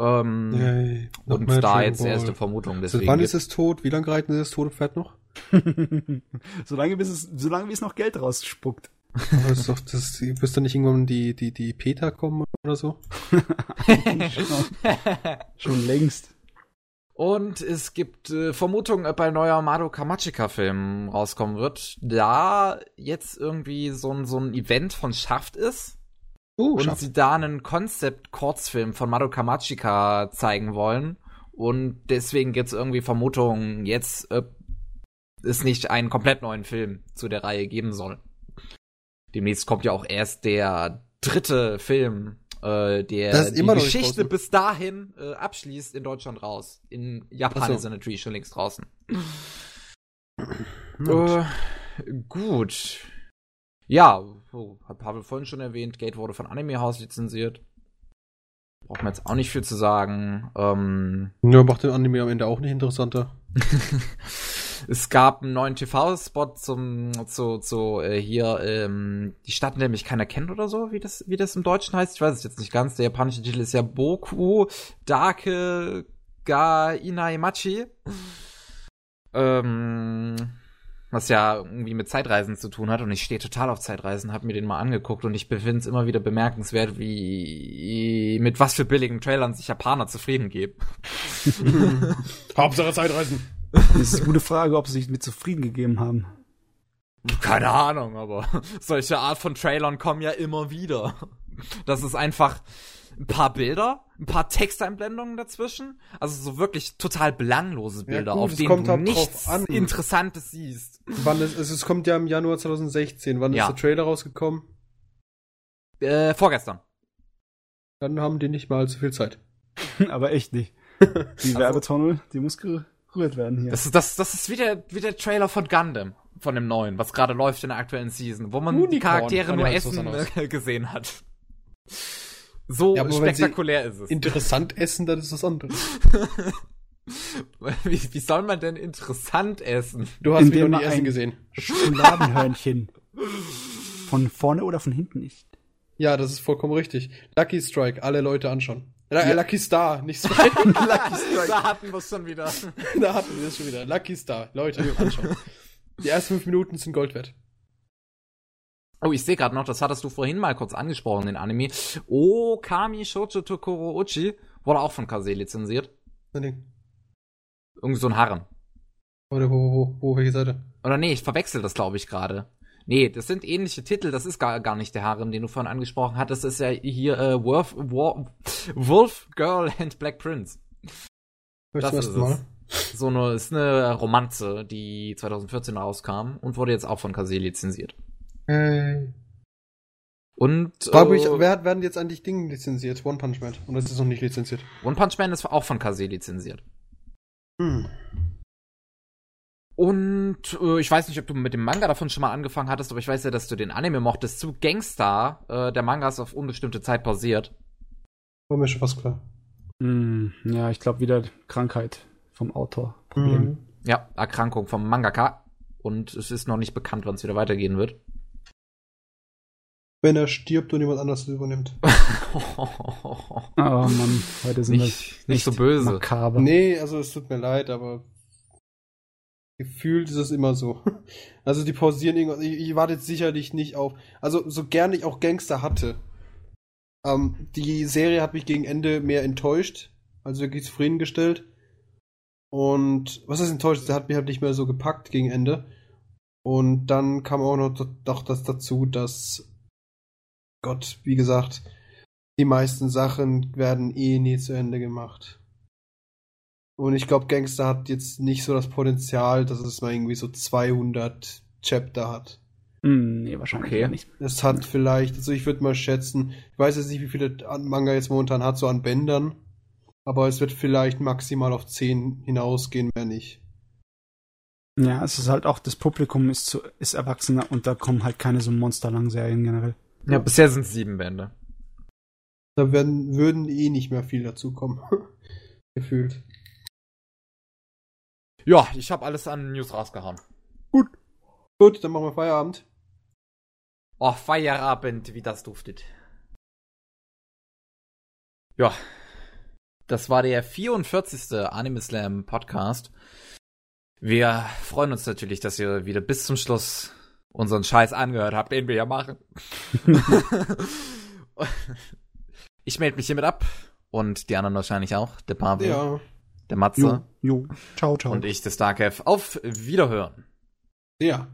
Ähm, Yay. Und da Dragon jetzt die Ball. erste Vermutung. Deswegen wann gibt- ist es tot? Wie lange reiten sie das tote Pferd noch? (laughs) solange, bis es, solange wie es noch Geld rausspuckt. Aber das ist doch, das, bis dann nicht irgendwann die, die, die Peter kommen oder so? (laughs) Schon längst. Und es gibt äh, Vermutungen, ob ein neuer Madoka Magica-Film rauskommen wird, da jetzt irgendwie so ein, so ein Event von Shaft ist Oh, und schaff. sie da einen Concept-Kurzfilm von Madoka Magica zeigen wollen. Und deswegen gibt's irgendwie Vermutungen, jetzt ob es nicht einen komplett neuen Film zu der Reihe geben soll. Demnächst kommt ja auch erst der dritte Film, äh, der die Geschichte bis dahin äh, abschließt in Deutschland raus. In Japan so. ist er natürlich schon längst draußen. Gut. Äh, gut. Ja, so, hat Pavel vorhin schon erwähnt, Gate wurde von Anime House lizenziert. Braucht man jetzt auch nicht viel zu sagen. Ähm, Ja, macht den Anime am Ende auch nicht interessanter. (laughs) es gab einen neuen TV-Spot zum zu, zu äh, hier ähm, die Stadt, in der mich keiner kennt oder so, wie das wie das im Deutschen heißt. Ich weiß es jetzt nicht ganz. Der japanische Titel ist ja Boku Dake ga Inaimachi. Ähm, was ja irgendwie mit Zeitreisen zu tun hat und ich stehe total auf Zeitreisen, habe mir den mal angeguckt und ich finde es immer wieder bemerkenswert, wie mit was für billigen Trailern sich Japaner zufrieden geben. (laughs) Hauptsache Zeitreisen. (laughs) Das ist eine gute Frage, ob sie sich mit zufrieden gegeben haben. Keine Ahnung, aber (laughs) solche Art von Trailern kommen ja immer wieder. Das ist einfach ein paar Bilder, ein paar Texteinblendungen dazwischen, also so wirklich total belanglose Bilder, gut, auf es denen kommt du halt nichts an. Interessantes siehst. Wann ist, es, es kommt ja im Januar 2016. Wann Ja. ist der Trailer rausgekommen? Äh, vorgestern. Dann haben die nicht mal so viel Zeit. (laughs) Aber echt nicht. Die Also- Werbetunnel, die muss gerührt werden hier. Das ist, das, das ist wie der, wie der Trailer von Gundam, von dem neuen, was gerade läuft in der aktuellen Season, wo man die Unicorn. Charaktere Ah, nur essen (laughs) gesehen hat. So Ja, spektakulär ist es. Interessant essen, dann ist das andere. (laughs) wie, wie soll man denn interessant essen? Du hast Indem noch nie essen gesehen. Schokoladenhörnchen. Von vorne oder von hinten nicht. Ja, das ist vollkommen richtig. Lucky Strike, alle Leute anschauen. Äh, Lucky Star, nicht Strike. (laughs) da hatten wir es schon wieder. (laughs) da hatten wir es schon wieder. Lucky Star, Leute, anschauen. Die ersten fünf Minuten sind Gold wert. Oh, ich sehe gerade noch, das hattest du vorhin mal kurz angesprochen, den Anime. Okami Shoujo Tokoro Uchi wurde auch von Kase lizenziert. Na, Ding. Irgendwie so ein Harem. Oder wo, wo, wo, wo, welche Seite? Oder nee, ich verwechsel das, glaube ich, gerade. Nee, das sind ähnliche Titel, das ist gar, gar nicht der Harem, den du vorhin angesprochen hattest. Das ist ja hier äh, Wolf, Wolf, Wolf Girl and Black Prince. Hör ich Das ist Mal. es. So eine, ist eine Romanze, die 2014 rauskam und wurde jetzt auch von Kase lizenziert. Hey. Und mich, äh, wer hat, werden jetzt eigentlich Dinge lizenziert? One Punch Man. Und das ist noch nicht lizenziert. One Punch Man ist auch von Kase lizenziert. Hm. Und äh, ich weiß nicht, ob du mit dem Manga davon schon mal angefangen hattest, aber ich weiß ja, dass du den Anime mochtest zu Gangstar. Äh, der Manga ist auf unbestimmte Zeit pausiert. War mir schon fast klar. Hm, ja, ich glaube wieder Krankheit vom Autor. Problem. Mhm. Ja, Erkrankung vom Mangaka. Und es ist noch nicht bekannt, wann es wieder weitergehen wird. Wenn er stirbt und jemand anderes übernimmt. (laughs) Oh Mann, heute sind nicht, nicht so böse. makaber. Nee, also es tut mir leid, aber gefühlt ist es immer so. (laughs) Also die pausieren irgendwas. Ich, ich warte jetzt sicherlich nicht auf. Also so gern ich auch Gangster hatte. Ähm, die Serie hat mich gegen Ende mehr enttäuscht, also wirklich zufriedengestellt. Und was ist enttäuscht? Der hat mich halt nicht mehr so gepackt gegen Ende. Und dann kam auch noch, noch das dazu, dass Gott, wie gesagt, die meisten Sachen werden eh nie zu Ende gemacht. Und ich glaube, Gangster hat jetzt nicht so das Potenzial, dass es mal irgendwie so 200 Chapter hat. Hm, nee, wahrscheinlich Okay. nicht. Es hat vielleicht, also ich würde mal schätzen, ich weiß jetzt nicht, wie viele an- Manga jetzt momentan hat, so an Bändern, aber es wird vielleicht maximal auf 10 hinausgehen, mehr nicht. Ja, es ist halt auch, das Publikum ist, zu, ist erwachsener und da kommen halt keine so monsterlangen Serien generell. Ja, bisher sind es sieben Bände. Da werden, würden eh nicht mehr viel dazu kommen. (laughs) Gefühlt. Ja, ich habe alles an News rausgehauen. Gut, dann machen wir Feierabend. Oh, Feierabend, wie das duftet. Ja. Das war der 44. Anime Slam Podcast. Wir freuen uns natürlich, dass ihr wieder bis zum Schluss unseren Scheiß angehört habt, den wir ja machen. (laughs) ich melde mich hiermit ab. Und die anderen wahrscheinlich auch. Der Pavel, Ja. Der Matze Jo, jo. Ciao, ciao. und ich, der Starkev. Auf Wiederhören. Ja.